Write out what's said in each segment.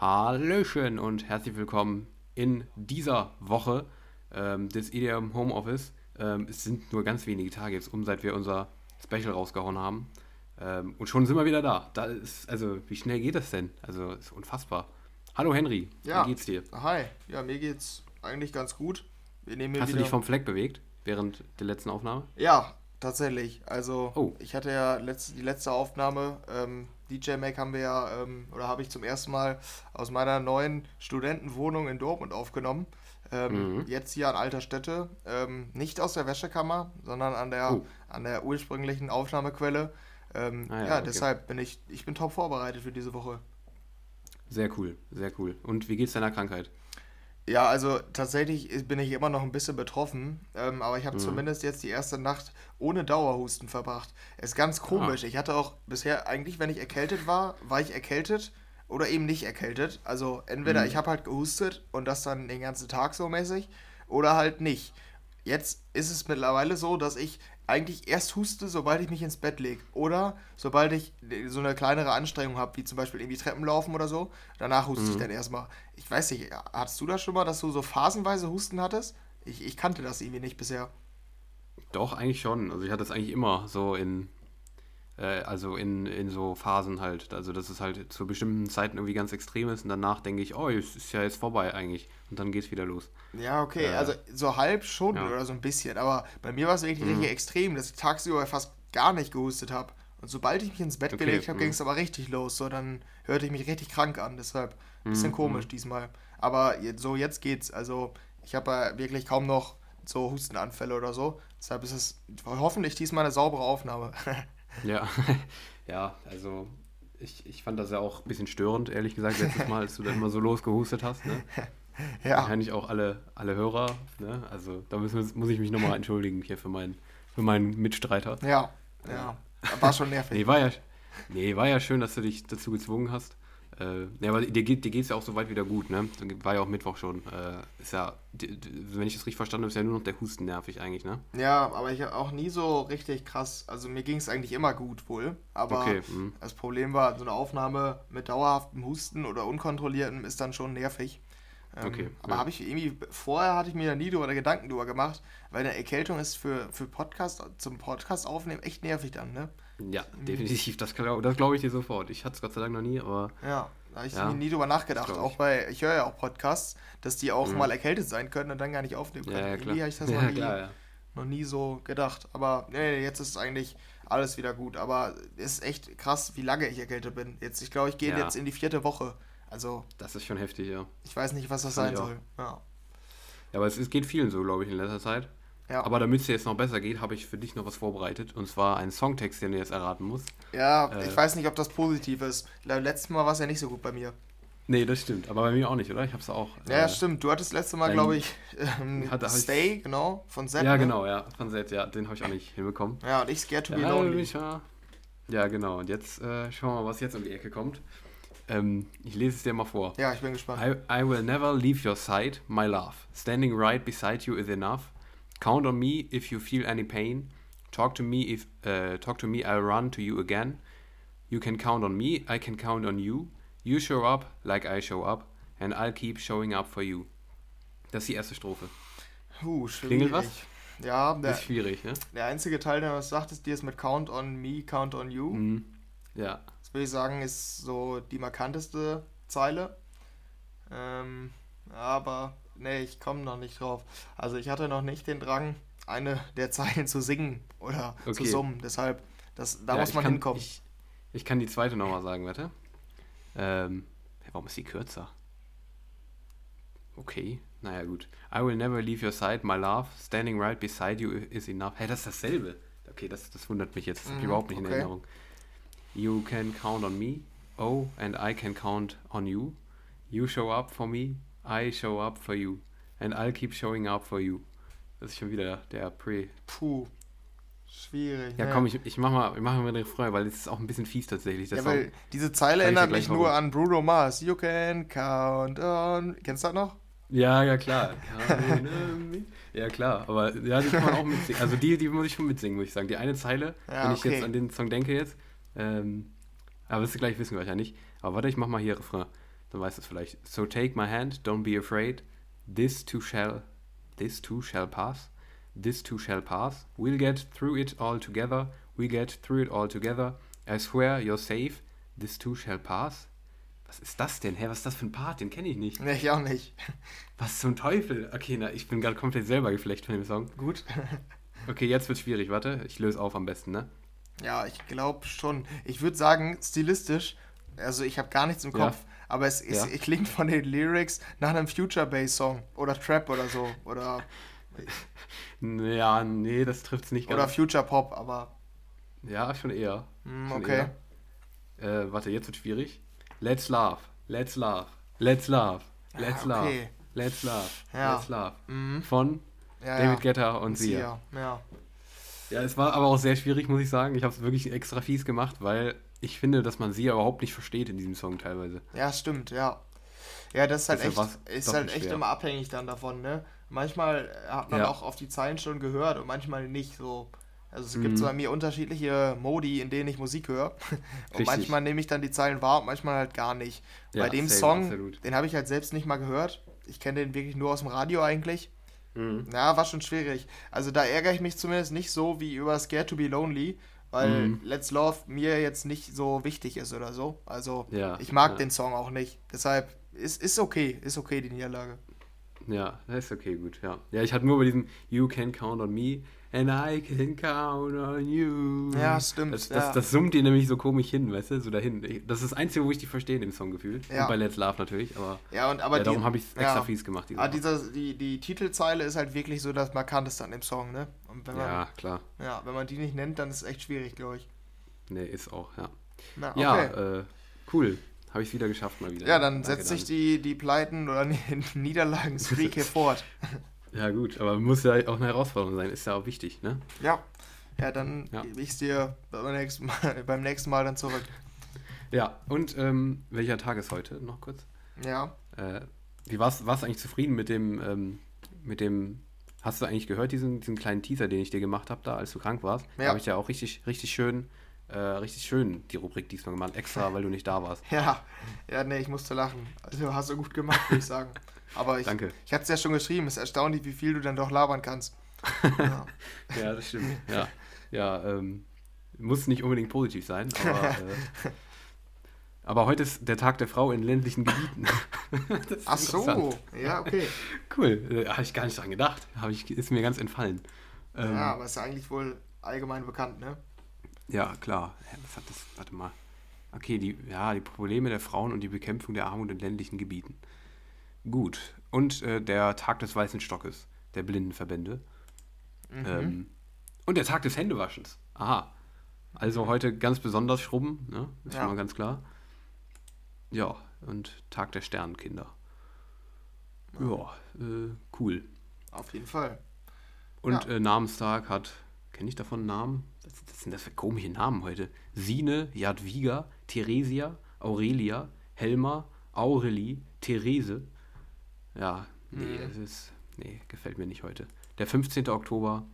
Hallöchen und herzlich willkommen in dieser Woche ähm, des EDM Homeoffice. Ähm, es sind nur ganz wenige Tage jetzt um, seit wir unser Special rausgehauen haben. Ähm, und schon sind wir wieder da. da ist, also, wie schnell geht das denn? Also, ist unfassbar. Hallo Henry, Ja. wie geht's dir? Hi, ja, mir geht's eigentlich ganz gut. Wir nehmen hier Hast du wieder. dich vom Fleck bewegt während der letzten Aufnahme? ja, tatsächlich. Also, Oh. ich hatte ja letzte, die letzte Aufnahme, ähm, DJ Make haben wir ja, ähm, oder habe ich zum ersten Mal aus meiner neuen Studentenwohnung in Dortmund aufgenommen. Ähm, Mhm. Jetzt hier an alter Stätte. Ähm, nicht aus der Wäschekammer, sondern an der, Oh. an der ursprünglichen Aufnahmequelle. Ähm, Ah ja, ja, okay. deshalb bin ich, ich bin top vorbereitet für diese Woche. Sehr cool, sehr cool. Und wie geht's deiner Krankheit? Ja, also tatsächlich bin ich immer noch ein bisschen betroffen, ähm, aber ich habe Mhm. zumindest jetzt die erste Nacht ohne Dauerhusten verbracht. Ist ganz komisch. Ich hatte auch bisher eigentlich, wenn ich erkältet war, war ich erkältet oder eben nicht erkältet. Also entweder Mhm. ich habe halt gehustet und das dann den ganzen Tag so mäßig oder halt nicht. Jetzt ist es mittlerweile so, dass ich eigentlich erst huste, sobald ich mich ins Bett lege. Oder sobald ich so eine kleinere Anstrengung habe, wie zum Beispiel irgendwie Treppen laufen oder so. Danach huste ich Mhm. dann erstmal. Ich weiß nicht, hattest du das schon mal, dass du so phasenweise Husten hattest? Ich, ich kannte das irgendwie nicht bisher. Doch, eigentlich schon. Also ich hatte es eigentlich immer so in, äh, also in, in so Phasen halt. Also dass es halt zu bestimmten Zeiten irgendwie ganz extrem ist und danach denke ich, oh, es ist ja jetzt vorbei eigentlich. Und dann geht's wieder los. Ja, okay, Äh, also so halb schon ja. oder so ein bisschen. Aber bei mir war es wirklich Mhm. richtig extrem, dass ich tagsüber fast gar nicht gehustet habe. Und sobald ich mich ins Bett Okay, gelegt habe, mhm. ging es aber richtig los. So, dann hörte ich mich richtig krank an. Deshalb ein bisschen Mhm, komisch diesmal. Aber so jetzt geht's. Also ich habe ja wirklich kaum noch so Hustenanfälle oder so. Deshalb ist es hoffentlich diesmal eine saubere Aufnahme. Ja, ja, also ich, ich fand das ja auch ein bisschen störend, ehrlich gesagt, letztes Mal, als du dann immer so losgehustet hast. Ne? ja, Wahrscheinlich auch alle, alle Hörer. Ne? Also da müssen, muss ich mich nochmal entschuldigen hier für meinen, für meinen Mitstreiter. ja, ja. War schon nervig. Nee, war ja, nee, war ja schön, dass du dich dazu gezwungen hast. Äh, ja, aber dir geht geht's ja auch soweit wieder gut, ne? War ja auch Mittwoch schon. Äh, ist ja, wenn ich das richtig verstanden habe, ist ja nur noch der Husten nervig eigentlich, ne? Ja, aber ich habe auch nie so richtig krass. Also mir ging es eigentlich immer gut wohl. Aber Okay, mhm. das Problem war, so eine Aufnahme mit dauerhaftem Husten oder unkontrolliertem ist dann schon nervig. Ähm, Okay, aber ja. habe ich irgendwie, vorher hatte ich mir da nie drüber Gedanken drüber gemacht, weil eine Erkältung ist für, für Podcast, zum Podcast aufnehmen echt nervig dann, ne? Ja, definitiv. Das, das glaube ich dir sofort. Ich hatte es Gott sei Dank noch nie, aber Ja, da habe ich Ja, nie drüber nachgedacht. Auch bei, ich höre ja auch Podcasts, dass die auch Mhm. mal erkältet sein können und dann gar nicht aufnehmen ja, können. ja, klar. Irgendwie habe ich das ja, noch nie, klar, ja. noch nie so gedacht. Aber nee, jetzt ist eigentlich alles wieder gut. Aber es ist echt krass, wie lange ich erkältet bin. Jetzt, ich glaube, ich gehe Ja. jetzt in die vierte Woche. Also, Das ist schon heftig, ja. ich weiß nicht, was das Fand sein soll. Ja. Ja, aber es, es geht vielen so, glaube ich, in letzter Zeit. Ja, Aber damit es dir jetzt noch besser geht, habe ich für dich noch was vorbereitet. Und zwar einen Songtext, den du jetzt erraten musst. ja äh, ich weiß nicht, ob das positiv ist. Beim letzten Mal war es ja nicht so gut bei mir. Nee, das stimmt. Aber bei mir auch nicht, oder? Ich habe es auch. Ja, äh, stimmt. Du hattest letzte Mal, glaube ich, ähm, Hatte- hab ich- Stay, genau, von Zed. Ja, ne? genau, ja. Von Set, ja. Den habe ich auch nicht hinbekommen. Ja, und ich Scared to be Ja, Lonely. war- ja, genau. Und jetzt äh, schauen wir mal, was jetzt um die Ecke kommt. Ähm, ich lese es dir mal vor. Ja, ich bin gespannt. I, I will never leave your side, my love. Standing right beside you is enough. Count on me if you feel any pain. Talk to me if uh, talk to me, I'll run to you again. You can count on me, I can count on you. You show up like I show up, and I'll keep showing up for you. Das ist die erste Strophe. Schwierig. Klingelt was? Ja, der, ist schwierig, ne? der einzige Teil, der was sagt, ist dir ist mit Count on me, Count on you. Mhm. Ja. Das würde ich sagen, ist so die markanteste Zeile. Ähm, aber, nee, ich komme noch nicht drauf. Also ich hatte noch nicht den Drang, eine der Zeilen zu singen oder zu Okay. summen. Deshalb, das, da ja, muss man kann, hinkommen. Ich, ich kann die zweite nochmal sagen, warte. Ähm, warum ist die kürzer? Okay, naja gut. I will never leave your side, my love. Standing right beside you is enough. Hä, das ist dasselbe. Okay, das, das wundert mich jetzt. Das habe ich Mhm, überhaupt nicht in okay. Erinnerung. You can count on me. Oh, and I can count on you. You show up for me. I show up for you. And I'll keep showing up for you. Das ist schon wieder der Pre. Puh, schwierig. Ja, ne? komm, ich, ich mach mal, ich mach mal den Refrain, weil es ist auch ein bisschen fies tatsächlich. Ja, Song. weil diese Zeile ich erinnert mich nur an Bruno Mars. You can count on. Kennst du das noch? Ja, ja, klar. ja, klar. Aber ja, die kann man auch mitsingen. Also die, die muss ich schon mitsingen, muss ich sagen. Die eine Zeile, Ja, wenn ich okay. jetzt an den Song denke jetzt, ähm, aber wirst du gleich wissen wahrscheinlich. Aber warte, ich mach mal hier Refrain. Dann weißt du es vielleicht. So take my hand, don't be afraid. This too shall, this too shall pass. This too shall pass. We'll get through it all together. We get through it all together. I swear you're safe. This too shall pass. Was ist das denn? Hä, was ist das für ein Part? Den kenne ich nicht. Nee, ich auch nicht. Was zum Teufel? Okay, na, ich bin gerade komplett selber geflecht von dem Song. Gut. Okay, jetzt wird schwierig. Warte, ich löse auf am besten, ne? Ja, ich glaube schon. Ich würde sagen, stilistisch, also ich habe gar nichts im Ja. Aber es, ist, Ja. klingt von den Lyrics nach einem Future Bass Song oder Trap oder so oder, Ja, nee, das trifft es nicht oder ganz. Future Pop, aber Ja, schon eher. mm, Schon okay. eher. Äh, warte, jetzt wird schwierig. Let's laugh. Let's laugh. Let's laugh. Let's Ah, laugh. okay. Let's laugh. Ja. Let's laugh. Mhm. Von Ja, David. Guetta und. Sia. Ja. Ja, es war aber auch sehr schwierig, muss ich sagen. Ich habe es wirklich extra fies gemacht, weil ich finde, dass man Sia überhaupt nicht versteht in diesem Song teilweise. ja, stimmt, ja. Ja, das ist halt Deshalb echt, ist halt echt schwer. immer abhängig dann davon, ne? Manchmal hat man Ja. auch auf die Zeilen schon gehört und manchmal nicht so. Also es Mhm. gibt bei mir unterschiedliche Modi, in denen ich Musik höre. Und Richtig. manchmal nehme ich dann die Zeilen wahr und manchmal halt gar nicht. Ja, bei dem same, Song, absolut. den habe ich halt selbst nicht mal gehört. Ich kenne den wirklich nur aus dem Radio eigentlich. Mhm. Ja, war schon schwierig. Also da ärgere ich mich zumindest nicht so wie über Scared to be Lonely, weil Mhm. Let's Love mir jetzt nicht so wichtig ist oder so. Also Ja, ich mag ja. den Song auch nicht. Deshalb ist, ist okay, ist okay die Niederlage. Ja, ist okay, gut, ja. Ja, ich hatte nur bei diesem You can count on me and I can count on you. Ja, stimmt, Das, das, ja. das summt dir nämlich so komisch hin, weißt du, so dahin. Ich- Das ist das Einzige, wo ich die verstehe, im Song gefühlt. Ja. Und bei Let's Laugh natürlich, aber, Ja, und aber ja, darum habe ich es extra ja. fies gemacht. diese Ah, dieser, die, die Titelzeile ist halt wirklich so das Markanteste an dem Song, ne? Und wenn man, ja. ja, klar. wenn man die nicht nennt, dann ist es echt schwierig, glaube ich. Nee, ist auch, ja. Na, Ja, okay. äh, cool. Habe ich es wieder geschafft mal wieder. Ja, dann setzt sich die, die Pleiten oder Niederlagen-Streak hier fort. Ja, gut, aber muss ja auch eine Herausforderung sein, ist ja auch wichtig, ne? Ja. Ja, dann Ja. gebe ich es dir beim nächsten, Mal, beim nächsten Mal dann zurück. Ja, und ähm, welcher Tag ist heute? Noch kurz. Ja. Äh, wie warst, warst du eigentlich zufrieden mit dem, ähm, mit dem, hast du eigentlich gehört, diesen, diesen kleinen Teaser, den ich dir gemacht habe, da, als du krank warst? Da Ja. habe ich ja auch richtig, richtig schön, äh, richtig schön die Rubrik diesmal gemacht, extra, weil du nicht da warst. Ja. Ja, nee, ich musste lachen. Also hast du gut gemacht, würde ich sagen. Aber ich, Danke. ich hatte es ja schon geschrieben, es ist erstaunlich, wie viel du dann doch labern kannst. Ja. Ja, das stimmt. Ja, ja ähm, muss nicht unbedingt positiv sein, aber, äh, aber heute ist der Tag der Frau in ländlichen Gebieten. Ach so, ja, okay. Cool, äh, habe ich gar nicht dran gedacht. Hab ich, ist mir ganz entfallen. Ähm, Ja, aber ist ja eigentlich wohl allgemein bekannt, ne? Ja, klar. Was hat das? Warte mal. Okay, die, ja, die Probleme der Frauen und die Bekämpfung der Armut in ländlichen Gebieten. Gut. Und äh, der Tag des Weißen Stockes, der Blindenverbände. Mhm. Ähm, und der Tag des Händewaschens. Aha. Also heute ganz besonders schrubben, ne? Ist Ja. schon mal ganz klar. Ja, und Tag der Sternenkinder. Ja, äh, cool. Auf jeden Fall. Und Ja. äh, Namenstag hat, kenne ich davon Namen? Was, was sind das für komische Namen heute? Sine, Jadwiga, Theresia, Aurelia, Helma, Aurelie, Therese. Ja, nee, Mhm. das ist, nee, gefällt mir nicht heute. Der 15. Oktober,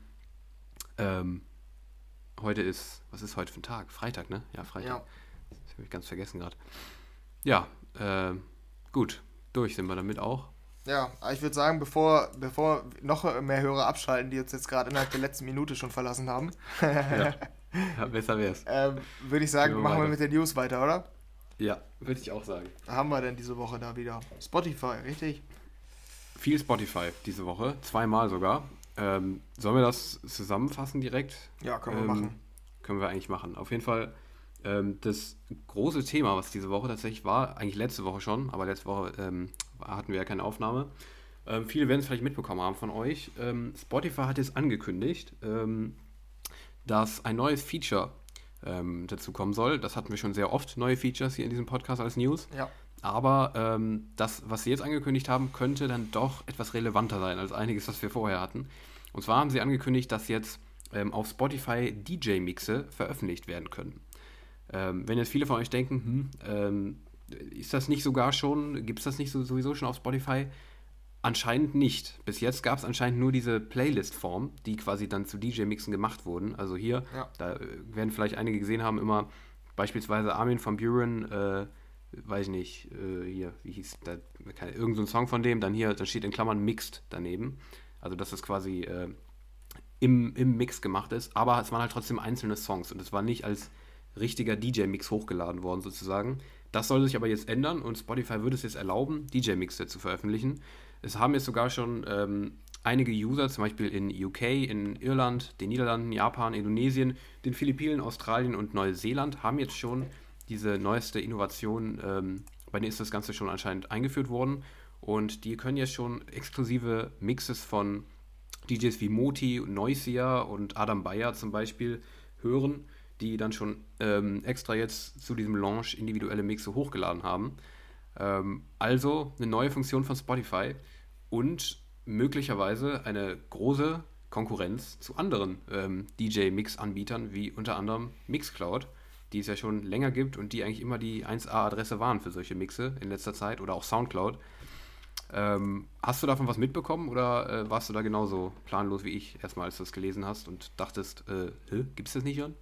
ähm, heute ist, was ist heute für ein Tag? Freitag, ne? Ja, Freitag. Ja. Das habe ich ganz vergessen gerade. Ja, ähm, gut, durch sind wir damit auch. Ja, ich würde sagen, bevor, bevor noch mehr Hörer abschalten, die uns jetzt gerade innerhalb der letzten Minute schon verlassen haben, Ja, ja besser wär's. ähm, würde ich sagen, wir machen wir weiter. mit den News weiter, oder? Ja, würde ich auch sagen. Haben wir denn diese Woche da wieder? Spotify, richtig? Viel Spotify diese Woche, zweimal sogar. Ähm, sollen wir das zusammenfassen direkt? Ja, können wir Ähm, machen. Können wir eigentlich machen. Auf jeden Fall ähm, das große Thema, was diese Woche tatsächlich war, eigentlich letzte Woche schon, aber letzte Woche ähm, hatten wir ja keine Aufnahme. Ähm, viele werden es vielleicht mitbekommen haben von euch. Ähm, Spotify hat jetzt angekündigt, dass ein neues Feature dazu kommen soll. Das hatten wir schon sehr oft, neue Features hier in diesem Podcast als News. Ja. Aber ähm, das, was sie jetzt angekündigt haben, könnte dann doch etwas relevanter sein als einiges, was wir vorher hatten. Und zwar haben sie angekündigt, dass jetzt ähm, auf Spotify DJ-Mixe veröffentlicht werden können. Ähm, wenn jetzt viele von euch denken, hm, ähm, ist das nicht sogar schon, gibt es das nicht so, sowieso schon auf Spotify? Anscheinend nicht. Bis jetzt gab es anscheinend nur diese Playlist-Form, die quasi dann zu DJ-Mixen gemacht wurden. Also hier, Ja. da äh, werden vielleicht einige gesehen haben, immer beispielsweise Armin van Buren äh, weiß ich nicht, äh, hier, wie hieß da, irgendein so Song von dem, dann hier, dann steht in Klammern Mixed daneben. Also dass das quasi äh, im, im Mix gemacht ist, aber es waren halt trotzdem einzelne Songs und es war nicht als richtiger DJ-Mix hochgeladen worden sozusagen. Das soll sich aber jetzt ändern und Spotify würde es jetzt erlauben, DJ-Mixe zu veröffentlichen. Es haben jetzt sogar schon ähm, einige User, zum Beispiel in UK, in Irland, den Niederlanden, Japan, Indonesien, den Philippinen, Australien und Neuseeland, haben jetzt schon diese neueste Innovation, ähm, bei denen ist das Ganze schon anscheinend eingeführt worden. Und die können jetzt schon exklusive Mixes von DJs wie Moti, Noisia und Adam Bayer zum Beispiel hören, die dann schon ähm, extra jetzt zu diesem Launch individuelle Mixe hochgeladen haben. Ähm, also eine neue Funktion von Spotify und möglicherweise eine große Konkurrenz zu anderen ähm, DJ-Mix-Anbietern wie unter anderem Mixcloud, die es ja schon länger gibt und die eigentlich immer die 1A-Adresse waren für solche Mixe in letzter Zeit oder auch Soundcloud. Ähm, hast du davon was mitbekommen oder äh, warst du da genauso planlos wie ich erstmal, als du es gelesen hast und dachtest, äh, gibt es das nicht schon?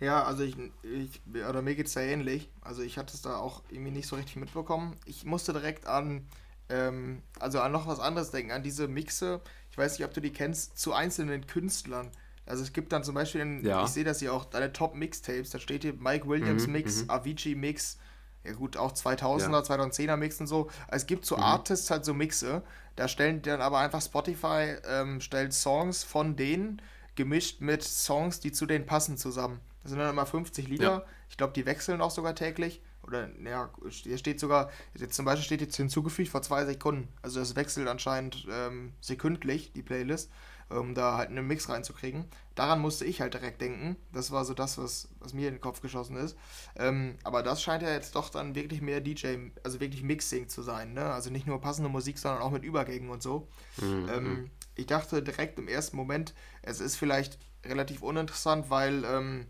Ja, also ich, ich oder mir geht es da ähnlich. Also ich hatte es da auch irgendwie nicht so richtig mitbekommen. Ich musste direkt an, ähm, also an noch was anderes denken, an diese Mixe. Ich weiß nicht, ob du die kennst, zu einzelnen Künstlern. Also es gibt dann zum Beispiel, in, ja. ich sehe das hier auch, deine Top-Mixtapes, da steht hier Mike Williams mhm, Mix, mhm. Avicii Mix, ja gut, auch 2000er, ja. 2010er Mix und so. Es gibt so mhm. Artists halt so Mixe, da stellen die dann aber einfach Spotify, ähm, stellt Songs von denen gemischt mit Songs, die zu denen passen zusammen. Das sind dann immer 50 Lieder. Ja. Ich glaube, die wechseln auch sogar täglich. Oder, ja, hier steht sogar, jetzt zum Beispiel steht jetzt hinzugefügt vor zwei Sekunden. Also das wechselt anscheinend ähm, sekündlich, die Playlist um da halt einen Mix reinzukriegen. Daran musste ich halt direkt denken. Das war so das, was, was mir in den Kopf geschossen ist. Ähm, aber das scheint ja jetzt doch dann wirklich mehr DJ, also wirklich Mixing zu sein. Ne? Also nicht nur passende Musik, sondern auch mit Übergängen und so. Mhm. Ähm, ich dachte direkt im ersten Moment, es ist vielleicht relativ uninteressant, weil, ähm,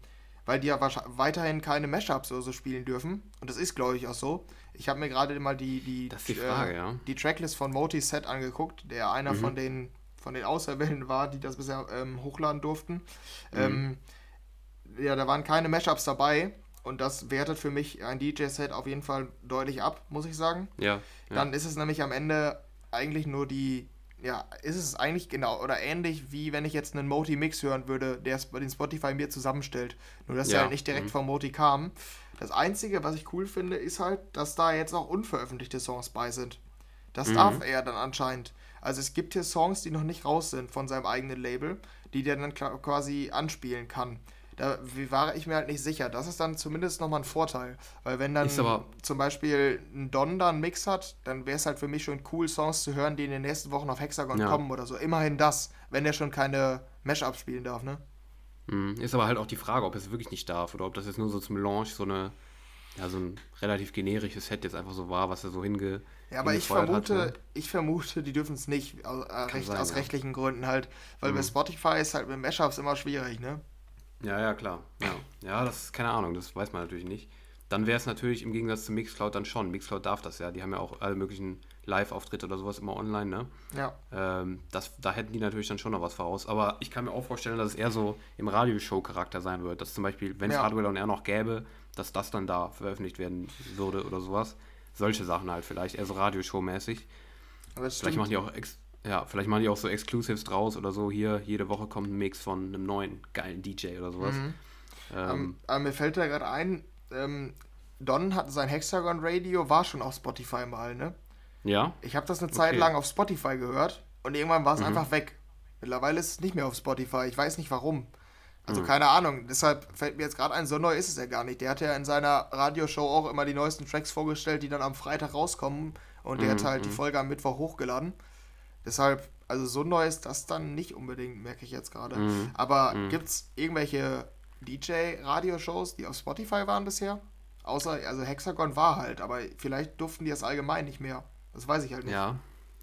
weil die ja weiterhin keine Mashups oder so spielen dürfen. Und das ist, glaube ich, auch so. Ich habe mir gerade mal die, die, die, Frage, äh, ja. die Tracklist von Moti Set angeguckt, der einer mhm. von den von den Auserwählten war, die das bisher ähm, hochladen durften. Mhm. Ähm, ja, da waren keine Mashups dabei und das wertet für mich ein DJ-Set auf jeden Fall deutlich ab, muss ich sagen. Ja, ja. Dann ist es nämlich am Ende eigentlich nur die, ja, ist es eigentlich genau oder ähnlich wie wenn ich jetzt einen Moti-Mix hören würde, der den Spotify mir zusammenstellt. Nur dass ja. er halt nicht direkt mhm. vom Moti kam. Das Einzige, was ich cool finde, ist halt, dass da jetzt auch unveröffentlichte Songs bei sind. Das mhm. darf er dann anscheinend. Also es gibt hier Songs, die noch nicht raus sind von seinem eigenen Label, die der dann quasi anspielen kann. Da war ich mir halt nicht sicher. Das ist dann zumindest nochmal ein Vorteil. Weil wenn dann zum Beispiel ein Don da einen Mix hat, dann wäre es halt für mich schon cool, Songs zu hören, die in den nächsten Wochen auf Hexagon ja. kommen oder so. Immerhin das, wenn er schon keine Mashups spielen darf, ne? Hm, ist aber halt auch die Frage, ob er es wirklich nicht darf oder ob das jetzt nur so zum Launch so eine ja, so ein relativ generisches Set jetzt einfach so war, was er so hinge. Ja, aber ich vermute, hat, ne? ich vermute, die dürfen es nicht, aus, äh, recht, sein, aus ja. rechtlichen Gründen halt. Weil mhm. bei Spotify ist halt mit Mashups immer schwierig, ne? Ja, ja, klar. Ja, ja das ist keine Ahnung, das weiß man natürlich nicht. Dann wäre es natürlich im Gegensatz zu Mixcloud dann schon. Mixcloud darf das ja. Die haben ja auch alle möglichen Live-Auftritte oder sowas immer online, ne? Ja. Ähm, das, da hätten die natürlich dann schon noch was voraus. Aber ich kann mir auch vorstellen, dass es eher so im Radioshow-Charakter sein wird. Dass zum Beispiel, wenn es ja. Hardware und er noch gäbe, dass das dann da veröffentlicht werden würde oder sowas. Solche Sachen halt vielleicht, eher so Radioshow-mäßig. Vielleicht machen die auch ja, vielleicht machen die auch so Exclusives draus oder so. Hier, jede Woche kommt ein Mix von einem neuen geilen DJ oder sowas. Mhm. Ähm, um, aber mir fällt da gerade ein, ähm, Don hat sein Hexagon Radio, war schon auf Spotify mal, ne? Ja. Ich habe das eine Zeit okay. lang auf Spotify gehört und irgendwann war es mhm. einfach weg. Mittlerweile ist es nicht mehr auf Spotify. Ich weiß nicht warum. Also mhm. keine Ahnung. Deshalb fällt mir jetzt gerade ein, so neu ist es ja gar nicht. Der hat ja in seiner Radioshow auch immer die neuesten Tracks vorgestellt, die dann am Freitag rauskommen. Und der mhm. hat halt die mhm. Folge am Mittwoch hochgeladen. Deshalb, also so neu ist das dann nicht unbedingt, merke ich jetzt gerade. Mhm. Aber mhm. gibt es irgendwelche DJ-Radioshows, die auf Spotify waren bisher? Außer, also Hexagon war halt, aber vielleicht durften die das allgemein nicht mehr. Das weiß ich halt nicht. Ja,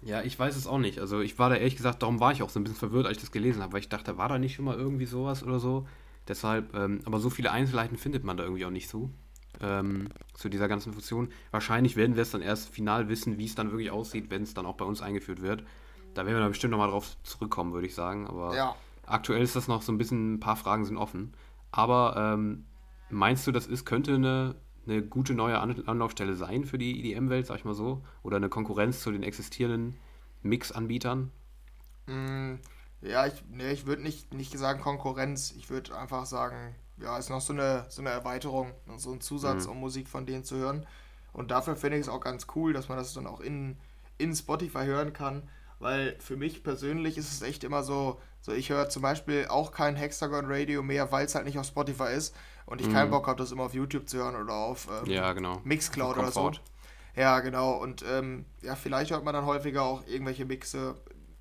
ja, ich weiß es auch nicht. Also ich war da ehrlich gesagt, darum war ich auch so ein bisschen verwirrt, als ich das gelesen habe, weil ich dachte, war da nicht schon mal irgendwie sowas oder so. Deshalb, ähm, aber so viele Einzelheiten findet man da irgendwie auch nicht so. Ähm, zu dieser ganzen Funktion. Wahrscheinlich werden wir es dann erst final wissen, wie es dann wirklich aussieht, wenn es dann auch bei uns eingeführt wird. Da werden wir dann bestimmt nochmal drauf zurückkommen, würde ich sagen. Aber ja. aktuell ist das noch so ein bisschen, ein paar Fragen sind offen. Aber ähm, meinst du, das ist, könnte eine eine gute neue An Anlaufstelle sein für die EDM-Welt, sag ich mal so? Oder eine Konkurrenz zu den existierenden Mix-Anbietern? Mm, ja, ich, nee, ich würde nicht, nicht sagen Konkurrenz. Ich würde einfach sagen, ja, ist noch so eine, so eine Erweiterung, so ein Zusatz, Mhm. um Musik von denen zu hören. Und dafür finde ich es auch ganz cool, dass man das dann auch in, in Spotify hören kann. Weil für mich persönlich ist es echt immer so, so ich höre zum Beispiel auch kein Hexagon Radio mehr, weil es halt nicht auf Spotify ist und ich keinen Mhm. Bock habe, das immer auf YouTube zu hören oder auf ähm, Ja, genau. Mixcloud oder so. Ja, genau. Und ähm, ja, vielleicht hört man dann häufiger auch irgendwelche Mixe,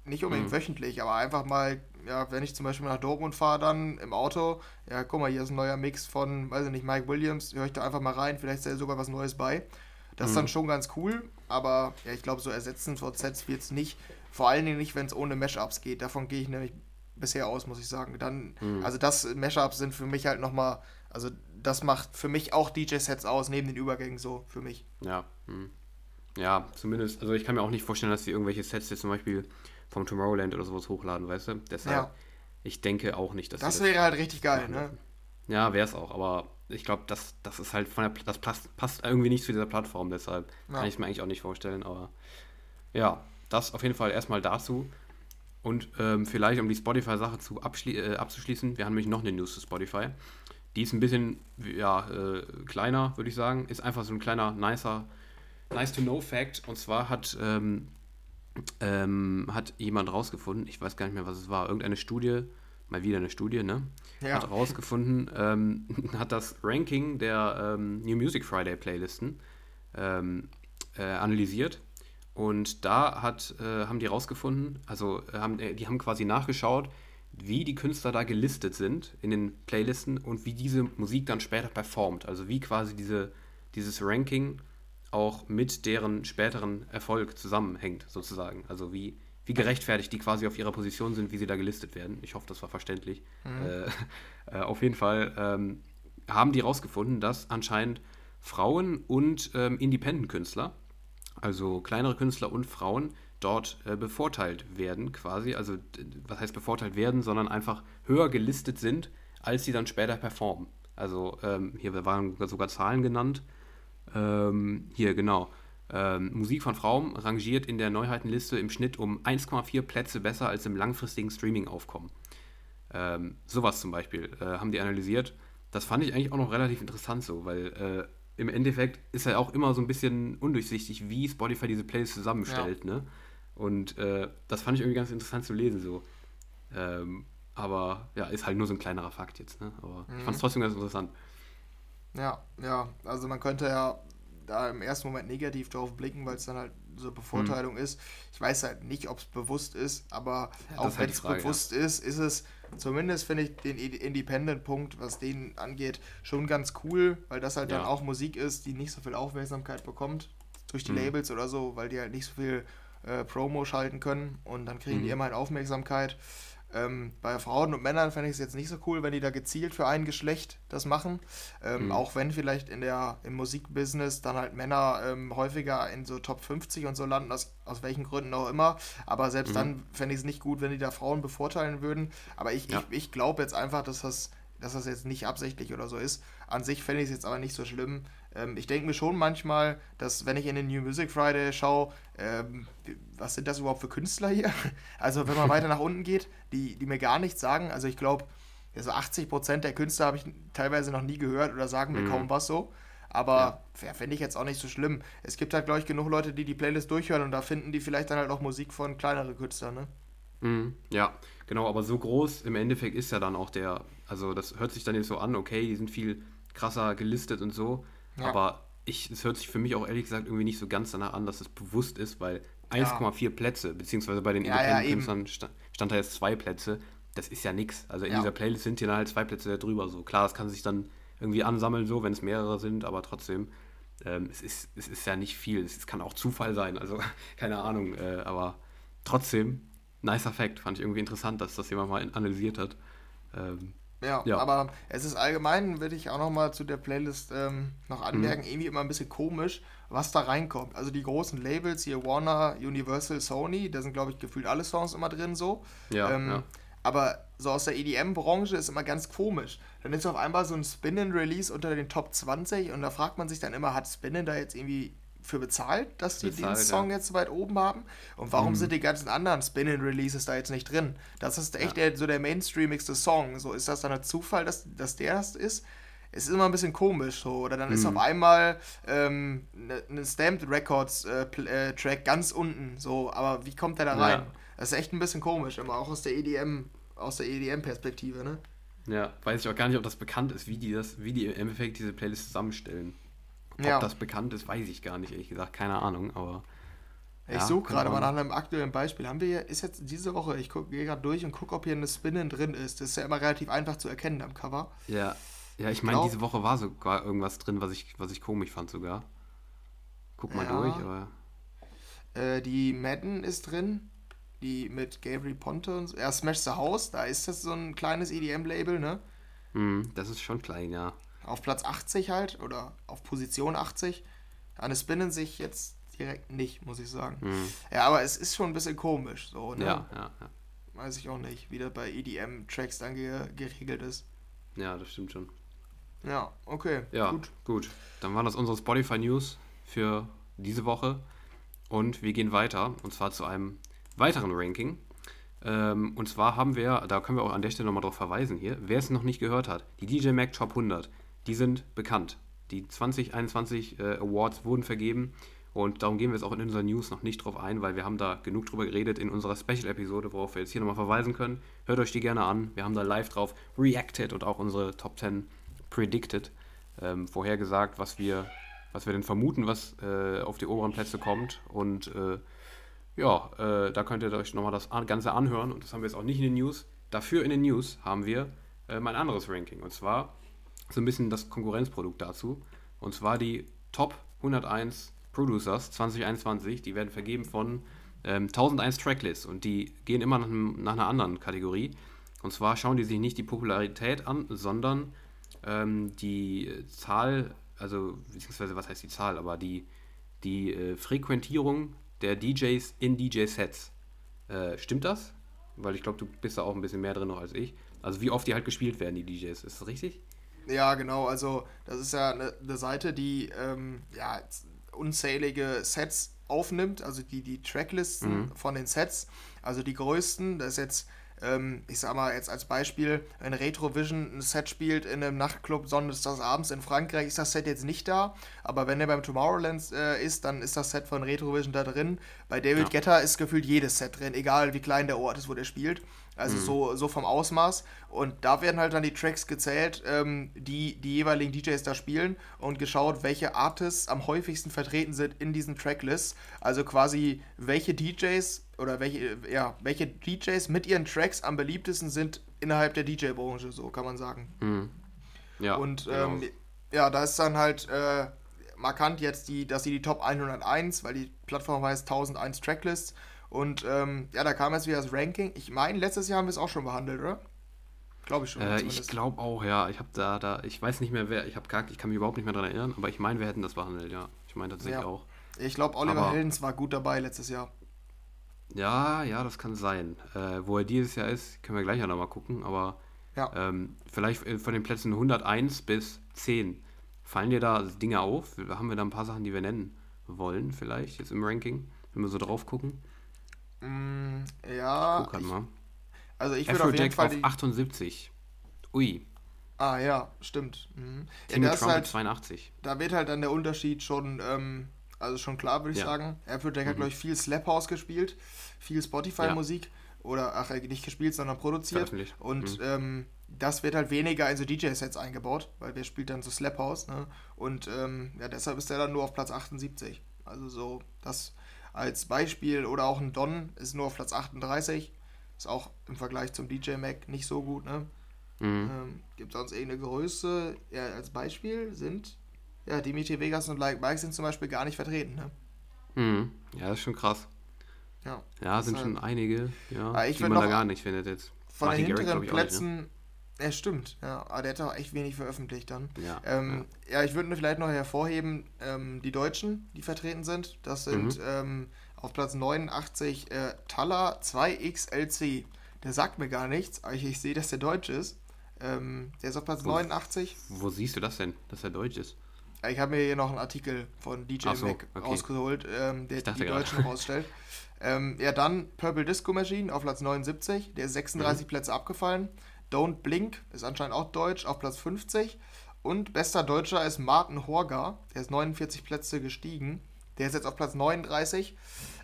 nicht unbedingt Mhm. wöchentlich, aber einfach mal, ja, wenn ich zum Beispiel nach Dortmund fahre, dann im Auto, ja, guck mal, hier ist ein neuer Mix von, weiß ich nicht, Mike Williams, höre ich da einfach mal rein, vielleicht ist da sogar was Neues bei. Das ist Mhm. dann schon ganz cool, aber ja, ich glaube, so ersetzen VZs wird es nicht. Vor allen Dingen nicht, wenn es ohne Mashups geht. Davon gehe ich nämlich bisher aus, muss ich sagen. Dann, Mhm. also das Mashups sind für mich halt nochmal, also das macht für mich auch DJ-Sets aus, neben den Übergängen so, für mich. Ja. hm. Ja, zumindest, also ich kann mir auch nicht vorstellen, dass sie irgendwelche Sets jetzt zum Beispiel vom Tomorrowland oder sowas hochladen, weißt du? Deshalb, Ja. ich denke auch nicht, dass sie Das wäre halt richtig geil, ne? Ja, wäre es auch, aber ich glaube, das, das ist halt von der, das passt, passt irgendwie nicht zu dieser Plattform, deshalb Ja. kann ich es mir eigentlich auch nicht vorstellen, aber ja, das auf jeden Fall erstmal dazu. Und ähm, vielleicht, um die Spotify-Sache zu äh, abzuschließen, wir haben nämlich noch eine News zu Spotify. Die ist ein bisschen ja, äh, kleiner, würde ich sagen. Ist einfach so ein kleiner, nicer, nice-to-know-Fact. Und zwar hat, ähm, ähm, hat jemand rausgefunden, ich weiß gar nicht mehr, was es war, irgendeine Studie, mal wieder eine Studie, ne? Ja. Hat rausgefunden, ähm, hat das Ranking der ähm, New Music Friday Playlisten ähm, äh, analysiert. Und da hat, äh, haben die rausgefunden, also äh, haben, äh, die haben quasi nachgeschaut, wie die Künstler da gelistet sind in den Playlisten und wie diese Musik dann später performt. Also wie quasi diese, dieses Ranking auch mit deren späteren Erfolg zusammenhängt, sozusagen. Also wie, wie gerechtfertigt die quasi auf ihrer Position sind, wie sie da gelistet werden. Ich hoffe, das war verständlich. Äh, äh, auf jeden Fall ähm, haben die rausgefunden, dass anscheinend Frauen und ähm, Independent-Künstler, also kleinere Künstler und Frauen, dort äh, bevorteilt werden, quasi. Also, was heißt bevorteilt werden, sondern einfach höher gelistet sind, als sie dann später performen. Also, ähm, hier waren sogar Zahlen genannt. Ähm, hier, genau. Ähm, Musik von Frauen rangiert in der Neuheitenliste im Schnitt um 1,4 Plätze besser als im langfristigen Streaming-Aufkommen. Ähm, sowas zum Beispiel äh, haben die analysiert. Das fand ich eigentlich auch noch relativ interessant so, weil äh, im Endeffekt ist ja auch immer so ein bisschen undurchsichtig, wie Spotify diese Playlist zusammenstellt, ne? Und äh, das fand ich irgendwie ganz interessant zu lesen so. Ähm, aber ja, ist halt nur so ein kleinerer Fakt jetzt, ne? Aber ich fand es trotzdem ganz interessant. Ja, ja, also man könnte ja da im ersten Moment negativ drauf blicken, weil es dann halt so Bevorteilung ist. Ich weiß halt nicht, ob es bewusst ist, aber Ja, auch halt wenn es bewusst ist, ist es zumindest, finde ich, den Independent-Punkt, was den angeht, schon ganz cool, weil das halt dann Ja. auch Musik ist, die nicht so viel Aufmerksamkeit bekommt durch die Mhm. Labels oder so, weil die halt nicht so viel äh, Promo schalten können und dann kriegen die Mhm. immerhin Aufmerksamkeit. Ähm, bei Frauen und Männern fände ich es jetzt nicht so cool, wenn die da gezielt für ein Geschlecht das machen. Ähm, Mhm. Auch wenn vielleicht in der, im Musikbusiness dann halt Männer ähm, häufiger in so Top 50 und so landen, aus, aus welchen Gründen auch immer. Aber selbst Mhm. dann fände ich es nicht gut, wenn die da Frauen bevorteilen würden. Aber ich, Ja. ich, ich glaube jetzt einfach, dass das, dass das jetzt nicht absichtlich oder so ist. An sich fände ich es jetzt aber nicht so schlimm. Ähm, ich denke mir schon manchmal, dass wenn ich in den New Music Friday schaue, ähm, was sind das überhaupt für Künstler hier? Also wenn man weiter nach unten geht, die, die mir gar nichts sagen. Also ich glaube, also 80% der Künstler habe ich teilweise noch nie gehört oder sagen mir Mhm. kaum was so. Aber ja. fände ich jetzt auch nicht so schlimm. Es gibt halt, glaube ich, genug Leute, die die Playlist durchhören und da finden die vielleicht dann halt auch Musik von kleineren Künstlern, ne? Mhm, ja, genau, aber so groß im Endeffekt ist ja dann auch der, also das hört sich dann jetzt so an, okay, die sind viel krasser gelistet und so, Ja. aber ich, es hört sich für mich auch ehrlich gesagt irgendwie nicht so ganz danach an, dass es bewusst ist, weil Ja. 1,4 Plätze, beziehungsweise bei den Ja, ja, Independent-Künstlern sta stand da jetzt zwei Plätze, das ist ja nix. Also in Ja. dieser Playlist sind hier dann halt zwei Plätze drüber, so. Klar, es kann sich dann irgendwie ansammeln, so, wenn es mehrere sind, aber trotzdem, ähm, es, ist, es ist ja nicht viel. Es, es kann auch Zufall sein, also keine Ahnung, äh, aber trotzdem, nicer Fact, fand ich irgendwie interessant, dass das jemand mal analysiert hat. Ähm, Ja, Ja. aber es ist allgemein, würde ich auch nochmal zu der Playlist ähm, noch anmerken, irgendwie immer ein bisschen komisch, was da reinkommt. Also die großen Labels hier, Warner, Universal, Sony, da sind, glaube ich, gefühlt alle Songs immer drin so. Ja, ähm, ja. Aber so aus der EDM-Branche ist immer ganz komisch. Dann ist auf einmal so ein Spin-In-Release unter den Top 20 und da fragt man sich dann immer, hat Spin-In da jetzt irgendwie für bezahlt, dass die Bezahlt, den Song ja. jetzt so weit oben haben? Und warum Mhm. sind die ganzen anderen Spin-In-Releases da jetzt nicht drin? Das ist echt der, so der mainstreamigste Song. So ist das dann ein Zufall, dass, dass der das ist? Es ist immer ein bisschen komisch so. Oder dann ist Mhm. auf einmal ähm, ne, ne Stamped Records äh, äh, Track ganz unten. So, aber wie kommt der da rein? Ja. Das ist echt ein bisschen komisch, immer auch aus der EDM, aus der EDM-Perspektive, ne? Ja, weiß ich auch gar nicht, ob das bekannt ist, wie die das, wie die im Endeffekt diese Playlist zusammenstellen. Ob Ja. das bekannt ist, weiß ich gar nicht, ehrlich gesagt. Keine Ahnung, aber. Ich Ja, suche gerade mal nach einem aktuellen Beispiel. Haben wir hier, ist jetzt diese Woche, ich gehe gerade durch und gucke, ob hier eine Spinnen drin ist. Das ist ja immer relativ einfach zu erkennen am Cover. Ja, ja ich Ich meine, diese Woche war sogar irgendwas drin, was ich, was ich komisch fand sogar. Guck mal Ja. durch, aber. Äh, die Madden ist drin, die mit Gabriel Ponte und so. Ja, Smash the House, da ist das so ein kleines EDM-Label, ne? Hm, das ist schon klein, ja. Auf Platz 80 halt, oder auf Position 80. An Spinnen sich jetzt direkt nicht, muss ich sagen. Hm. Ja, aber es ist schon ein bisschen komisch, so, ne? Ja, ja, ja. Weiß ich auch nicht, wie das bei EDM-Tracks dann ge geregelt ist. Ja, das stimmt schon. Ja, okay, Ja, gut. gut. Dann waren das unsere Spotify News für diese Woche. Und wir gehen weiter, und zwar zu einem weiteren Ranking. Ähm, und zwar haben wir, da können wir auch an der Stelle nochmal drauf verweisen hier, wer es noch nicht gehört hat, die DJ Mag Top 100, die sind bekannt. Die 2021 äh, Awards wurden vergeben und darum gehen wir jetzt auch in unserer News noch nicht drauf ein, weil wir haben da genug drüber geredet in unserer Special-Episode, worauf wir jetzt hier nochmal verweisen können. Hört euch die gerne an. Wir haben da live drauf reacted und auch unsere Top 10 predicted, ähm, vorhergesagt, was wir, was wir denn vermuten, was äh, auf die oberen Plätze kommt. Und äh, ja, äh, da könnt ihr euch nochmal das an- Ganze anhören. Und das haben wir jetzt auch nicht in den News. Dafür in den News haben wir ähm, ein anderes Ranking. Und zwar so ein bisschen das Konkurrenzprodukt dazu. Und zwar die Top 101 Producers 2021. Die werden vergeben von ähm, 1001 Tracklists. Und die gehen immer nach, nach einer anderen Kategorie. Und zwar schauen die sich nicht die Popularität an, sondern ähm, die Zahl, also beziehungsweise was heißt die Zahl, aber die, die äh, Frequentierung der DJs in DJ-Sets. Äh, stimmt das? Weil ich glaube, du bist da auch ein bisschen mehr drin noch als ich. Also wie oft die halt gespielt werden, die DJs. Ist das richtig? Ja, genau. Also, das ist ja eine, eine Seite, die ähm, ja, unzählige Sets aufnimmt, also die, die Tracklisten Mhm. von den Sets. Also die größten, das ist jetzt, ähm, ich sag mal jetzt als Beispiel, wenn Retrovision ein Set spielt in einem Nachtclub sonntags abends in Frankreich, ist das Set jetzt nicht da. Aber wenn er beim Tomorrowland äh, ist, dann ist das Set von Retrovision da drin. Bei David Ja. Guetta ist gefühlt jedes Set drin, egal wie klein der Ort ist, wo der spielt. Also so, so vom Ausmaß. Und da werden halt dann die Tracks gezählt, ähm, die die jeweiligen DJs da spielen und geschaut, welche Artists am häufigsten vertreten sind in diesen Tracklists. Also quasi, welche DJs oder welche, ja, welche DJs mit ihren Tracks am beliebtesten sind innerhalb der DJ-Branche, so kann man sagen. Mhm. Ja. Und genau. ähm, ja, da ist dann halt äh, markant jetzt, die, dass sie die Top 101, weil die Plattform heißt 1001 Tracklists. Und ähm, ja, da kam jetzt wieder das Ranking. Ich meine, letztes Jahr haben wir es auch schon behandelt, oder? Glaube ich schon. äh, ich glaube auch, ja. Ich habe da, da, ich weiß nicht mehr, wer, ich habe gar, ich kann mich überhaupt nicht mehr daran erinnern, aber ich meine, wir hätten das behandelt, ja. Ich meine tatsächlich Ja. auch. Ich glaube, Oliver aber- Heldens war gut dabei letztes Jahr. Ja, ja, das kann sein. Äh, wo er dieses Jahr ist, können wir gleich ja nochmal gucken, aber Ja. ähm, vielleicht äh, von den Plätzen 101 bis 10. Fallen dir da Dinge auf? Haben wir da ein paar Sachen, die wir nennen wollen, vielleicht jetzt im Ranking, wenn wir so drauf gucken? Mm, ja, Guck halt ich, mal. also ich würde auf jeden Fall auf die. 78. Ui. Ah ja, stimmt. Mhm. Ja, Timmy da, ist Trumpet halt, 82. da wird halt dann der Unterschied schon, ähm, also schon klar, würde ich Ja. sagen. Afrojack hat, Mhm. glaube ich, viel Slap House gespielt, viel Spotify-Musik. Oder, ach, äh, nicht gespielt, sondern produziert. Und Mhm. ähm, das wird halt weniger in so DJ-Sets eingebaut, weil wer spielt dann so Slap House, ne? Und ähm, ja, deshalb ist der dann nur auf Platz 78. Also so, das als Beispiel. Oder auch ein Don ist nur auf Platz 38. Ist auch im Vergleich zum DJ Mac nicht so gut, ne? Mhm. Ähm, Gibt sonst irgendeine Größe? Ja, als Beispiel sind, ja, Dimitri Vegas und Like Mike sind zum Beispiel gar nicht vertreten, ne? Mhm. Ja, das ist schon krass. Ja. Ja, sind ist schon halt- einige, ja, Ah, ich die man da gar nicht findet jetzt. Von Martin den hinteren nicht, ne? Plätzen, ja, stimmt, ja, aber der hat auch echt wenig veröffentlicht dann. Ja, Ähm, ja. ich würde vielleicht noch hervorheben, ähm, die Deutschen, die vertreten sind. Das sind Mhm. ähm, auf Platz 89 äh, Talla 2XLC. der sagt mir gar nichts, aber ich, ich sehe, dass der Deutsch ist. Ähm, der ist auf Platz Wo- 89. Wo siehst du das denn, dass er deutsch ist? Ich habe mir hier noch einen Artikel von DJ Ach so, Mac okay. rausgeholt, ähm, der die gerade. Deutschen rausstellt. ähm, ja, dann Purple Disco Machine auf Platz 79, der ist Mhm. 36 Plätze abgefallen. Don't Blink ist anscheinend auch deutsch, auf Platz 50. Und bester Deutscher ist Martin Horger, der ist 49 Plätze gestiegen. Der ist jetzt auf Platz 39.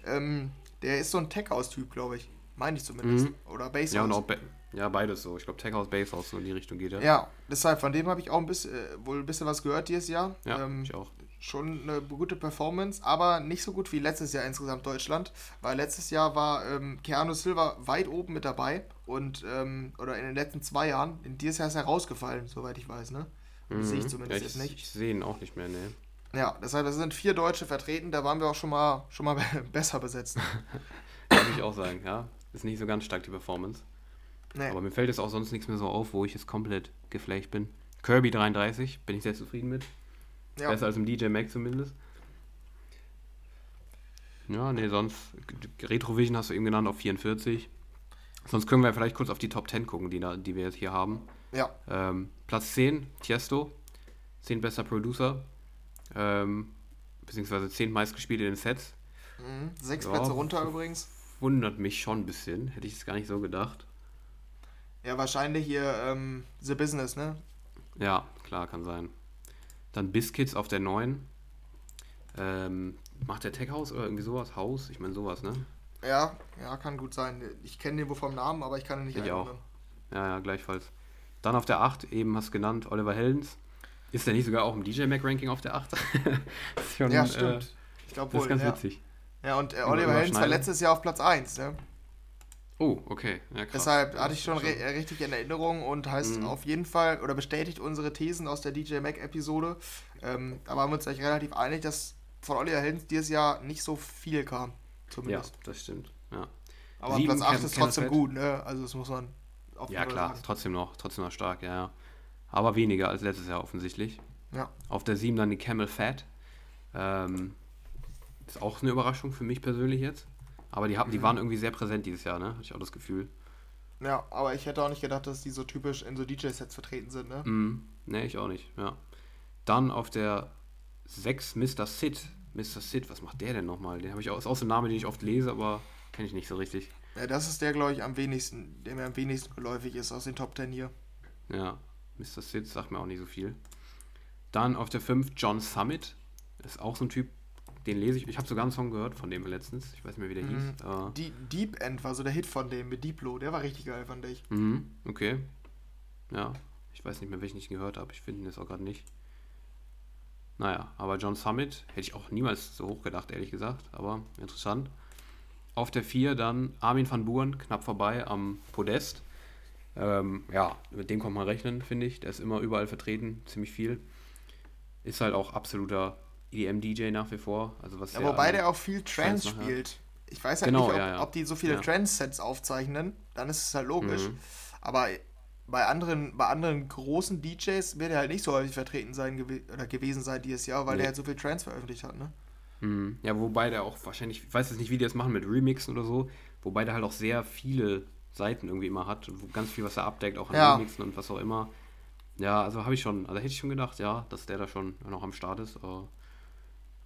Ähm, der ist so ein Tech-House-Typ, glaube ich. Meine ich zumindest. Mhm. Oder Bass Ja, und auch Ba- ja, beides so. Ich glaube, Tech House, Bass House, so in die Richtung geht er. Ja, deshalb, von dem habe ich auch ein bisschen, äh, wohl ein bisschen was gehört dieses Jahr. Ja, ähm, ich auch. schon eine gute Performance, aber nicht so gut wie letztes Jahr insgesamt Deutschland, weil letztes Jahr war ähm, Keanu Silva weit oben mit dabei und ähm, oder in den letzten zwei Jahren, in dieses Jahr ist er rausgefallen, soweit ich weiß, ne? Das sehe ich Mhm. zumindest ja, ich, jetzt nicht. Ich sehe ihn auch nicht mehr, ne. Ja, das sind vier Deutsche vertreten, da waren wir auch schon mal schon mal besser besetzt. Würde ich auch sagen, ja. Ist nicht so ganz stark die Performance. Nee. Aber mir fällt jetzt auch sonst nichts mehr so auf, wo ich jetzt komplett geflasht bin. Kirby 33, bin ich sehr zufrieden mit. ja. Besser als im DJ Mac zumindest. Ja, nee, sonst. Retrovision hast du eben genannt auf 44. Sonst können wir vielleicht kurz auf die Top 10 gucken, die, die wir jetzt hier haben. ja, Ähm, Platz 10, Tiesto. 10 bester Producer. Ähm, beziehungsweise 10 meistgespielt in den Sets. mhm. sechs Ja. Plätze runter übrigens. Wundert mich schon ein bisschen. Hätte ich es gar nicht so gedacht. Ja, wahrscheinlich hier ähm, The Business, ne? Ja, klar, kann sein. Dann Biscuits auf der 9. Ähm, macht der Tech House oder irgendwie sowas? Haus? Ich meine sowas, ne? Ja, ja, kann gut sein. Ich kenne den wohl vom Namen, aber ich kann ihn nicht Ich auch. Ja, ja, gleichfalls. Dann auf der 8, eben hast du genannt, Oliver Heldens. Ist der nicht sogar auch im DJ Mac Ranking auf der 8? das ist schon, Ja, äh, stimmt. ich glaube das wohl. ist ganz ja. witzig. Ja, und äh, Oliver Heldens war letztes Jahr auf Platz 1. Ne? Oh, okay. Ja, krass. Deshalb hatte ich schon das äh, richtig in Erinnerung und heißt Mhm. auf jeden Fall oder bestätigt unsere Thesen aus der DJ Mac-Episode. Ähm, da waren wir uns eigentlich relativ einig, dass von Oliver Heldens dieses Jahr nicht so viel kam. Ja, Zumindest. das stimmt. Ja, Aber Sieben Platz 8 Cam- ist trotzdem gut, ne? Also das muss man auf ja klar, sagen. trotzdem noch, trotzdem noch stark, ja, ja. Aber weniger als letztes Jahr offensichtlich. Ja. Auf der 7 dann die Camel Fat. Ähm, ist auch eine Überraschung für mich persönlich jetzt. Aber die, haben, die Mhm. waren irgendwie sehr präsent dieses Jahr, ne? Hatte ich auch das Gefühl. Ja, aber ich hätte auch nicht gedacht, dass die so typisch in so DJ-Sets vertreten sind, ne? Mhm. Ne, ich auch nicht, ja. Dann auf der 6 Mr. Sid. Mr. Sid, was macht der denn nochmal? Den habe ich auch, ist auch so ein Name, den ich oft lese, aber kenne ich nicht so richtig. Ja, das ist der, glaube ich, am wenigsten, der mir am wenigsten geläufig ist aus den Top 10 hier. Ja, Mr. Sid sagt mir auch nicht so viel. Dann auf der 5 John Summit. Ist auch so ein Typ, den lese ich. Ich habe sogar einen Song gehört von dem letztens. Ich weiß nicht mehr, wie der Mhm. hieß. Aber, Die Deep End war so der Hit von dem mit Diplo, der war richtig geil, fand ich. mhm, okay. Ja, ich weiß nicht mehr, welchen ich gehört habe. Ich finde ihn jetzt auch gerade nicht. Naja, aber John Summit hätte ich auch niemals so hoch gedacht, ehrlich gesagt. Aber interessant. Auf der 4 dann Armin van Buuren, knapp vorbei am Podest. Ähm, ja, mit dem kann man rechnen, finde ich. Der ist immer überall vertreten, ziemlich viel. Ist halt auch absoluter EDM-DJ nach wie vor. Also was Ja, der wobei der auch viel Trance spielt. Ich weiß halt Genau, nicht, ob, ja, ja. ob die so viele. Trance-Sets aufzeichnen, dann ist es halt logisch. Mhm. Aber bei anderen, bei anderen großen DJs wird er halt nicht so häufig vertreten sein gewe oder gewesen sein dieses Jahr, weil Nee. der halt so viel Trance veröffentlicht hat, ne? Mhm. Ja, wobei der auch wahrscheinlich, ich weiß jetzt nicht, wie die das machen mit Remixen oder so, wobei der halt auch sehr viele Seiten irgendwie immer hat, wo ganz viel, was er abdeckt, auch an Ja. Remixen und was auch immer. Ja, also habe ich schon, also hätte ich schon gedacht, ja, dass der da schon noch am Start ist. Aber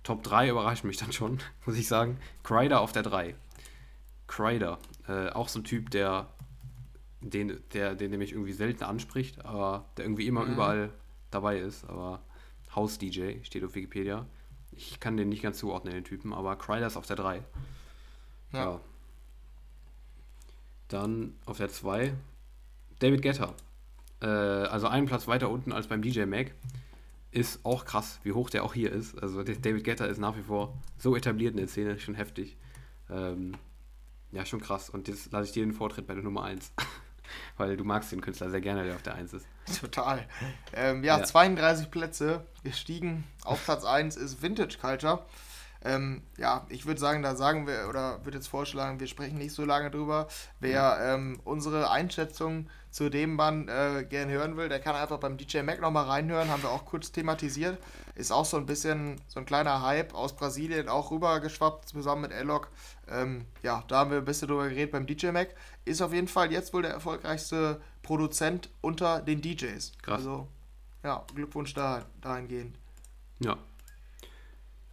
Top 3 überrascht mich dann schon, muss ich sagen. Kryder auf der 3. Kryder, äh, auch so ein Typ, der den, der, den, der mich irgendwie selten anspricht, aber der irgendwie immer Mhm. überall dabei ist. Aber House-DJ steht auf Wikipedia. Ich kann den nicht ganz zuordnen, den Typen, aber Kryder ist auf der 3. Ja. Ja. Dann auf der 2 David Guetta. Äh, also einen Platz weiter unten als beim DJ Mac. Ist auch krass, wie hoch der auch hier ist. Also David Guetta ist nach wie vor so etabliert in der Szene, schon heftig. Ähm, ja, schon krass. Und jetzt lasse ich dir den Vortritt bei der Nummer 1. Weil du magst den Künstler sehr gerne, der auf der 1 ist. Total. Ähm, ja, Ja. 32 Plätze gestiegen. Auf Platz 1 ist Vintage Culture. Ähm, ja, ich würde sagen, da sagen wir, oder würde jetzt vorschlagen, wir sprechen nicht so lange drüber. Wer ähm, unsere Einschätzung zu dem Mann äh, gern hören will, der kann einfach beim DJ Mac nochmal reinhören, haben wir auch kurz thematisiert. Ist auch so ein bisschen so ein kleiner Hype aus Brasilien auch rübergeschwappt, zusammen mit Elok. Ähm, ja, da haben wir ein bisschen drüber geredet beim DJ Mac. Ist auf jeden Fall jetzt wohl der erfolgreichste Produzent unter den DJs. Krass. Also, ja, Glückwunsch da, dahingehend. Ja,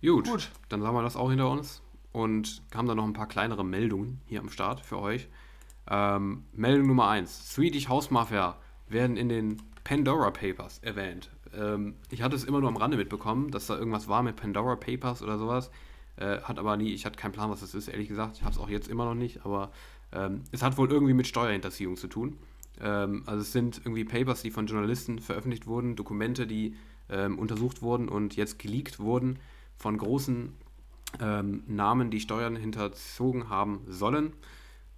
Gut, Gut, dann haben wir das auch hinter uns und haben dann noch ein paar kleinere Meldungen hier am Start für euch. Ähm, Meldung Nummer 1. Swedish House Mafia werden in den Pandora Papers erwähnt. Ähm, ich hatte es immer nur am Rande mitbekommen, dass da irgendwas war mit Pandora Papers oder sowas. Äh, hat aber nie, ich hatte keinen Plan, was das ist, ehrlich gesagt. Ich habe es auch jetzt immer noch nicht, aber ähm, es hat wohl irgendwie mit Steuerhinterziehung zu tun. Ähm, also es sind irgendwie Papers, die von Journalisten veröffentlicht wurden, Dokumente, die ähm, untersucht wurden und jetzt geleakt wurden von großen ähm, Namen, die Steuern hinterzogen haben sollen.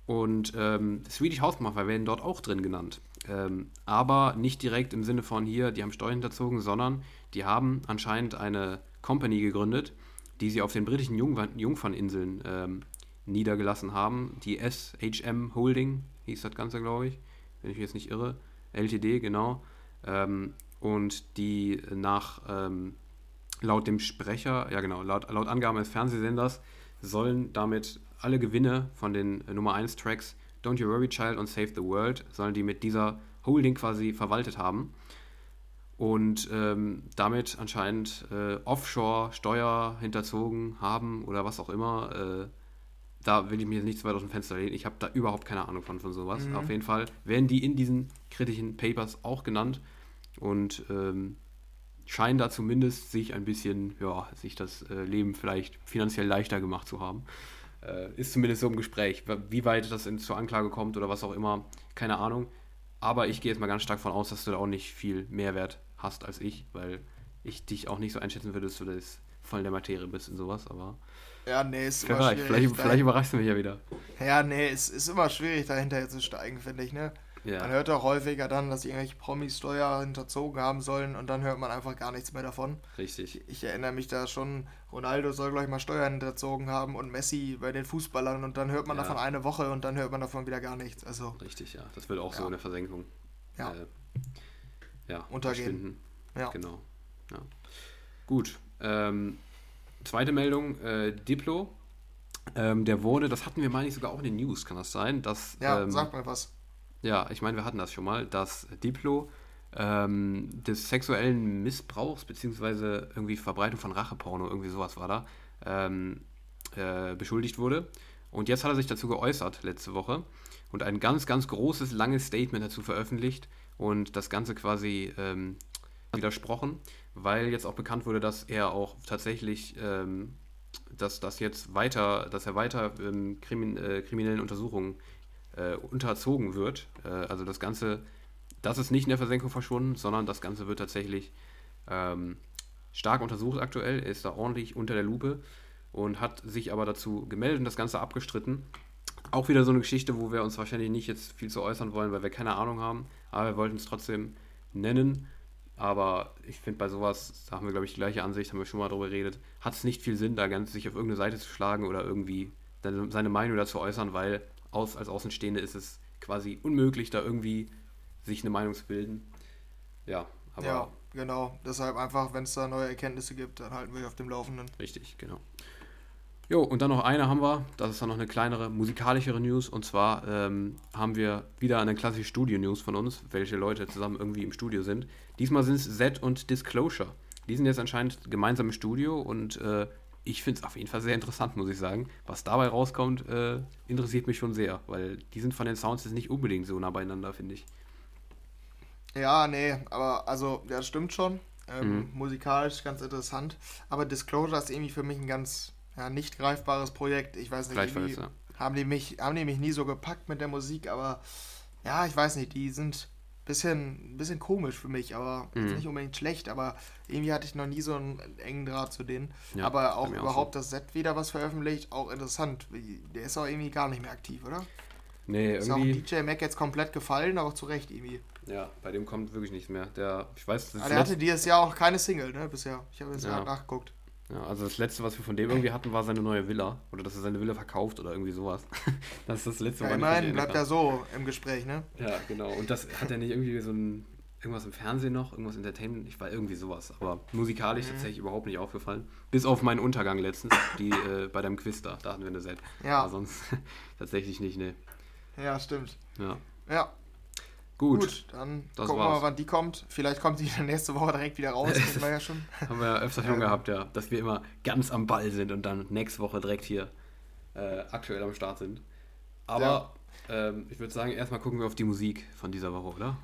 Und ähm, Swedish Mafia werden dort auch drin genannt. Ähm, aber nicht direkt im Sinne von hier, die haben Steuern hinterzogen, sondern die haben anscheinend eine Company gegründet, die sie auf den britischen Jungfern Jungferninseln ähm, niedergelassen haben. Die SHM Holding hieß das Ganze, glaube ich, wenn ich mich jetzt nicht irre. LTD, genau. Ähm, und die nach ähm, Laut dem Sprecher, ja genau, laut, laut Angaben des Fernsehsenders sollen damit alle Gewinne von den äh, Nummer 1 Tracks Don't You Worry Child und Save the World, sollen die mit dieser Holding quasi verwaltet haben und ähm, damit anscheinend äh, Offshore-Steuer hinterzogen haben oder was auch immer. Äh, da will ich mir jetzt nicht zu weit aus dem Fenster lehnen. Ich habe da überhaupt keine Ahnung von, von sowas. Mhm. Auf jeden Fall werden die in diesen kritischen Papers auch genannt und ähm, scheinen da zumindest sich ein bisschen, ja, sich das äh, Leben vielleicht finanziell leichter gemacht zu haben. Äh, ist zumindest so im Gespräch. Wie weit das in, zur Anklage kommt oder was auch immer, keine Ahnung. Aber ich gehe jetzt mal ganz stark von aus, dass du da auch nicht viel Mehrwert hast als ich, weil ich dich auch nicht so einschätzen würde, dass du das voll in der Materie bist und sowas, aber. Ja, nee, ist immer schwierig. Vielleicht, vielleicht überraschst du mich ja wieder. Ja, nee, es ist immer schwierig, dahinter zu steigen, finde ich, ne? Ja. Man hört auch häufiger dann, dass irgendwelche Promis Steuer hinterzogen haben sollen und dann hört man einfach gar nichts mehr davon. Richtig. Ich erinnere mich da schon, Ronaldo soll gleich mal Steuern hinterzogen haben und Messi bei den Fußballern und dann hört man ja. davon eine Woche und dann hört man davon wieder gar nichts. Also, Richtig, ja. Das wird auch ja. so in der Versenkung. Ja. Äh, ja, untergehen. Ja. Genau. Ja. Gut. Ähm, zweite Meldung, äh, Diplo. Ähm, der wurde, das hatten wir, meine ich, sogar auch in den News, kann das sein? Dass, ja, ähm, sag mal was ja, ich meine, wir hatten das schon mal, dass Diplo ähm, des sexuellen Missbrauchs beziehungsweise irgendwie Verbreitung von Racheporno, irgendwie sowas war da, ähm, äh, beschuldigt wurde. Und jetzt hat er sich dazu geäußert letzte Woche und ein ganz, ganz großes, langes Statement dazu veröffentlicht und das Ganze quasi ähm, widersprochen, weil jetzt auch bekannt wurde, dass er auch tatsächlich, ähm, dass das jetzt weiter, dass er weiter ähm, krimin äh, kriminellen Untersuchungen äh, unterzogen wird. Äh, also das Ganze, das ist nicht in der Versenkung verschwunden, sondern das Ganze wird tatsächlich ähm, stark untersucht aktuell, ist da ordentlich unter der Lupe und hat sich aber dazu gemeldet und das Ganze abgestritten. Auch wieder so eine Geschichte, wo wir uns wahrscheinlich nicht jetzt viel zu äußern wollen, weil wir keine Ahnung haben, aber wir wollten es trotzdem nennen. Aber ich finde bei sowas, da haben wir glaube ich die gleiche Ansicht, haben wir schon mal darüber geredet, hat es nicht viel Sinn, da ganz sich auf irgendeine Seite zu schlagen oder irgendwie seine Meinung dazu äußern, weil aus, als Außenstehende ist es quasi unmöglich, da irgendwie sich eine Meinung zu bilden. Ja, aber. Ja, genau. Deshalb einfach, wenn es da neue Erkenntnisse gibt, dann halten wir auf dem Laufenden. Richtig, genau. Jo, und dann noch eine haben wir, das ist dann noch eine kleinere, musikalischere News. Und zwar ähm, haben wir wieder eine klassische Studio-News von uns, welche Leute zusammen irgendwie im Studio sind. Diesmal sind es Z und Disclosure. Die sind jetzt anscheinend gemeinsam im Studio und äh, ich finde es auf jeden Fall sehr interessant, muss ich sagen. Was dabei rauskommt, äh, interessiert mich schon sehr, weil die sind von den Sounds jetzt nicht unbedingt so nah beieinander, finde ich. Ja, nee, aber also, ja, das stimmt schon. Ähm, mhm. Musikalisch ganz interessant. Aber Disclosure ist irgendwie für mich ein ganz ja, nicht greifbares Projekt. Ich weiß nicht, Gleichfalls, ja. haben, die mich, haben die mich nie so gepackt mit der Musik, aber ja, ich weiß nicht, die sind bisschen, bisschen komisch für mich, aber mhm. nicht unbedingt schlecht, aber irgendwie hatte ich noch nie so einen engen Draht zu denen. Ja, aber auch überhaupt auch so. das Set wieder was veröffentlicht, auch interessant. Der ist auch irgendwie gar nicht mehr aktiv, oder? Nee, ist irgendwie. Ist auch DJ Mac jetzt komplett gefallen, aber zu Recht irgendwie. Ja, bei dem kommt wirklich nichts mehr. Der, ich weiß, das aber der hatte dieses Jahr auch keine Single, ne, bisher. Ich habe jetzt ja. nachgeguckt. Ja, also das letzte, was wir von dem irgendwie hatten, war seine neue Villa. Oder dass er seine Villa verkauft oder irgendwie sowas. Das ist das letzte Ja, Mal. immerhin bleibt er so im Gespräch, ne? Ja, genau. Und das hat er nicht irgendwie so ein. Irgendwas im Fernsehen noch, irgendwas Entertainment, ich war irgendwie sowas, aber musikalisch Mhm. tatsächlich überhaupt nicht aufgefallen. Bis auf meinen Untergang letztens, die äh, bei deinem Quiz da, da hatten wir eine Set. Ja. Aber sonst tatsächlich nicht, ne. Ja, stimmt. Ja. Ja, Gut, gut, dann das gucken wir mal, war's. wann die kommt. Vielleicht kommt die dann nächste Woche direkt wieder raus, wissen wir ja schon. haben wir ja öfter schon gehabt, ja, dass wir immer ganz am Ball sind und dann nächste Woche direkt hier äh, aktuell am Start sind. Aber ähm, ich würde sagen, erstmal gucken wir auf die Musik von dieser Woche, oder?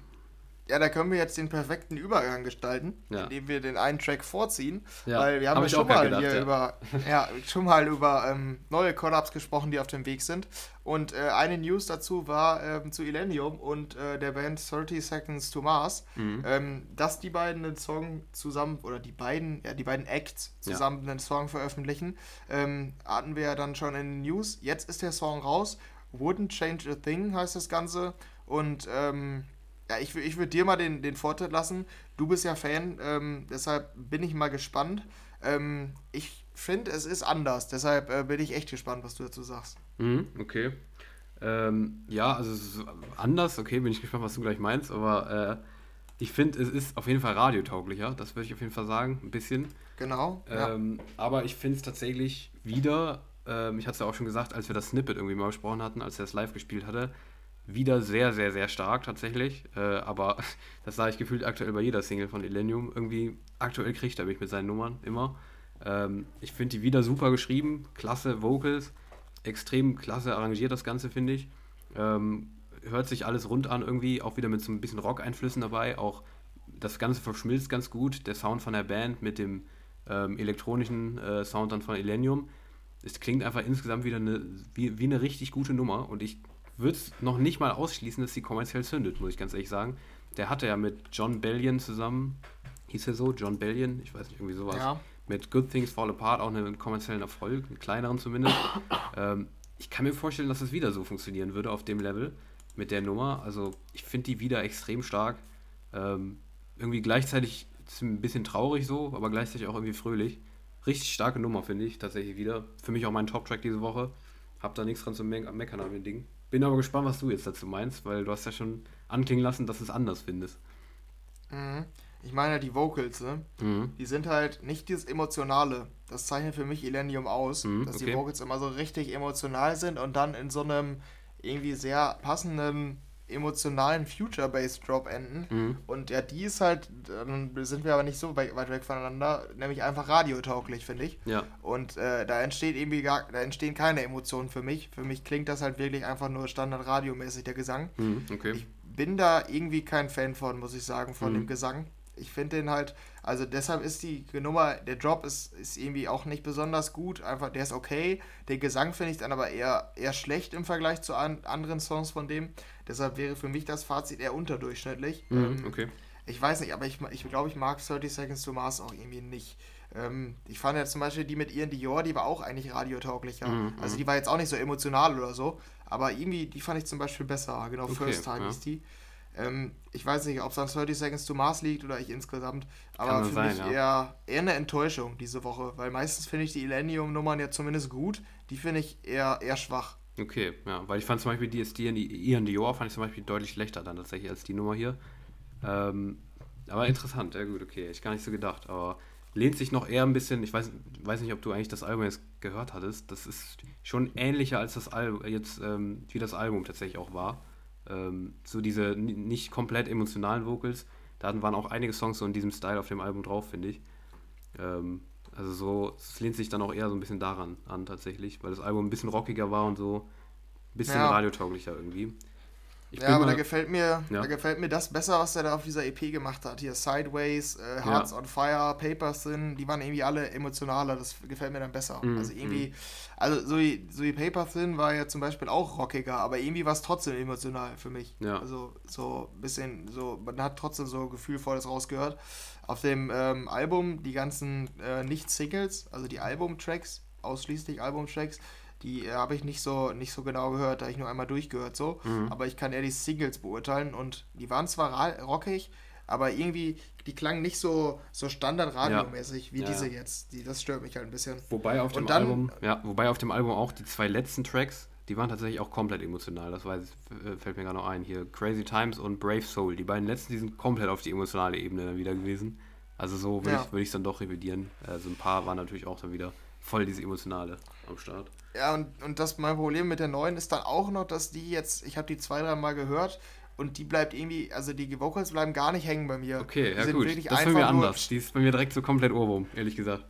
Ja, da können wir jetzt den perfekten Übergang gestalten, Ja. indem wir den einen Track vorziehen. Ja, weil wir haben hab schon mal gedacht, hier ja. über, ja, schon mal über ähm, neue Collabs gesprochen, die auf dem Weg sind. Und äh, eine News dazu war ähm, zu Illenium und äh, der Band 30 Seconds to Mars, Mhm. ähm, dass die beiden einen Song zusammen, oder die beiden, ja, die beiden Acts zusammen einen Song veröffentlichen. Ähm, hatten wir ja dann schon in den News. Jetzt ist der Song raus. Wouldn't Change a Thing heißt das Ganze. Und ähm, ja, ich, ich würde dir mal den, den Vortritt lassen. Du bist ja Fan, ähm, deshalb bin ich mal gespannt. Ähm, ich finde, es ist anders, deshalb äh, bin ich echt gespannt, was du dazu sagst. Mhm, okay. Ähm, ja, also es ist anders, okay, bin ich gespannt, was du gleich meinst, aber äh, ich finde, es ist auf jeden Fall radiotauglicher, das würde ich auf jeden Fall sagen, ein bisschen. Genau. ja. Ähm, aber ich finde es tatsächlich wieder, ähm, ich hatte es ja auch schon gesagt, als wir das Snippet irgendwie mal besprochen hatten, als er es live gespielt hatte, wieder sehr, sehr, sehr stark tatsächlich. Äh, aber das sah ich gefühlt aktuell bei jeder Single von Illenium. Irgendwie aktuell kriegt er mich mit seinen Nummern immer. Ähm, ich finde die wieder super geschrieben, klasse Vocals, extrem klasse arrangiert das Ganze, finde ich. Ähm, hört sich alles rund an irgendwie, auch wieder mit so ein bisschen Rock-Einflüssen dabei. Auch das Ganze verschmilzt ganz gut. Der Sound von der Band mit dem ähm, elektronischen äh, Sound dann von Illenium. Es klingt einfach insgesamt wieder eine, wie, wie eine richtig gute Nummer und ich würde es noch nicht mal ausschließen, dass sie kommerziell zündet, muss ich ganz ehrlich sagen. Der hatte ja mit John Bellion zusammen, hieß er so, John Bellion, ich weiß nicht, irgendwie sowas, Ja. mit Good Things Fall Apart auch einen kommerziellen Erfolg, einen kleineren zumindest. ähm, ich kann mir vorstellen, dass es wieder so funktionieren würde auf dem Level mit der Nummer. Also ich finde die wieder extrem stark. Ähm, irgendwie gleichzeitig ein bisschen traurig so, aber gleichzeitig auch irgendwie fröhlich. Richtig starke Nummer, finde ich, tatsächlich wieder. Für mich auch mein Top-Track diese Woche. Hab da nichts dran zu me meckern an dem Ding. Bin aber gespannt, was du jetzt dazu meinst, weil du hast ja schon anklingen lassen, dass du es anders findest. Mhm. Ich meine, die Vocals, ne? Mhm. die sind halt nicht dieses Emotionale. Das zeichnet für mich Illenium aus, Mhm, dass die okay. Vocals immer so richtig emotional sind und dann in so einem irgendwie sehr passenden emotionalen Future-Bass-Drop enden. Mhm. Und ja, die ist halt, dann sind wir aber nicht so weit weit weg voneinander, nämlich einfach radiotauglich, finde ich. Ja. Und äh, da entsteht irgendwie gar, da entstehen keine Emotionen für mich. Für mich klingt das halt wirklich einfach nur standard-radiomäßig, der Gesang. Mhm. Okay. Ich bin da irgendwie kein Fan von, muss ich sagen, von Mhm. dem Gesang. Ich finde den halt, also deshalb ist die Nummer, der Drop ist, ist irgendwie auch nicht besonders gut. Einfach, der ist okay. Den Gesang finde ich dann aber eher, eher schlecht im Vergleich zu an, anderen Songs von dem. Deshalb wäre für mich das Fazit eher unterdurchschnittlich. Mhm. Ähm, Okay. ich weiß nicht, aber ich, ich glaube, ich mag 30 Seconds to Mars auch irgendwie nicht. Ähm, ich fand ja zum Beispiel die mit Ian Dior, die war auch eigentlich radiotauglicher. Mhm, Also die war jetzt auch nicht so emotional oder so, aber irgendwie, die fand ich zum Beispiel besser. Genau, Okay, First Time ja. ist die. Ähm, ich weiß nicht, ob es an 30 Seconds to Mars liegt oder ich insgesamt, aber für sein, mich ja. eher, eher eine Enttäuschung diese Woche, weil meistens finde ich die Illenium-Nummern ja zumindest gut, die finde ich eher, eher schwach. Okay, ja, weil ich fand zum Beispiel die ist die Ian Dior fand ich zum Beispiel deutlich schlechter dann tatsächlich als die Nummer hier. Ähm, aber interessant, ja gut, okay, ich gar nicht so gedacht, aber lehnt sich noch eher ein bisschen, ich weiß, weiß nicht, ob du eigentlich das Album jetzt gehört hattest, das ist schon ähnlicher als das Album, jetzt, ähm, wie das Album tatsächlich auch war. Ähm, so diese nicht komplett emotionalen Vocals, da waren auch einige Songs so in diesem Style auf dem Album drauf, finde ich. Ähm, also so, es lehnt sich dann auch eher so ein bisschen daran an tatsächlich, weil das Album ein bisschen rockiger war und so ein bisschen Ja. radiotauglicher irgendwie. Ich ja, aber mal- da gefällt mir, Ja. da gefällt mir das besser, was er da auf dieser EP gemacht hat. Hier Sideways, äh, Hearts on Fire, Papers Thin, die waren irgendwie alle emotionaler. Das gefällt mir dann besser. Mhm, Also irgendwie, also so wie, so wie Paper Thin war ja zum Beispiel auch rockiger, aber irgendwie war es trotzdem emotional für mich. Ja. Also so ein bisschen, so, man hat trotzdem so gefühlvolles rausgehört. Auf dem ähm, Album, die ganzen äh, Nicht-Singles, also die Albumtracks, ausschließlich Albumtracks, die äh, habe ich nicht so, nicht so genau gehört, da habe ich nur einmal durchgehört so. Mhm. Aber ich kann eher die Singles beurteilen und die waren zwar rockig, aber irgendwie, die klangen nicht so, so standardradiomäßig ja. wie ja. diese jetzt. Die, das stört mich halt ein bisschen. Wobei auf dem dann, Album, ja, wobei auf dem Album auch die zwei letzten Tracks, die waren tatsächlich auch komplett emotional. Das weiß, äh, fällt mir gerade noch ein. Hier Crazy Times und Brave Soul. Die beiden letzten, die sind komplett auf die emotionale Ebene dann wieder gewesen. Also so würde ja. ich es dann doch revidieren. Also ein paar waren natürlich auch dann wieder voll diese emotionale am Start. Ja, und, und das mein Problem mit der neuen ist dann auch noch, dass die jetzt, ich habe die zwei, drei Mal gehört und die bleibt irgendwie, also die Vocals bleiben gar nicht hängen bei mir. Okay, ja gut. das ist bei mir anders. Die ist bei mir direkt so komplett Ohrwurm, ehrlich gesagt.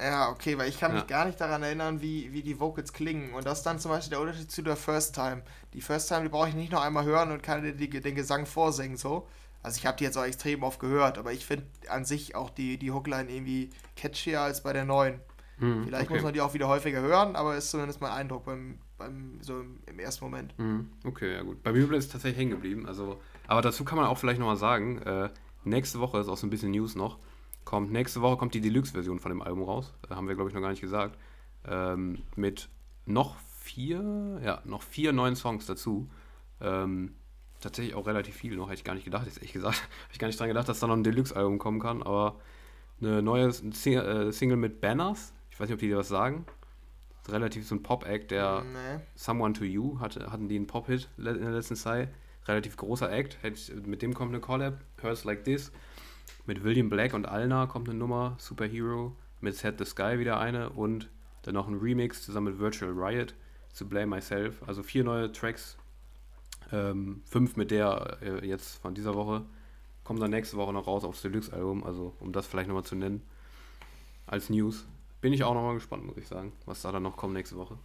Ja, okay, weil ich kann ja. mich gar nicht daran erinnern, wie, wie die Vocals klingen. Und das ist dann zum Beispiel der Unterschied zu der First Time. Die First Time, die brauche ich nicht noch einmal hören und kann die, den Gesang vorsingen, so. Also ich habe die jetzt auch extrem oft gehört, aber ich finde an sich auch die, die Hookline irgendwie catchier als bei der neuen. Hm, Vielleicht okay. muss man die auch wieder häufiger hören, aber ist zumindest mein Eindruck beim, beim so im, ersten Moment. Hm, okay, ja gut. Bei mir ist es tatsächlich hängen geblieben. Also, aber dazu kann man auch vielleicht nochmal sagen, äh, nächste Woche ist auch so ein bisschen News noch. Kommt, nächste Woche kommt die Deluxe-Version von dem Album raus. Äh, haben wir, glaube ich, noch gar nicht gesagt. Ähm, mit noch vier, ja, noch vier neuen Songs dazu. Ähm, tatsächlich auch relativ viel noch, hätte ich gar nicht gedacht, jetzt ehrlich gesagt. Habe ich gar nicht dran gedacht, dass da noch ein Deluxe-Album kommen kann, aber eine neue äh, Single mit Banners, ich weiß nicht, ob die dir was sagen. Relativ so ein Pop-Act, der nee. Someone to You hatte, hatten die einen Pop-Hit in der letzten Zeit. Relativ großer Act, mit dem kommt eine Collab, Hurts Like This. Mit William Black und Alna kommt eine Nummer, Superhero. Mit Set the Sky wieder eine und dann noch ein Remix zusammen mit Virtual Riot zu Blame Myself. Also vier neue Tracks ähm, fünf mit der äh, jetzt von dieser Woche. Kommen dann nächste Woche noch raus aufs Deluxe-Album, also um das vielleicht nochmal zu nennen. Als News. Bin ich auch nochmal gespannt, muss ich sagen, was da dann noch kommt nächste Woche.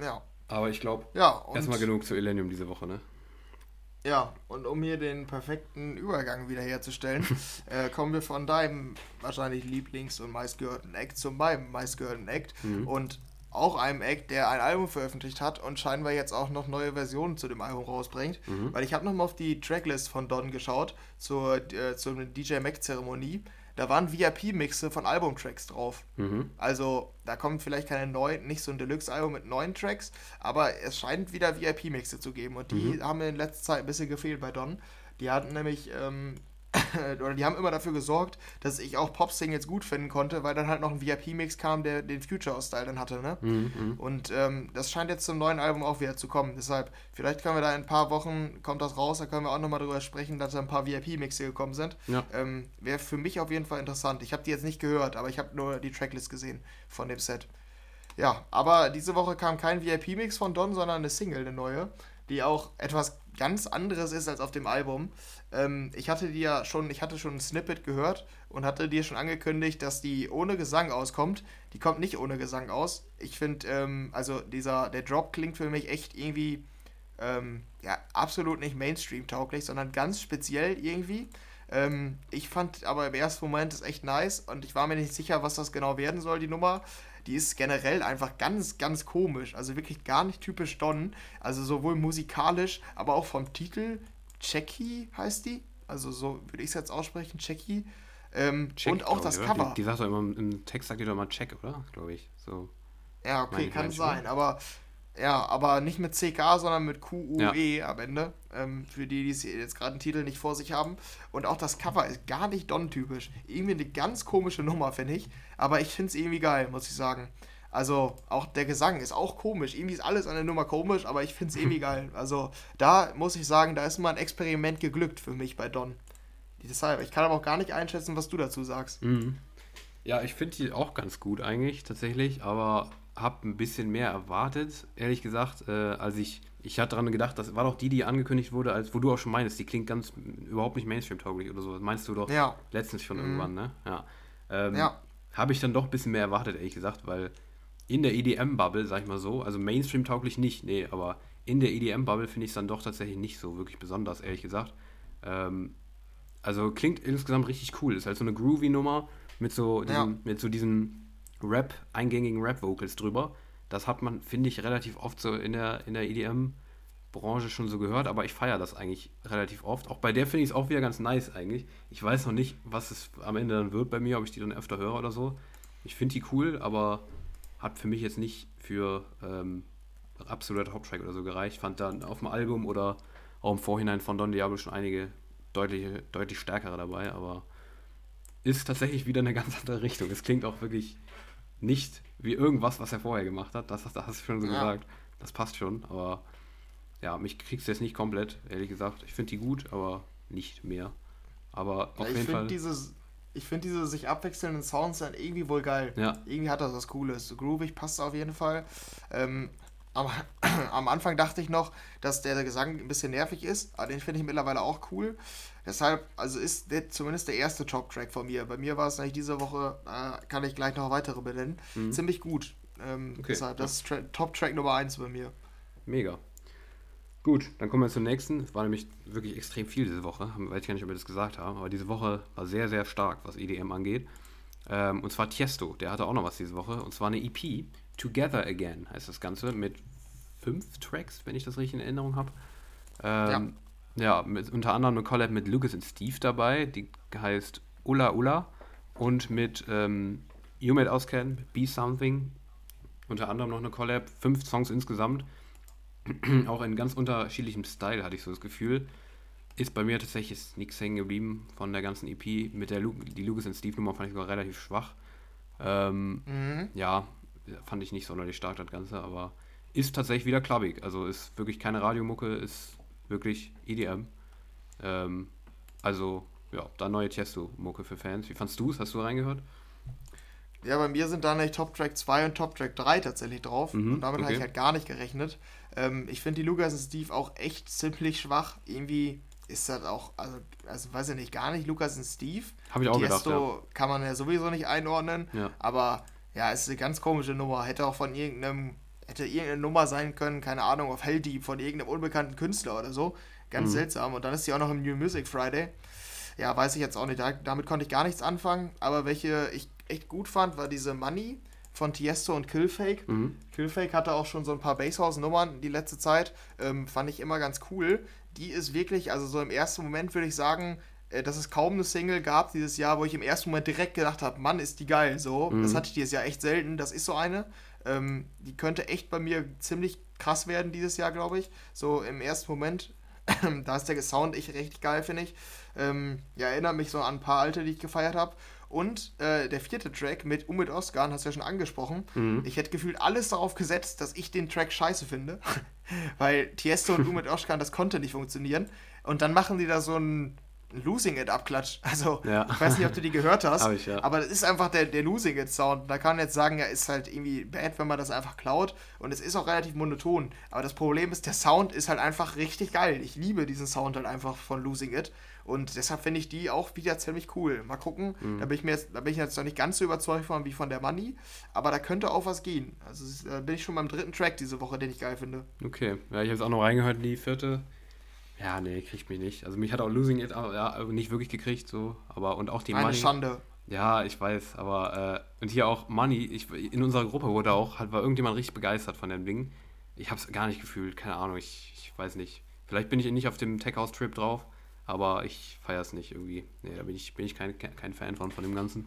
Ja. Aber ich glaube, ja, erstmal genug zu Elenium diese Woche, ne? Ja, und um hier den perfekten Übergang wiederherzustellen, äh, kommen wir von deinem wahrscheinlich Lieblings- und meistgehörten Act zu meinem meistgehörten Act. Mhm. Und auch einem Act, der ein Album veröffentlicht hat und scheinbar jetzt auch noch neue Versionen zu dem Album rausbringt. Mhm. Weil ich habe nochmal auf die Tracklist von Don geschaut, zur, äh, zur DJ Mac-Zeremonie. Da waren VIP-Mixe von Albumtracks drauf. Mhm. Also da kommt vielleicht keine neuen, nicht so ein Deluxe-Album mit neuen Tracks, aber es scheint wieder VIP-Mixe zu geben. Und die mhm. haben in letzter Zeit ein bisschen gefehlt bei Don. Die hatten nämlich ähm, oder die haben immer dafür gesorgt, dass ich auch Pop-Singles gut finden konnte, weil dann halt noch ein VIP-Mix kam, der den Future-Style dann hatte, ne? Mhm, mhm, und ähm, das scheint jetzt zum neuen Album auch wieder zu kommen. Deshalb, vielleicht können wir da in ein paar Wochen, kommt das raus, da können wir auch nochmal drüber sprechen, dass da ein paar VIP-Mixe gekommen sind. Ja. Ähm, Wäre für mich auf jeden Fall interessant. Ich habe die jetzt nicht gehört, aber ich habe nur die Tracklist gesehen von dem Set. Ja, aber diese Woche kam kein VIP-Mix von Don, sondern eine Single, eine neue, die auch etwas ganz anderes ist als auf dem Album. Ähm, ich hatte dir ja schon, ich hatte schon ein Snippet gehört und hatte dir schon angekündigt, dass die ohne Gesang auskommt. Die kommt nicht ohne Gesang aus. Ich finde, ähm, also dieser, der Drop klingt für mich echt irgendwie, ähm, ja, absolut nicht Mainstream-tauglich, sondern ganz speziell irgendwie. Ähm, ich fand aber im ersten Moment es echt nice und ich war mir nicht sicher, was das genau werden soll, die Nummer die ist generell einfach ganz, ganz komisch. Also wirklich gar nicht typisch Don. Also sowohl musikalisch, aber auch vom Titel. Checky heißt die. Also so würde ich es jetzt aussprechen, Checky. Ähm, Check, und auch das ich, Cover. Die, die, sagt doch immer im Text, sagt die doch mal Check, oder? Glaube ich. So. Ja, okay, kann sein. Aber ja, aber nicht mit CK, sondern mit QUE ja. am Ende. Ähm, für die, die jetzt gerade einen Titel nicht vor sich haben. Und auch das Cover ist gar nicht Don-typisch. Irgendwie eine ganz komische Nummer, finde ich. Aber ich finde es irgendwie geil, muss ich sagen. Also auch der Gesang ist auch komisch. Irgendwie ist alles an der Nummer komisch, aber ich finde es irgendwie geil. Also da muss ich sagen, da ist mal ein Experiment geglückt für mich bei Don. Deshalb, ich kann aber auch gar nicht einschätzen, was du dazu sagst. Mhm. Ja, ich finde die auch ganz gut eigentlich, tatsächlich. Aber habe ein bisschen mehr erwartet, ehrlich gesagt, äh, als ich. Ich hatte daran gedacht, das war doch die, die angekündigt wurde, als wo du auch schon meinst, die klingt ganz überhaupt nicht Mainstream-tauglich oder so. Das meinst du doch ja. letztens schon mhm. irgendwann, ne? Ja. Ähm, ja. Habe ich dann doch ein bisschen mehr erwartet, ehrlich gesagt, weil in der EDM-Bubble, sag ich mal so, also Mainstream-tauglich nicht, nee, aber in der EDM-Bubble finde ich es dann doch tatsächlich nicht so wirklich besonders, ehrlich gesagt. Ähm, also klingt insgesamt richtig cool. Ist halt so eine Groovy-Nummer mit so diesem, ja. mit so diesem Rap, eingängigen Rap-Vocals drüber. Das hat man, finde ich, relativ oft so in der, in der EDM-Branche schon so gehört, aber ich feiere das eigentlich relativ oft. Auch bei der finde ich es auch wieder ganz nice eigentlich. Ich weiß noch nicht, was es am Ende dann wird bei mir, ob ich die dann öfter höre oder so. Ich finde die cool, aber hat für mich jetzt nicht für ähm, absoluter Haupttrack oder so gereicht. Fand dann auf dem Album oder auch im Vorhinein von Don Diablo schon einige deutlich, deutlich stärkere dabei, aber ist tatsächlich wieder eine ganz andere Richtung. Es klingt auch wirklich nicht wie irgendwas, was er vorher gemacht hat. Das, das, das hast du schon so ja. gesagt. Das passt schon, aber ja, mich kriegst du jetzt nicht komplett, ehrlich gesagt. Ich finde die gut, aber nicht mehr. Aber auf ja, jeden Fall. Dieses, ich finde diese sich abwechselnden Sounds dann irgendwie wohl geil. Ja. Irgendwie hat das was Cooles. So groovig passt auf jeden Fall. Ähm, am, am Anfang dachte ich noch, dass der Gesang ein bisschen nervig ist, aber den finde ich mittlerweile auch cool. Deshalb, also ist der zumindest der erste Top-Track von mir. Bei mir war es eigentlich diese Woche, äh, kann ich gleich noch weitere benennen. Mhm. Ziemlich gut. Ähm, okay. Deshalb, das ist Top-Track Nummer 1 bei mir. Mega. Gut, dann kommen wir zum nächsten. Es war nämlich wirklich extrem viel diese Woche. Weiß ich gar nicht, ob wir das gesagt haben, aber diese Woche war sehr, sehr stark, was EDM angeht. Ähm, und zwar Tiesto, der hatte auch noch was diese Woche. Und zwar eine EP, Together Again heißt das Ganze, mit fünf Tracks, wenn ich das richtig in Erinnerung habe. Ähm, ja, ja mit, unter anderem eine Collab mit Lucas und Steve dabei, die heißt Ulla Ulla. Und mit ähm, You Made auskennen, Be Something. Unter anderem noch eine Collab, fünf Songs insgesamt. auch in ganz unterschiedlichem Style, hatte ich so das Gefühl. Ist bei mir tatsächlich nichts hängen geblieben von der ganzen EP. Mit der Lu die Lucas und Steve Nummer fand ich sogar relativ schwach. Ähm, mhm. Ja, fand ich nicht sonderlich stark, das Ganze, aber ist tatsächlich wieder clubbig. Also ist wirklich keine Radiomucke, ist wirklich EDM. Ähm, also, ja, da neue Tiesto-Mucke für Fans. Wie fandst du es? Hast du reingehört? Ja, bei mir sind da nicht Top Track 2 und Top Track 3 tatsächlich drauf. Mhm, und damit okay. habe ich halt gar nicht gerechnet. Ähm, ich finde die Lucas und Steve auch echt ziemlich schwach. Irgendwie ist das auch, also, also weiß ich nicht, gar nicht Lucas und Steve. Habe ich auch Tiesto gedacht, ja. kann man ja sowieso nicht einordnen. Ja. Aber ja, ist eine ganz komische Nummer. Hätte auch von irgendeinem, hätte irgendeine Nummer sein können, keine Ahnung, auf Helldeep von irgendeinem unbekannten Künstler oder so. Ganz mhm. seltsam. Und dann ist sie auch noch im New Music Friday. Ja, weiß ich jetzt auch nicht. Da, damit konnte ich gar nichts anfangen. Aber welche ich echt gut fand, war diese Money von Tiesto und Killfake. Mhm. Killfake hatte auch schon so ein paar Basshouse-Nummern die letzte Zeit. Ähm, fand ich immer ganz cool. Die ist wirklich, also so im ersten Moment würde ich sagen, äh, dass es kaum eine Single gab dieses Jahr, wo ich im ersten Moment direkt gedacht habe, Mann, ist die geil. So, mhm. das hatte ich dieses Jahr echt selten. Das ist so eine. Ähm, die könnte echt bei mir ziemlich krass werden dieses Jahr, glaube ich. So im ersten Moment. da ist der Sound echt richtig geil, finde ich. Ähm, ja, erinnert mich so an ein paar alte, die ich gefeiert habe. Und äh, der vierte Track mit Umid Oskan, hast du ja schon angesprochen. Mhm. Ich hätte gefühlt alles darauf gesetzt, dass ich den Track scheiße finde. Weil Tiesto und Umid Oskan, das konnte nicht funktionieren. Und dann machen die da so ein Losing It Abklatsch. Also, ja. ich weiß nicht, ob du die gehört hast, ich, ja. aber das ist einfach der, der Losing It Sound. Da kann man jetzt sagen, ja, ist halt irgendwie bad, wenn man das einfach klaut. Und es ist auch relativ monoton. Aber das Problem ist, der Sound ist halt einfach richtig geil. Ich liebe diesen Sound halt einfach von Losing It. Und deshalb finde ich die auch wieder ziemlich cool. Mal gucken. Mhm. Da bin ich mir jetzt, da bin ich jetzt noch nicht ganz so überzeugt von wie von der Money, aber da könnte auch was gehen. Also da bin ich schon beim dritten Track diese Woche, den ich geil finde. Okay, ja, ich habe es auch noch reingehört in die vierte. Ja, nee, kriegt mich nicht. Also mich hat auch Losing It ja, nicht wirklich gekriegt, so. Aber und auch die Eine Money. Schande. Ja, ich weiß, aber äh, und hier auch Money, ich, in unserer Gruppe wurde auch, halt, war irgendjemand richtig begeistert von dem Ding. Ich habe es gar nicht gefühlt, keine Ahnung, ich, ich weiß nicht. Vielleicht bin ich nicht auf dem Tech House Trip drauf, aber ich feiere es nicht irgendwie. Nee, da bin ich, bin ich kein, kein Fan von, von dem Ganzen.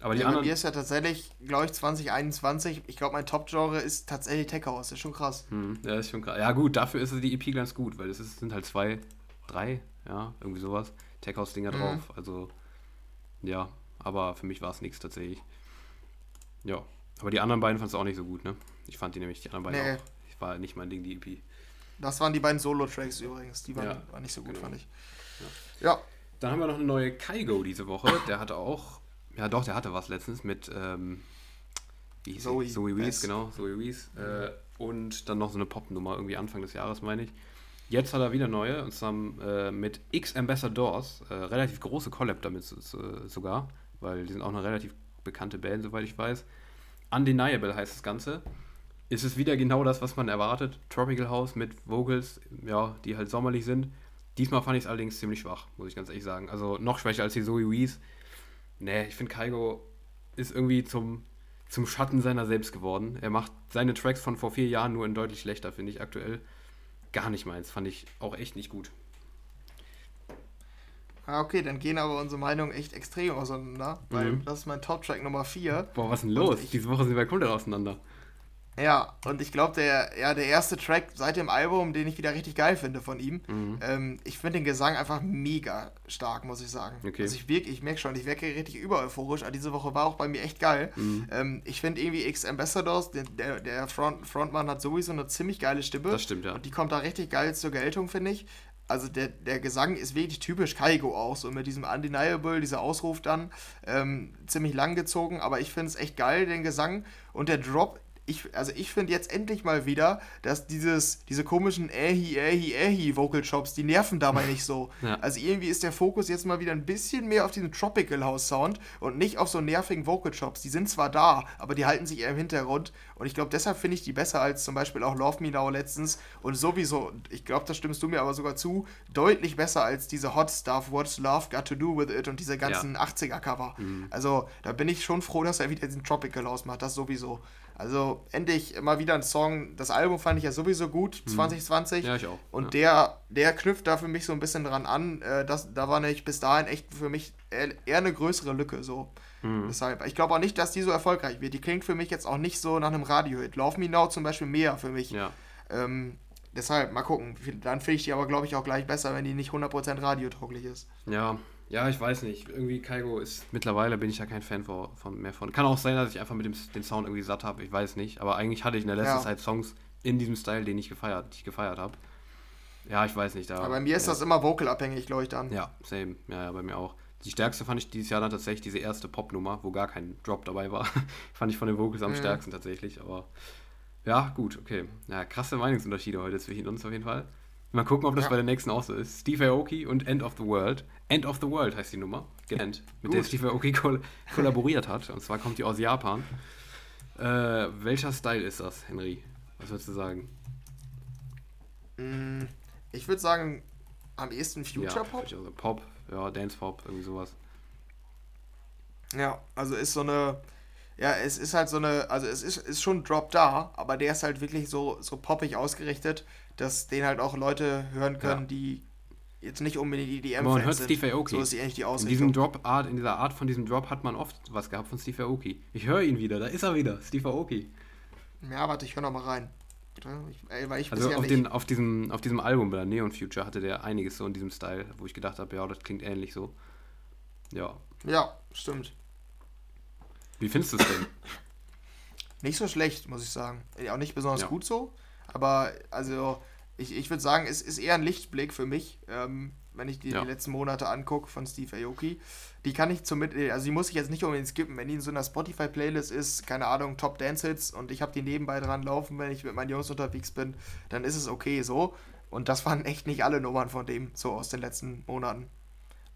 Aber die ja, anderen. Bei mir ist ja tatsächlich, glaube ich, 2021. Ich glaube, mein Top-Genre ist tatsächlich Tech House. Ist schon krass. Hm, ja, ist schon krass. Ja, gut, dafür ist die EP ganz gut, weil es ist, sind halt zwei, drei, ja, irgendwie sowas. Tech House-Dinger mhm. drauf. Also, ja, aber für mich war es nichts tatsächlich. Ja, aber die anderen beiden fand es auch nicht so gut, ne? Ich fand die nämlich, die anderen beiden nee. auch. Ich war nicht mein Ding, die EP. Das waren die beiden Solo-Tracks übrigens. Die waren, ja, waren nicht so gut, genau. fand ich. Ja. ja. Dann haben wir noch eine neue Kaigo diese Woche. Der hatte auch, ja doch, der hatte was letztens mit, ähm, wie hieß Zoe, Zoe Wees, genau, Zoe Wees. Äh, und dann noch so eine Popnummer, irgendwie Anfang des Jahres, meine ich. Jetzt hat er wieder neue, und zwar äh, mit X Ambassadors, äh, relativ große Collab damit sogar, weil die sind auch eine relativ bekannte Band, soweit ich weiß. Undeniable heißt das Ganze ist es wieder genau das, was man erwartet. Tropical House mit Vocals, ja, die halt sommerlich sind. Diesmal fand ich es allerdings ziemlich schwach, muss ich ganz ehrlich sagen. Also noch schwächer als die Zoe Wees. Nee, ich finde Kaigo ist irgendwie zum, zum Schatten seiner selbst geworden. Er macht seine Tracks von vor vier Jahren nur in deutlich schlechter, finde ich aktuell. Gar nicht meins, fand ich auch echt nicht gut. Ah, okay, dann gehen aber unsere Meinungen echt extrem auseinander, weil mhm. das ist mein Top-Track Nummer 4. Boah, was ist denn los? Diese Woche sind wir komplett auseinander. Ja, und ich glaube, der, ja, der erste Track seit dem Album, den ich wieder richtig geil finde von ihm, Mhm. ähm, ich finde den Gesang einfach mega stark, muss ich sagen. Okay. Also ich, ich merke schon, ich wirke richtig über euphorisch, aber diese Woche war auch bei mir echt geil. Mhm. Ähm, ich finde irgendwie X Ambassadors, der, der, der Front, Frontmann hat sowieso eine ziemlich geile Stimme. Das stimmt, ja. Und die kommt da richtig geil zur Geltung, finde ich. Also der, der Gesang ist wirklich typisch Kaigo auch, so mit diesem Undeniable, dieser Ausruf dann, ähm, ziemlich lang gezogen, aber ich finde es echt geil, den Gesang. Und der Drop, ich, also ich finde jetzt endlich mal wieder, dass dieses, diese komischen Ähi, Ähi, Ähi Vocal Chops, die nerven dabei nicht so. Ja. Also irgendwie ist der Fokus jetzt mal wieder ein bisschen mehr auf diesen Tropical House Sound und nicht auf so nervigen Vocal Chops. Die sind zwar da, aber die halten sich eher im Hintergrund. Und ich glaube, deshalb finde ich die besser als zum Beispiel auch Love Me Now letztens. Und sowieso, ich glaube, da stimmst du mir aber sogar zu, deutlich besser als diese Hot Stuff, What's Love Got to Do with It und diese ganzen 80er-Cover. Also da bin ich schon froh, dass er wieder diesen Tropical House macht, das sowieso. Also endlich mal wieder ein Song. Das Album fand ich ja sowieso gut, 2020. Ja, ich auch. Und ja. der, der knüpft da für mich so ein bisschen dran an. Äh, das, da war nämlich bis dahin echt für mich eher, eher eine größere Lücke. So. Mhm. Deshalb, ich glaube auch nicht, dass die so erfolgreich wird. Die klingt für mich jetzt auch nicht so nach einem Radio-Hit. Love Me Now zum Beispiel mehr für mich. ja. Ähm, deshalb, mal gucken. Dann finde ich die aber, glaube ich, auch gleich besser, wenn die nicht 100% radiotauglich ist. Ja, ja, ich weiß nicht. Irgendwie Kaigo ist mittlerweile bin ich ja kein Fan von, von mehr von. Kann auch sein, dass ich einfach mit dem den Sound irgendwie satt habe. Ich weiß nicht. Aber eigentlich hatte ich in der letzten Ja. Zeit Songs in diesem Style, den ich gefeiert, die ich gefeiert habe. Ja, ich weiß nicht. Da, Aber bei mir ist ja, das immer vocal-abhängig, glaube ich, dann. Ja, same. Ja, ja, bei mir auch. Die stärkste fand ich dieses Jahr dann tatsächlich diese erste Popnummer, wo gar kein Drop dabei war. fand ich von den Vocals am Mhm. stärksten tatsächlich. Aber ja, gut, okay. Ja, krasse Meinungsunterschiede heute zwischen uns auf jeden Fall. Mal gucken, ob das Ja. bei der nächsten auch so ist. Steve Aoki und End of the World. End of the World heißt die Nummer. Genannt. Mit der Gut. Steve Aoki koll kollaboriert hat. Und zwar kommt die aus Japan. Äh, welcher Style ist das, Henry? Was würdest du sagen? Mm, Ich würde sagen, am ehesten Future Pop. ich Also Pop, ja, Dance Pop, irgendwie sowas. Ja, also ist so eine. Ja, es ist halt so eine. Also es ist, ist schon ein Drop da, aber der ist halt wirklich so, so poppig ausgerichtet, dass den halt auch Leute hören können, Ja. die jetzt nicht unbedingt die Aber man hört sind. Steve Aoki. So ist eigentlich die In diesem Ausrichtung. Drop Art, in dieser Art von diesem Drop hat man oft was gehabt von Steve Aoki. Ich höre ihn wieder, da ist er wieder, Steve Aoki. Ja, warte, ich höre noch mal rein. Ich, weil ich Also auf, den, auf, diesem, auf diesem Album bei der Neon Future hatte der einiges so in diesem Style, wo ich gedacht habe, ja, das klingt ähnlich so. Ja. Ja, stimmt. Wie findest du es denn? Nicht so schlecht, muss ich sagen. Auch nicht besonders Ja. gut so. Aber also, ich, ich würde sagen, es ist eher ein Lichtblick für mich, ähm, wenn ich die, Ja. die letzten Monate angucke von Steve Aoki. Die kann ich zum also die muss ich jetzt nicht unbedingt skippen, wenn die in so einer Spotify-Playlist ist, keine Ahnung, Top Dance Hits und ich habe die nebenbei dran laufen, wenn ich mit meinen Jungs unterwegs bin, dann ist es okay so. Und das waren echt nicht alle Nummern von dem, so aus den letzten Monaten.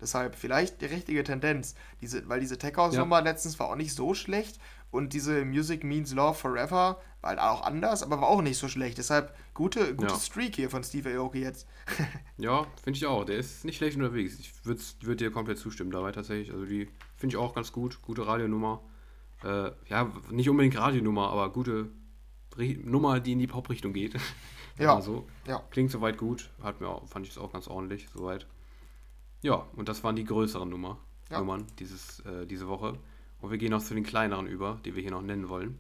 Deshalb vielleicht die richtige Tendenz. Diese, weil diese Tech House Nummer letztens war auch nicht so schlecht und diese Music Means Love Forever war halt auch anders, aber war auch nicht so schlecht. Deshalb gute, gute Ja. Streak hier von Steve Aoki jetzt. Ja, finde ich auch. Der ist nicht schlecht unterwegs. Ich würde würd dir komplett zustimmen dabei tatsächlich. Also die finde ich auch ganz gut. Gute Radionummer. Äh, ja, nicht unbedingt Radionummer, aber gute Nummer, die in die Pop-Richtung geht. Ja. Mal so. Ja. Klingt soweit gut. Hat mir auch, fand ich es auch ganz ordentlich, soweit. Ja, und das waren die größeren Nummer, Ja. Nummern dieses, äh, diese Woche. Und wir gehen auch zu den kleineren über, die wir hier noch nennen wollen.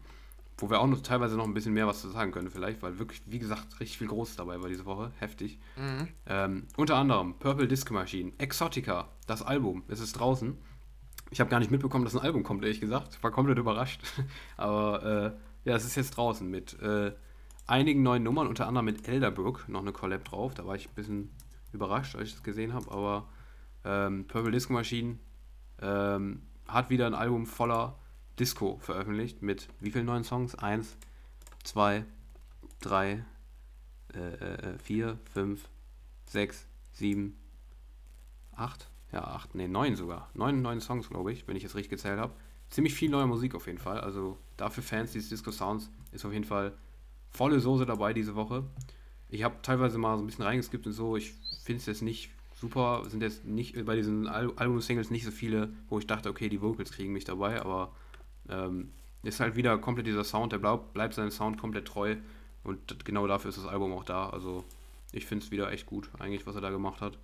Wo wir auch noch teilweise noch ein bisschen mehr was zu sagen können, vielleicht, weil wirklich, wie gesagt, richtig viel Großes dabei war diese Woche. Heftig. Mhm. Ähm, unter anderem Purple Disco Machine, Exotica, das Album. Es ist draußen. Ich habe gar nicht mitbekommen, dass ein Album kommt, ehrlich gesagt. Ich war komplett überrascht. Aber äh, ja, es ist jetzt draußen mit äh, einigen neuen Nummern, unter anderem mit Elderbrook noch eine Collab drauf. Da war ich ein bisschen überrascht, als ich das gesehen habe. Aber ähm, Purple Disco Machine ähm, hat wieder ein Album voller Disco veröffentlicht mit wie vielen neuen Songs? Eins, zwei, drei, äh, äh, vier, fünf, sechs, sieben, acht, ja, acht, nee, neun sogar. Neun neuen Songs, glaube ich, wenn ich es richtig gezählt habe. Ziemlich viel neue Musik auf jeden Fall. Also dafür Fans dieses Disco-Sounds ist auf jeden Fall volle Soße dabei diese Woche. Ich habe teilweise mal so ein bisschen reingeskippt und so. Ich finde es jetzt nicht super. Sind jetzt nicht bei diesen Al Album-Singles nicht so viele, wo ich dachte, okay, die Vocals kriegen mich dabei, aber ähm, ist halt wieder komplett dieser Sound, der bleib, bleibt seinem Sound komplett treu und genau dafür ist das Album auch da. Also ich finde es wieder echt gut, eigentlich, was er da gemacht hat.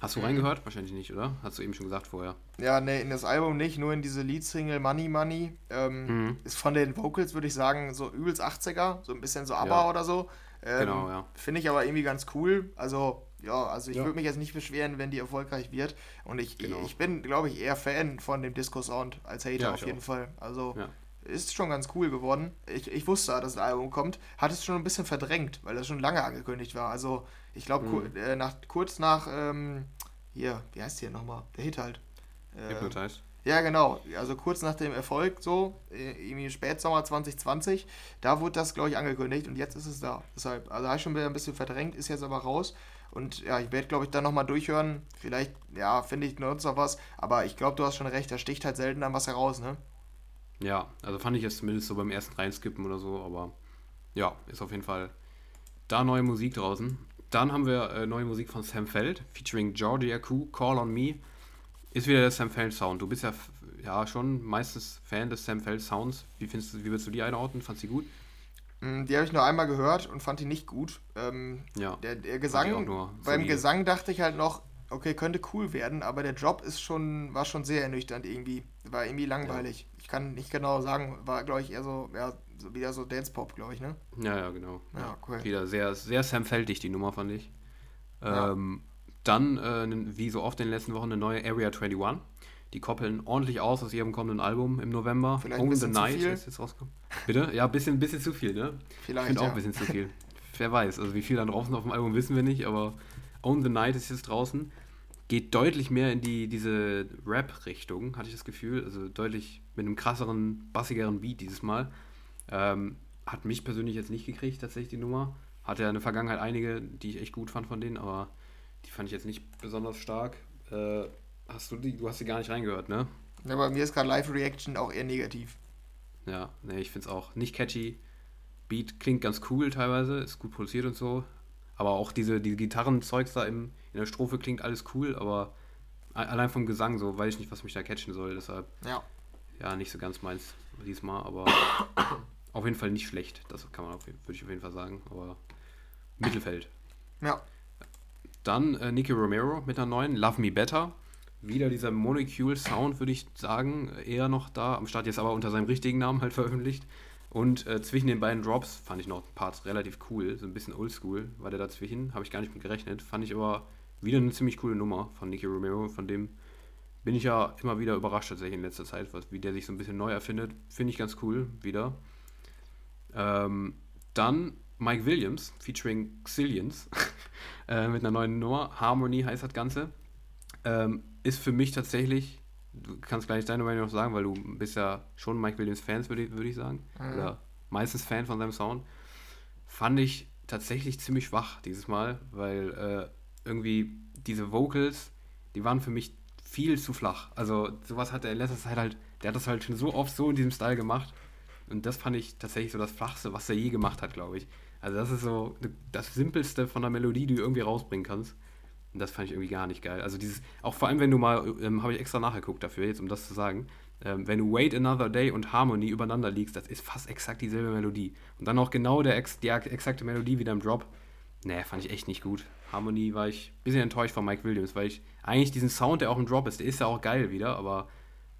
Hast du mhm. reingehört? Wahrscheinlich nicht, oder? Hast du eben schon gesagt vorher. Ja, nee, in das Album nicht, nur in diese Leadsingle Money Money. Ähm, mhm. Ist von den Vocals, würde ich sagen, so übelst 80er, so ein bisschen so ABBA ja. oder so. Ähm, genau, ja. Finde ich aber irgendwie ganz cool. Also, ja, also ich ja. würde mich jetzt nicht beschweren, wenn die erfolgreich wird. Und ich, genau. ich bin, glaube ich, eher Fan von dem Disco-Sound als Hater ja, auf jeden auch. Fall. Also ja. ist schon ganz cool geworden. Ich, ich wusste, dass ein Album kommt, hat es schon ein bisschen verdrängt, weil das schon lange angekündigt war. Also ich glaube, mhm. äh, nach, kurz nach, ähm, hier, wie heißt hier nochmal? Der Hit halt. Äh, Hypnotize. Ja, genau. Also kurz nach dem Erfolg, so, äh, irgendwie Spätsommer 2020, da wurde das, glaube ich, angekündigt und jetzt ist es da. Deshalb, also habe ich schon wieder ein bisschen verdrängt, ist jetzt aber raus. Und ja, ich werde, glaube ich, dann nochmal durchhören. Vielleicht, ja, finde ich nutzt noch was. Aber ich glaube, du hast schon recht, da sticht halt selten dann was heraus, ne? Ja, also fand ich jetzt zumindest so beim ersten Reinskippen oder so. Aber ja, ist auf jeden Fall da neue Musik draußen. Dann haben wir äh, neue Musik von Sam Feld, featuring Georgia Koo, Call on Me. Ist wieder der Sam Feld Sound. Du bist ja, ja schon meistens Fan des Sam Feld Sounds. Wie findest du, wie würdest du die einordnen? Fandst du die gut? Mm, die habe ich nur einmal gehört und fand die nicht gut. Ähm, ja. Der, der Gesang, beim solide. Gesang dachte ich halt noch, okay, könnte cool werden, aber der Job ist schon, war schon sehr ernüchternd irgendwie. War irgendwie langweilig. Ja. Ich kann nicht genau sagen, war, glaube ich, eher so, ja, so, wieder so Dance-Pop, glaube ich, ne? Ja, ja, genau. Ja, cool. Wieder sehr, sehr Sam-feldig, die Nummer, fand ich. Ähm, dann, äh, wie so oft in den letzten Wochen, eine neue Area 21. Die koppeln ordentlich aus aus ihrem kommenden Album im November. Vielleicht Home the Night ist jetzt rausgekommen. Bitte? Ja, ein bisschen, bisschen zu viel, ne? Vielleicht. Ich finde ja. auch ein bisschen zu viel. Wer weiß. Also, wie viel dann draußen auf dem Album wissen wir nicht, aber Own the Night ist jetzt draußen. Geht deutlich mehr in die, diese Rap-Richtung, hatte ich das Gefühl. Also, deutlich mit einem krasseren, bassigeren Beat dieses Mal. Ähm, hat mich persönlich jetzt nicht gekriegt, tatsächlich die Nummer. Hatte ja in der Vergangenheit einige, die ich echt gut fand von denen, aber die fand ich jetzt nicht besonders stark. Äh, Hast du die, du hast die gar nicht reingehört, ne? Ja, bei mir ist gerade Live-Reaction auch eher negativ. Ja, ne, ich finde es auch nicht catchy. Beat klingt ganz cool teilweise, ist gut produziert und so. Aber auch diese, diese Gitarrenzeugs da im, in der Strophe klingt alles cool, aber allein vom Gesang so weiß ich nicht, was mich da catchen soll. Deshalb, ja, ja nicht so ganz meins diesmal, aber auf jeden Fall nicht schlecht. Das kann man, würde ich auf jeden Fall sagen. Aber Mittelfeld. Ja. Dann äh, Nicky Romero mit einer neuen Love Me Better wieder dieser Molecule Sound, würde ich sagen, eher noch da. Am Start jetzt aber unter seinem richtigen Namen halt veröffentlicht. Und äh, zwischen den beiden Drops fand ich noch Parts relativ cool. So ein bisschen oldschool war der dazwischen. Habe ich gar nicht mit gerechnet. Fand ich aber wieder eine ziemlich coole Nummer von Nicky Romero. Von dem bin ich ja immer wieder überrascht tatsächlich in letzter Zeit, was, wie der sich so ein bisschen neu erfindet. Finde ich ganz cool wieder. Ähm, dann Mike Williams featuring Xillions äh, mit einer neuen Nummer. Harmony heißt das Ganze. Ähm, ist für mich tatsächlich, du kannst gleich deine Meinung noch sagen, weil du bist ja schon Mike Williams Fans, würde würd ich sagen. Mhm. Oder meistens Fan von seinem Sound. Fand ich tatsächlich ziemlich schwach dieses Mal, weil äh, irgendwie diese Vocals, die waren für mich viel zu flach. Also sowas hat er in letzter Zeit halt, der hat das halt schon so oft so in diesem Style gemacht. Und das fand ich tatsächlich so das Flachste, was er je gemacht hat, glaube ich. Also das ist so das Simpelste von der Melodie, die du irgendwie rausbringen kannst. Und das fand ich irgendwie gar nicht geil. Also dieses, auch vor allem, wenn du mal, ähm, habe ich extra nachgeguckt dafür, jetzt um das zu sagen, ähm, wenn du Wait Another Day und Harmony übereinander liegst, das ist fast exakt dieselbe Melodie. Und dann auch genau der, die exakte Melodie wieder im Drop. Nee, fand ich echt nicht gut. Harmony war ich ein bisschen enttäuscht von Mike Williams, weil ich eigentlich diesen Sound, der auch im Drop ist, der ist ja auch geil wieder, aber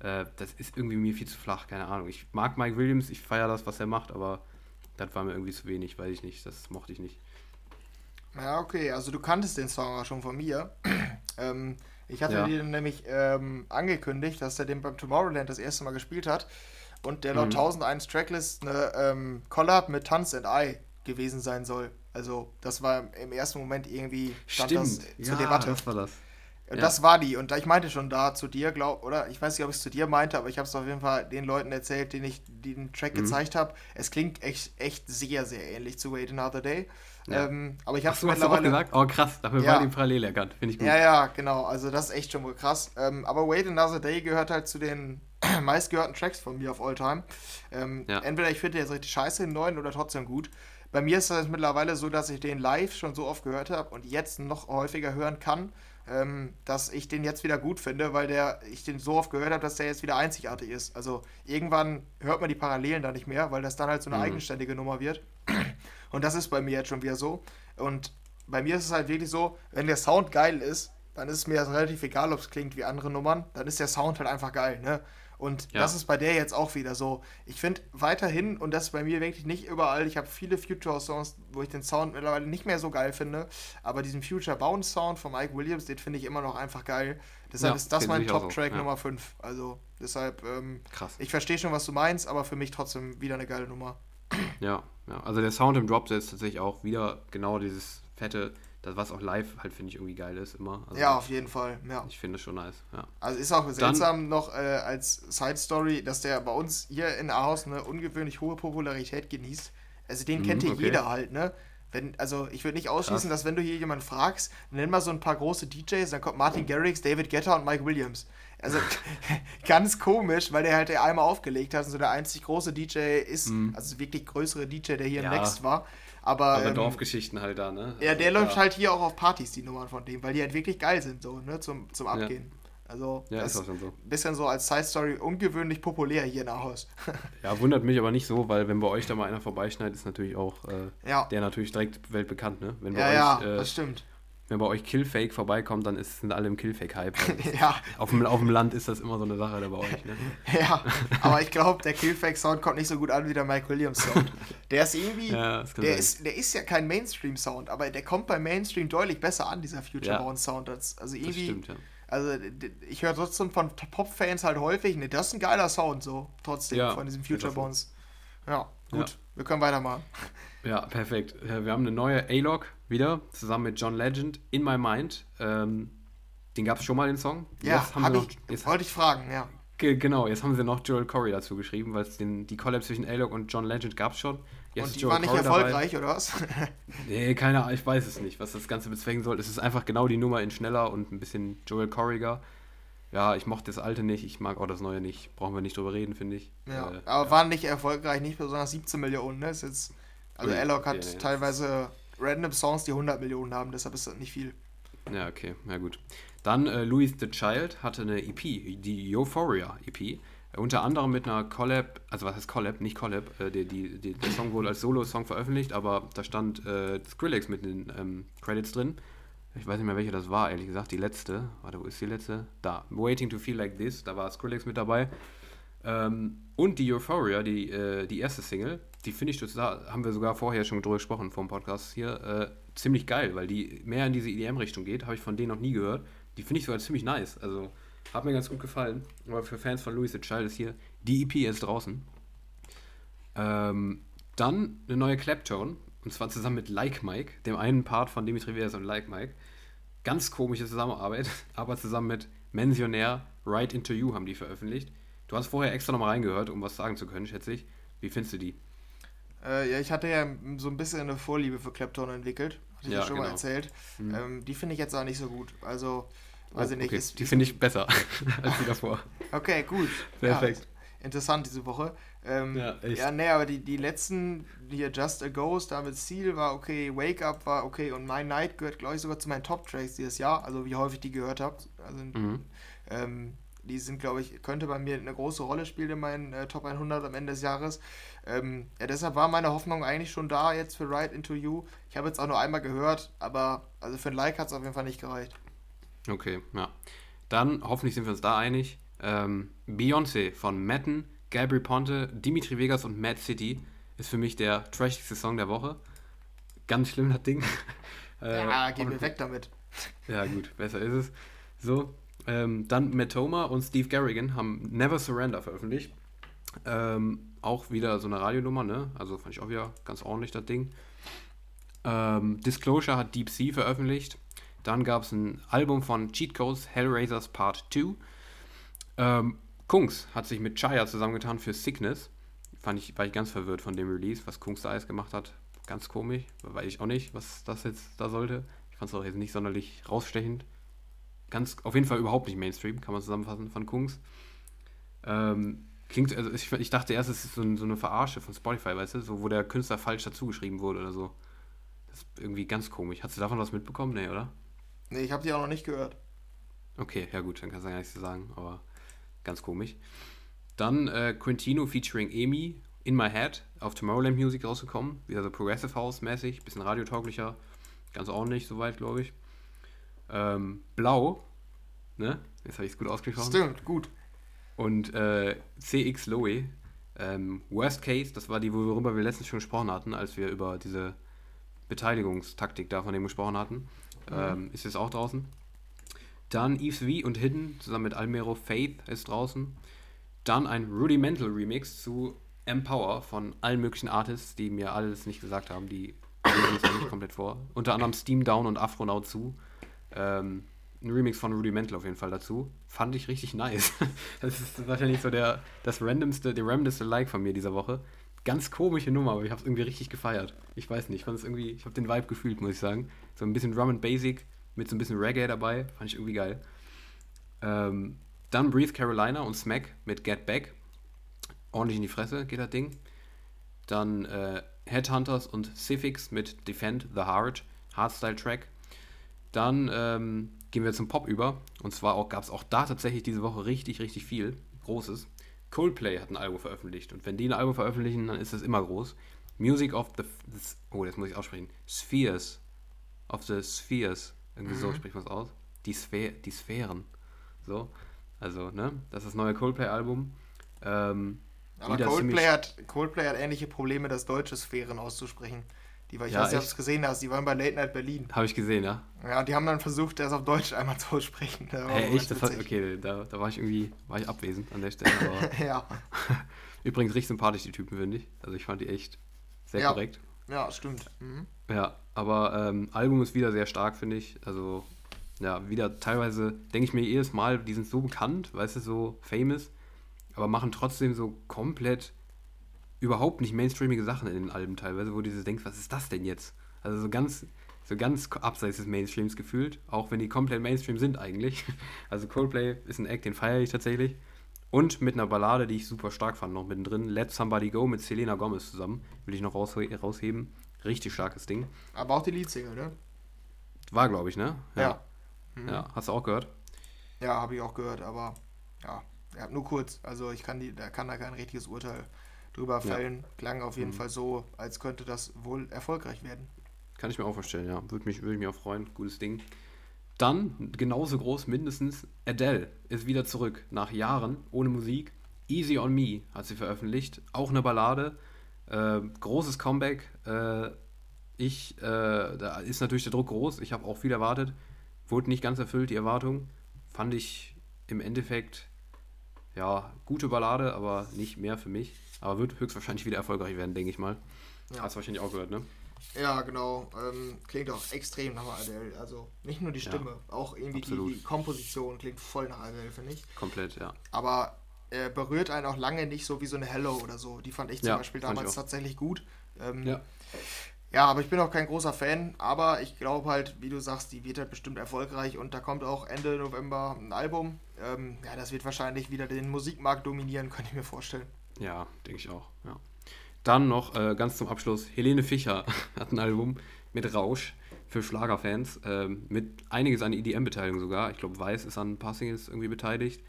äh, das ist irgendwie mir viel zu flach, keine Ahnung. Ich mag Mike Williams, ich feiere das, was er macht, aber das war mir irgendwie zu wenig, weiß ich nicht, das mochte ich nicht. Ja, okay, also du kanntest den Song auch schon von mir. ähm, ich hatte ja. dir nämlich ähm, angekündigt, dass er den beim Tomorrowland das erste Mal gespielt hat und der laut mhm. 1001 Tracklist eine ähm, Collab mit Tanz and I gewesen sein soll. Also das war im ersten Moment irgendwie stand Stimmt. das zur ja, Debatte. Das war das. Und ja. das war die. Und ich meinte schon da zu dir, glaub, oder ich weiß nicht, ob ich es zu dir meinte, aber ich habe es auf jeden Fall den Leuten erzählt, denen ich den Track mhm. gezeigt habe. Es klingt echt, echt sehr, sehr ähnlich zu Wait Another Day. Ja. Ähm, aber ich habe es mittlerweile... Auch gesagt? Oh krass, dafür ja. war die parallel erkannt. Finde ich gut. Ja, ja, genau. Also das ist echt schon mal krass. Ähm, aber Wait Another Day gehört halt zu den meistgehörten Tracks von mir auf Alltime. Ähm, ja. Entweder ich finde jetzt richtig scheiße den neuen oder trotzdem gut. Bei mir ist es mittlerweile so, dass ich den live schon so oft gehört habe und jetzt noch häufiger hören kann ähm, dass ich den jetzt wieder gut finde, weil der, ich den so oft gehört habe, dass der jetzt wieder einzigartig ist. Also irgendwann hört man die Parallelen da nicht mehr, weil das dann halt so eine mhm. eigenständige Nummer wird. Und das ist bei mir jetzt schon wieder so. Und bei mir ist es halt wirklich so, wenn der Sound geil ist, dann ist mir das relativ egal, ob es klingt wie andere Nummern. Dann ist der Sound halt einfach geil, ne? Und ja. das ist bei der jetzt auch wieder so. Ich finde weiterhin, und das ist bei mir wirklich nicht überall, ich habe viele Future-Songs, wo ich den Sound mittlerweile nicht mehr so geil finde, aber diesen Future Bounce Sound von Mike Williams, den finde ich immer noch einfach geil. Deshalb ja, ist das mein Top-Track so. ja. Nummer 5. Also deshalb, ähm, Krass. ich verstehe schon, was du meinst, aber für mich trotzdem wieder eine geile Nummer. Ja, ja. also der Sound im Drop ist tatsächlich auch wieder genau dieses fette das, was auch live halt, finde ich, irgendwie geil ist immer. Also ja, auf jeden Fall, ja. Ich finde es schon nice, ja. Also ist auch seltsam Dann, noch äh, als Side Story, dass der bei uns hier in Ahaus eine ungewöhnlich hohe Popularität genießt. Also den kennt hier mhm, okay. jeder halt, ne? Wenn, also ich würde nicht ausschließen, Krass. dass wenn du hier jemanden fragst, nenn mal so ein paar große DJs, dann kommt Martin Garrix, David Guetta und Mike Williams. Also ganz komisch, weil der halt der einmal aufgelegt hat und so der einzig große DJ ist, mhm. also wirklich größere DJ, der hier ja. im Next war. Aber, Aber ähm, Dorfgeschichten halt da, ne? Ja, der läuft ja. halt hier auch auf Partys, die Nummern von dem, weil die halt wirklich geil sind, so, ne, zum, zum Abgehen. Ja. Also, ja, das ist auch schon so. Bisschen so als Side Story ungewöhnlich populär hier in Haus. ja, wundert mich aber nicht so, weil wenn bei euch da mal einer vorbeischneidet, ist natürlich auch äh, ja. der natürlich direkt weltbekannt, ne? Wenn bei ja, euch, ja, äh, das stimmt wenn bei euch Killfake vorbeikommt, dann ist, sind alle im Killfake-Hype. ja. Auf dem, auf dem Land ist das immer so eine Sache da bei euch. Ne? ja, aber ich glaube, der Killfake-Sound kommt nicht so gut an wie der Mike Williams-Sound. Der ist irgendwie, ja, der, ist, der ist ja kein Mainstream-Sound, aber der kommt beim Mainstream deutlich besser an, dieser Future Bound-Sound. Also irgendwie, das stimmt, ja. Also ich höre trotzdem von Pop-Fans halt häufig, ne, das ist ein geiler Sound so, trotzdem ja, von diesem Future Bones. Ja, gut, ja. wir können weitermachen. Ja, perfekt. Wir haben eine neue A-Log wieder, zusammen mit John Legend, In My Mind. Ähm, den gab es schon mal, den Song. Ja, jetzt haben noch, ich, jetzt, wollte ich fragen, ja. Genau, jetzt haben sie noch Joel Corey dazu geschrieben, weil es die Collab zwischen A-Log und John Legend gab es schon. Jetzt und die war nicht Corey erfolgreich, dabei. oder was? nee, keine Ahnung, ich weiß es nicht, was das Ganze bezwecken soll. Es ist einfach genau die Nummer in schneller und ein bisschen Joel Corriger. Ja, ich mochte das alte nicht, ich mag auch das neue nicht. Brauchen wir nicht drüber reden, finde ich. Ja, äh, aber ja. waren nicht erfolgreich, nicht besonders 17 Millionen, ne? Ist jetzt, also A-Log hat nee, teilweise random Songs, die 100 Millionen haben, deshalb ist das nicht viel. Ja, okay, ja gut. Dann äh, Louis the Child hatte eine EP, die Euphoria EP. Äh, unter anderem mit einer Collab, also was heißt Collab, nicht Collab, äh, die, die, die, der Song wurde als Solo-Song veröffentlicht, aber da stand äh, Skrillex mit den ähm, Credits drin. Ich weiß nicht mehr, welche das war, ehrlich gesagt. Die letzte. Warte, wo ist die letzte? Da. Waiting to Feel Like This. Da war Skrillex mit dabei. Ähm, und die Euphoria, die, äh, die erste Single, die finde ich total, haben wir sogar vorher schon drüber gesprochen vom Podcast hier, äh, ziemlich geil, weil die mehr in diese EDM-Richtung geht, habe ich von denen noch nie gehört. Die finde ich sogar ziemlich nice, also hat mir ganz gut gefallen. Aber für Fans von Louis the Child ist hier, die EP ist draußen. Ähm, dann eine neue Claptone, und zwar zusammen mit Like Mike, dem einen Part von Dimitri Vegas und Like Mike. Ganz komische Zusammenarbeit, aber zusammen mit Mentionär Right Into You haben die veröffentlicht. Du hast vorher extra nochmal reingehört, um was sagen zu können, schätze ich. Wie findest du die? Äh, ja, ich hatte ja so ein bisschen eine Vorliebe für Clapton entwickelt. Hatte ich ja, ja schon genau. mal erzählt. Mhm. Ähm, die finde ich jetzt auch nicht so gut. Also, weiß oh, ich nicht. Okay. Ist, die finde ich besser als die davor. Okay, gut. Perfekt. Ja, interessant diese Woche. Ähm, ja, echt. Ja, nee, aber die, die letzten, hier Just a Ghost, David Seal war okay, Wake Up war okay und My Night gehört, glaube ich, sogar zu meinen Top-Tracks dieses Jahr, also wie häufig die gehört habt. Also, mhm. ähm, die sind, glaube ich, könnte bei mir eine große Rolle spielen in meinen äh, Top 100 am Ende des Jahres. Ähm, ja, deshalb war meine Hoffnung eigentlich schon da jetzt für Ride Into You. Ich habe jetzt auch nur einmal gehört, aber also für ein Like hat es auf jeden Fall nicht gereicht. Okay, ja. Dann hoffentlich sind wir uns da einig. Ähm, Beyoncé von Matten, Gabriel Ponte, Dimitri Vegas und Mad City ist für mich der trashigste Song der Woche. Ganz schlimm, das Ding. äh, ja, gehen wir weg damit. Ja, gut, besser ist es. So, ähm, dann Matoma und Steve Garrigan haben Never Surrender veröffentlicht. Ähm, auch wieder so eine Radionummer, ne? Also fand ich auch wieder ganz ordentlich das Ding. Ähm, Disclosure hat Deep Sea veröffentlicht. Dann gab es ein Album von Cheat Codes, Hellraisers Part 2. Ähm, Kungs hat sich mit Chaya zusammengetan für Sickness. Fand ich, war ich ganz verwirrt von dem Release, was Kungs da alles gemacht hat. Ganz komisch. Weiß ich auch nicht, was das jetzt da sollte. Ich fand es auch jetzt nicht sonderlich rausstechend ganz, auf jeden Fall überhaupt nicht Mainstream, kann man zusammenfassen, von Kungs. Ähm, klingt, also ich, ich, dachte erst, es ist so, ein, so, eine Verarsche von Spotify, weißt du, so, wo der Künstler falsch dazugeschrieben wurde oder so. Das ist irgendwie ganz komisch. Hast du davon was mitbekommen? Nee, oder? Nee, ich habe die auch noch nicht gehört. Okay, ja gut, dann kannst du ja nichts zu sagen, aber ganz komisch. Dann äh, Quintino featuring Amy, In My Head, auf Tomorrowland Music rausgekommen. Wieder so Progressive House mäßig, bisschen radiotauglicher, ganz ordentlich soweit, glaube ich. Ähm, Blau, ne? Jetzt habe ich es gut ausgesprochen. Stimmt, gut. Und äh, CX Loe, ähm, Worst Case, das war die, worüber wir letztens schon gesprochen hatten, als wir über diese Beteiligungstaktik da von dem gesprochen hatten. Ähm, ist jetzt auch draußen. Dann Eves V und Hidden zusammen mit Almero Faith ist draußen. Dann ein Rudimental Remix zu Empower von allen möglichen Artists, die mir alles nicht gesagt haben. Die lesen es nicht komplett vor. Unter anderem Steam Down und Afronaut zu. Ähm, ein Remix von Rudimental auf jeden Fall dazu. Fand ich richtig nice. Das ist wahrscheinlich so der, das randomste, der randomste Like von mir dieser Woche. Ganz komische Nummer, aber ich habe es irgendwie richtig gefeiert. Ich weiß nicht, ich fand es irgendwie, ich habe den Vibe gefühlt, muss ich sagen. So ein bisschen Drum and Basic mit so ein bisschen Reggae dabei, fand ich irgendwie geil. Ähm, dann Breathe Carolina und Smack mit Get Back. Ordentlich in die Fresse geht das Ding. Dann äh, Headhunters und Civics mit Defend the Heart, Hardstyle-Track. Dann ähm, gehen wir zum Pop über. Und zwar gab es auch da tatsächlich diese Woche richtig, richtig viel Großes. Coldplay hat ein Album veröffentlicht. Und wenn die ein Album veröffentlichen, dann ist das immer groß. Music of the. Oh, das muss ich aussprechen. Spheres. Of the Spheres. Irgendwie so spricht man es aus. Die, Sphe die Sphären. So. Also, ne? Das ist das neue Coldplay-Album. Ähm, Aber Coldplay hat, Coldplay hat ähnliche Probleme, das deutsche Sphären auszusprechen. Die, war- ich Ja, weiß nicht, ob du es gesehen hast, die waren bei Late Night Berlin. Habe ich gesehen, ja. Ja, und die haben dann versucht, das auf Deutsch einmal zu war Hey, echt? Hat, okay, da, da war ich irgendwie war ich abwesend an der Stelle. Ja. übrigens richtig sympathisch, die Typen, finde ich. Also ich fand die echt sehr Ja. korrekt. ja, stimmt. Mhm. Ja, aber ähm, Album ist wieder sehr stark, finde ich. Also, ja, wieder teilweise denke ich mir jedes Mal, die sind so bekannt, weißt du, so famous, aber machen trotzdem so komplett überhaupt nicht mainstreamige Sachen in den Alben teilweise, wo du denkst, was ist das denn jetzt? Also so ganz, so ganz abseits des Mainstreams gefühlt, auch wenn die komplett Mainstream sind eigentlich. Also Coldplay ist ein Act, den feiere ich tatsächlich. Und mit einer Ballade, die ich super stark fand, noch mittendrin. Let Somebody Go mit Selena Gomez zusammen. Will ich noch raushe rausheben. Richtig starkes Ding. Aber auch die Leadsingle, ne? War, glaube ich, ne? Ja. Ja, hast du auch gehört? Ja, habe ich auch gehört, aber ja, ja, nur kurz. Also ich kann die, da kann da kein richtiges Urteil drüber Ja. fällen. Klang auf jeden Mhm. Fall so, als könnte das wohl erfolgreich werden. Kann ich mir auch vorstellen, ja. Würde mich, würde mich auch freuen. Gutes Ding. Dann, genauso groß mindestens, Adele ist wieder zurück. Nach Jahren ohne Musik. Easy on Me hat sie veröffentlicht. Auch eine Ballade. Äh, großes Comeback. Äh, ich, äh, da ist natürlich der Druck groß. Ich habe auch viel erwartet. Wurde nicht ganz erfüllt, die Erwartung. Fand ich im Endeffekt, ja, gute Ballade, aber nicht mehr für mich. Aber wird höchstwahrscheinlich wieder erfolgreich werden, denke ich mal. Ja. Hast du wahrscheinlich auch gehört, ne? Ja, genau. Ähm, klingt auch extrem nach Adele. Also nicht nur die Ja. Stimme, auch irgendwie die, die Komposition klingt voll nach Adele, finde ich. Komplett, ja. Aber äh, berührt einen auch lange nicht so wie so eine Hello oder so. Die fand ich zum Ja, Beispiel damals tatsächlich gut. Ähm, Ja. Ja, aber ich bin auch kein großer Fan, aber ich glaube halt, wie du sagst, die wird halt bestimmt erfolgreich und da kommt auch Ende November ein Album. Ähm, ja, das wird wahrscheinlich wieder den Musikmarkt dominieren, könnte ich mir vorstellen. Ja, denke ich auch. Ja. Dann noch äh, ganz zum Abschluss: Helene Fischer hat ein Album mit Rausch für Schlagerfans, ähm, mit einiges an EDM-Beteiligung sogar. Ich glaube, Weiß ist an ein paar Singles irgendwie beteiligt.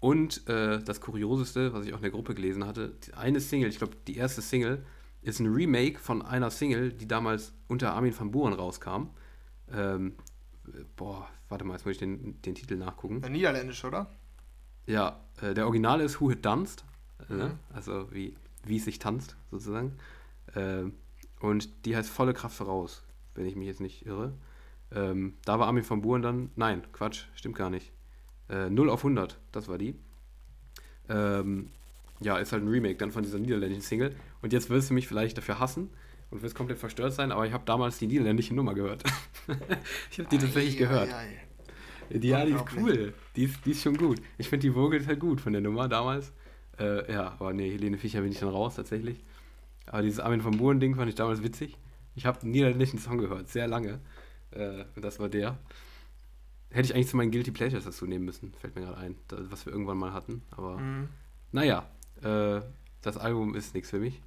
Und äh, das Kurioseste, was ich auch in der Gruppe gelesen hatte: die eine Single, ich glaube, die erste Single, ist ein Remake von einer Single, die damals unter Armin van Buuren rauskam. Ähm, äh, boah, warte mal, jetzt muss ich den, den Titel nachgucken. Äh, Niederländisch, oder? Ja, äh, der Original ist Who It Danced, äh, ne? Mhm. also wie, wie es sich tanzt, sozusagen. Ähm, und die heißt Volle Kraft voraus, wenn ich mich jetzt nicht irre. Ähm, da war Armin van Buuren dann, nein, Quatsch, stimmt gar nicht. Äh, 0 auf 100, das war die. Ähm, ja, ist halt ein Remake dann von dieser niederländischen Single. Und jetzt wirst du mich vielleicht dafür hassen und wirst komplett verstört sein, aber ich habe damals die niederländische Nummer gehört. ich habe die tatsächlich Ei, gehört. ei. Die, ja, die ist cool. Die ist, die ist schon gut. Ich finde die Vogel halt gut von der Nummer damals. Äh, ja, aber nee, Helene Fischer bin ich dann raus tatsächlich. Aber dieses Armin von Buuren Ding fand ich damals witzig. Ich habe einen niederländischen Song gehört, sehr lange. Äh, und das war der. Hätte ich eigentlich zu meinen Guilty Pleasures dazu nehmen müssen, fällt mir gerade ein. Das, was wir irgendwann mal hatten. Aber Mhm. naja, äh, das Album ist nichts für mich.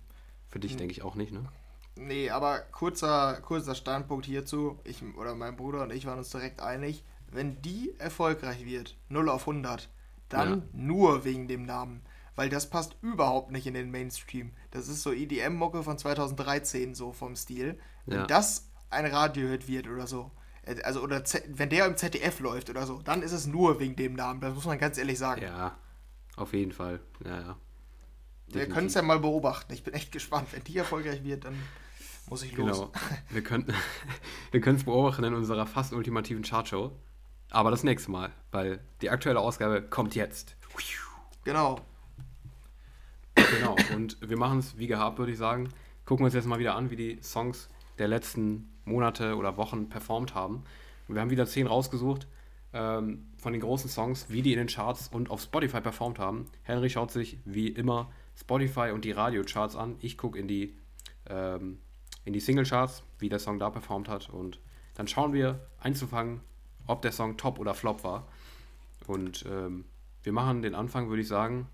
Für dich Mhm. denke ich auch nicht, ne? Nee, aber kurzer, kurzer Standpunkt hierzu. Ich oder mein Bruder und ich waren uns direkt einig, wenn die erfolgreich wird, 0 auf 100, dann Ja. nur wegen dem Namen. Weil das passt überhaupt nicht in den Mainstream. Das ist so EDM-Mucke von 2013, so vom Stil. Wenn Ja. das ein Radiohit wird oder so, Äh, also, oder Z wenn der im ZDF läuft oder so, dann ist es nur wegen dem Namen. Das muss man ganz ehrlich sagen. Ja, auf jeden Fall. Ja, ja. Wir können es ja mal beobachten. Ich bin echt gespannt. Wenn die erfolgreich wird, dann muss ich los. Genau. Wir können wir es beobachten in unserer fast ultimativen Chartshow. Aber das nächste Mal, weil die aktuelle Ausgabe kommt jetzt. Genau. Genau. Und wir machen es wie gehabt, würde ich sagen. Gucken wir uns jetzt mal wieder an, wie die Songs der letzten Monate oder Wochen performt haben. Wir haben wieder zehn rausgesucht ähm, von den großen Songs, wie die in den Charts und auf Spotify performt haben. Henry schaut sich wie immer Spotify und die Radiocharts an. Ich gucke in die, ähm, in die Singlecharts, wie der Song da performt hat. Und dann schauen wir einzufangen, ob der Song top oder flop war. Und ähm, wir machen den Anfang, würde ich sagen,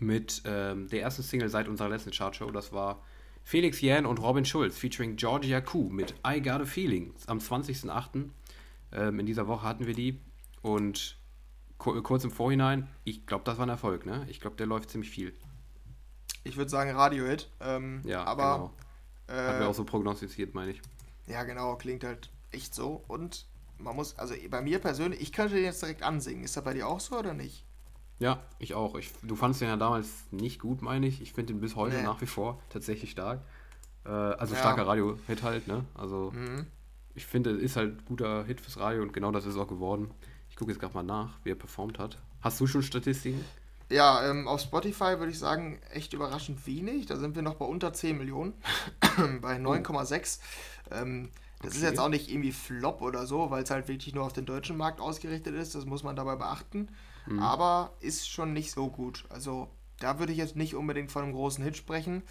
mit ähm, der ersten Single seit unserer letzten Chartshow. Das war Felix Jähn und Robin Schulz featuring Georgia Koo mit I Got a Feeling. Am 20.08. Ähm, in dieser Woche hatten wir die. Und kurz im Vorhinein, ich glaube, das war ein Erfolg. Ne? Ich glaube, der läuft ziemlich viel. Ich würde sagen Radiohit. Ähm, ja, aber. Genau. Äh, Hat wir auch so prognostiziert, meine ich. Ja, genau, klingt halt echt so. Und man muss, also bei mir persönlich, ich könnte den jetzt direkt ansingen. Ist das bei dir auch so oder nicht? Ja, ich auch. Ich, du fandest den ja damals nicht gut, meine ich. Ich finde den bis heute nee. nach wie vor tatsächlich stark. Äh, also ja. starker Radio-Hit halt, ne? Also mhm. ich finde, es ist halt guter Hit fürs Radio und genau das ist auch geworden. Ich gucke jetzt gerade mal nach, wie er performt hat. Hast du schon Statistiken? Ja, ähm, auf Spotify würde ich sagen, echt überraschend wenig. Da sind wir noch bei unter 10 Millionen. bei 9,6. Ähm, das okay. ist jetzt auch nicht irgendwie Flop oder so, weil es halt wirklich nur auf den deutschen Markt ausgerichtet ist. Das muss man dabei beachten. Mhm. Aber ist schon nicht so gut. Also da würde ich jetzt nicht unbedingt von einem großen Hit sprechen.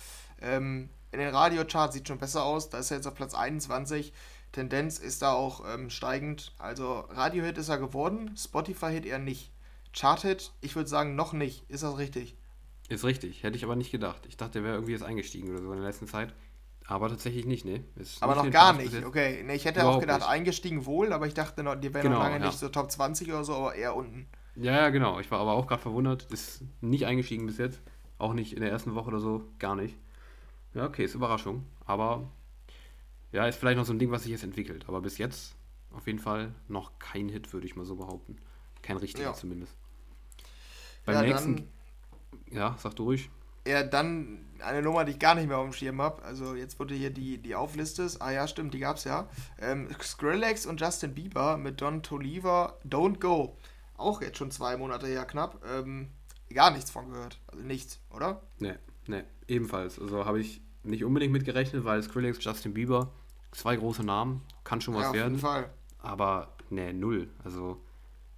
Ähm, in den Radiocharts sieht schon besser aus. Da ist er jetzt auf Platz 21. Tendenz ist da auch ähm, steigend. Also Radiohit ist er geworden, Spotify-Hit eher nicht. Chart-Hit, ich würde sagen, noch nicht. Ist das richtig? Ist richtig. Hätte ich aber nicht gedacht. Ich dachte, der wäre irgendwie jetzt eingestiegen oder so in der letzten Zeit. Aber tatsächlich nicht, ne? Ist aber noch gar nicht, okay. Nee, ich hätte auch gedacht, nicht. eingestiegen wohl, aber ich dachte, die wären genau, noch lange ja. nicht so Top 20 oder so, aber eher unten. Ja, ja, genau. Ich war aber auch gerade verwundert. Ist nicht eingestiegen bis jetzt. Auch nicht in der ersten Woche oder so. Gar nicht. Ja, okay, ist Überraschung. Aber ja, ist vielleicht noch so ein Ding, was sich jetzt entwickelt. Aber bis jetzt auf jeden Fall noch kein Hit, würde ich mal so behaupten. Kein richtiger ja. zumindest. Beim ja, nächsten. Dann, ja, sag du ruhig. Ja, dann eine Nummer, die ich gar nicht mehr auf dem Schirm habe. Also jetzt wurde hier die, die Aufliste. Ah ja, stimmt, die gab's ja. Ähm, Skrillex und Justin Bieber mit Don Toliver Don't Go auch jetzt schon zwei Monate her knapp, ähm, gar nichts von gehört. Also nichts, oder? Nee, nee, ebenfalls. Also habe ich nicht unbedingt mitgerechnet, weil Skrillex, Justin Bieber, zwei große Namen, kann schon was ja, auf werden. Jeden Fall. Aber nee, null. Also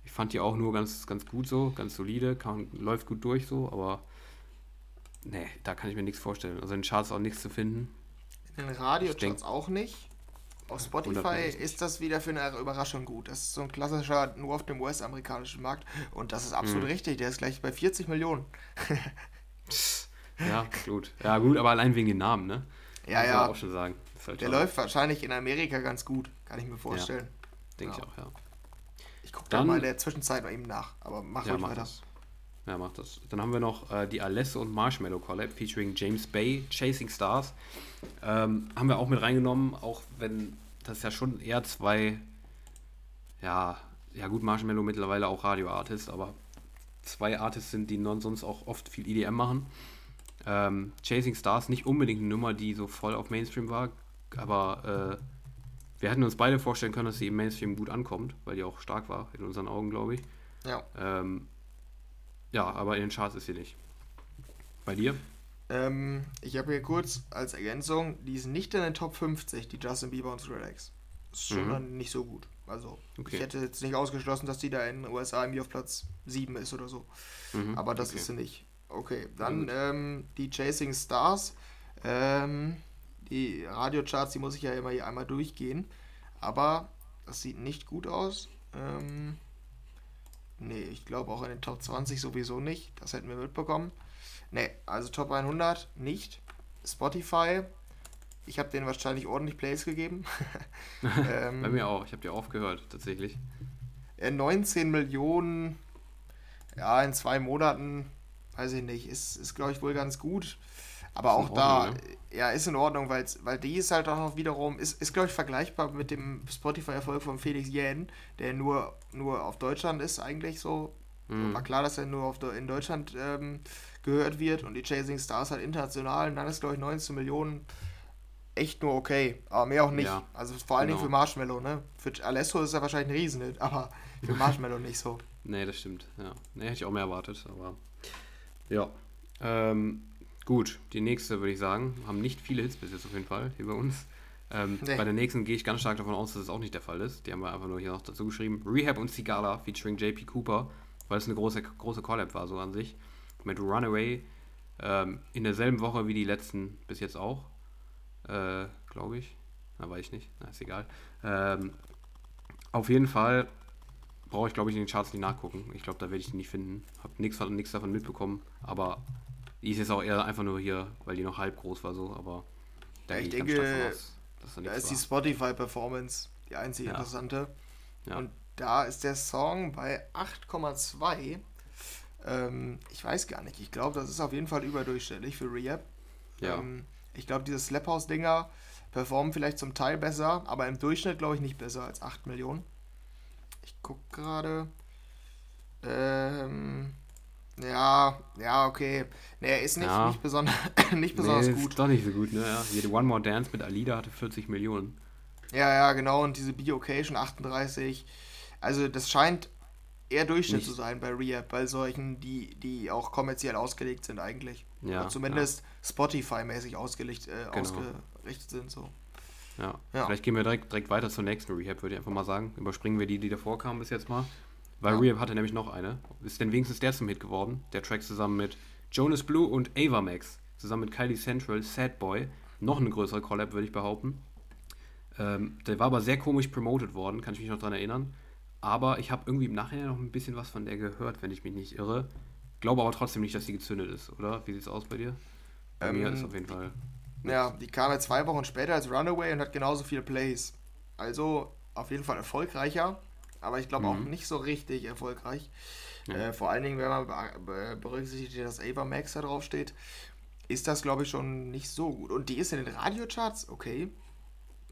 ich fand die auch nur ganz, ganz gut so, ganz solide, kann, läuft gut durch so, aber nee, da kann ich mir nichts vorstellen. Also in den Charts auch nichts zu finden. In den Radiocharts auch nicht. Auf Spotify ist das wieder für eine Überraschung gut. Das ist so ein klassischer nur auf dem US-amerikanischen Markt. Und das ist absolut mhm. richtig. Der ist gleich bei 40 Millionen. ja, gut. Ja, gut, aber allein wegen den Namen, ne? Ja, ja. auch schon sagen. Halt der läuft wahrscheinlich in Amerika ganz gut. Kann ich mir vorstellen. Ja, Denke ja. ich auch, ja. Ich gucke dann mal in der Zwischenzeit bei ihm nach. Aber mach ja, ruhig weiter. Das. Ja, macht das. Dann haben wir noch äh, die Alesse und Marshmallow Collab featuring James Bay, Chasing Stars. Ähm, haben wir auch mit reingenommen, auch wenn das ja schon eher zwei, ja, ja gut, Marshmallow mittlerweile auch Radio-Artist, aber zwei Artists sind, die sonst auch oft viel EDM machen. Ähm, Chasing Stars nicht unbedingt eine Nummer, die so voll auf Mainstream war, aber äh, wir hätten uns beide vorstellen können, dass sie im Mainstream gut ankommt, weil die auch stark war, in unseren Augen, glaube ich. Ja. Ähm, ja, aber in den Charts ist sie nicht. Bei dir? Ähm, ich habe hier kurz als Ergänzung, die ist nicht in den Top 50, die Justin Bieber und Skrillex. Ist schon mhm. dann nicht so gut. Also, okay. ich hätte jetzt nicht ausgeschlossen, dass die da in den USA irgendwie auf Platz 7 ist oder so. Mhm. Aber das okay. ist sie nicht. Okay, dann ähm, die Chasing Stars. Ähm, die Radiocharts, die muss ich ja immer hier einmal durchgehen. Aber das sieht nicht gut aus. Ähm, nee, ich glaube auch in den Top 20 sowieso nicht. Das hätten wir mitbekommen. Ne, also Top 100 nicht. Spotify, ich habe denen wahrscheinlich ordentlich Plays gegeben. ähm, Bei mir auch, ich habe dir aufgehört, tatsächlich. 19 Millionen, ja, in zwei Monaten, weiß ich nicht, ist, ist glaube ich wohl ganz gut. Aber auch da, Ordnung, ja? ist in Ordnung, weil's, weil die ist halt auch noch wiederum, ist, ist glaube ich vergleichbar mit dem Spotify-Erfolg von Felix Jähn, der nur, nur auf Deutschland ist eigentlich so. Mhm. War klar, dass er nur auf, in Deutschland ähm, gehört wird und die Chasing Stars halt international und dann ist glaube ich 19 Millionen echt nur okay, aber mehr auch nicht. Ja, also vor allen genau. Dingen für Marshmallow, ne? Für Alesso ist er wahrscheinlich ein Riesenhit, aber für Marshmallow nicht so. Nee, das stimmt, ja. Nee, hätte ich auch mehr erwartet, aber ja. Ähm, gut, die nächste würde ich sagen, haben nicht viele Hits bis jetzt auf jeden Fall hier bei uns. Ähm, nee. Bei der nächsten gehe ich ganz stark davon aus, dass es auch nicht der Fall ist. Die haben wir einfach nur hier noch dazu geschrieben. Rehab und Sigala featuring JP Cooper, weil es eine große, große Collab war so an sich. Mit Runaway ähm, in derselben Woche wie die letzten bis jetzt auch äh, glaube ich. Na, weiß ich nicht. Na, ist egal. Ähm, auf jeden Fall brauche ich, glaube ich, in den Charts nicht nachgucken. Ich glaube, da werde ich die nicht finden. Habe nichts davon mitbekommen. Aber die ist jetzt auch eher einfach nur hier, weil die noch halb groß war so. Aber da ja, ich denke, aus, da, da ist war. die Spotify-Performance die einzige ja. interessante. Ja. Und da ist der Song bei 8,2. Ähm, ich weiß gar nicht. Ich glaube, das ist auf jeden Fall überdurchschnittlich für Rehab. Ja. Ähm, ich glaube, diese Slap-House-Dinger performen vielleicht zum Teil besser, aber im Durchschnitt glaube ich nicht besser als 8 Millionen. Ich gucke gerade. Ähm, ja, ja, okay. Nee, er ist nicht, ja. nicht, besonders, nicht besonders nee, gut. Ist doch nicht so gut, ne? Ja. Jede One More Dance mit Alida hatte 40 Millionen. Ja, ja, genau. Und diese B-Occasion 38. Also, das scheint eher Durchschnitt nicht. zu sein bei Rehab, bei solchen, die, die auch kommerziell ausgelegt sind eigentlich. Ja, Oder zumindest ja. Spotify-mäßig ausgelegt, äh, genau. ausgerichtet sind. So. Ja. ja. vielleicht gehen wir direkt, direkt weiter zur nächsten Rehab, würde ich einfach mal sagen. Überspringen wir die, die davor kamen bis jetzt mal. Weil. Rehab hatte nämlich noch eine. Ist denn wenigstens der zum Hit geworden? Der Track zusammen mit Jonas Blue und Ava Max. Zusammen mit Kylie Central, Sad Boy. Noch eine größere Collab, würde ich behaupten. Ähm, der war aber sehr komisch promoted worden, kann ich mich noch daran erinnern. Aber ich habe irgendwie im Nachhinein noch ein bisschen was von der gehört, wenn ich mich nicht irre. Glaube aber trotzdem nicht, dass sie gezündet ist, oder? Wie sieht es aus bei dir? Bei ähm, mir ist auf jeden Fall. Ja, die kam ja zwei Wochen später als Runaway und hat genauso viele Plays. Also auf jeden Fall erfolgreicher, aber ich glaube mhm. auch nicht so richtig erfolgreich. Ja. Äh, vor allen Dingen, wenn man berücksichtigt, dass Ava Max da drauf steht, ist das, glaube ich, schon nicht so gut. Und die ist in den Radiocharts, okay.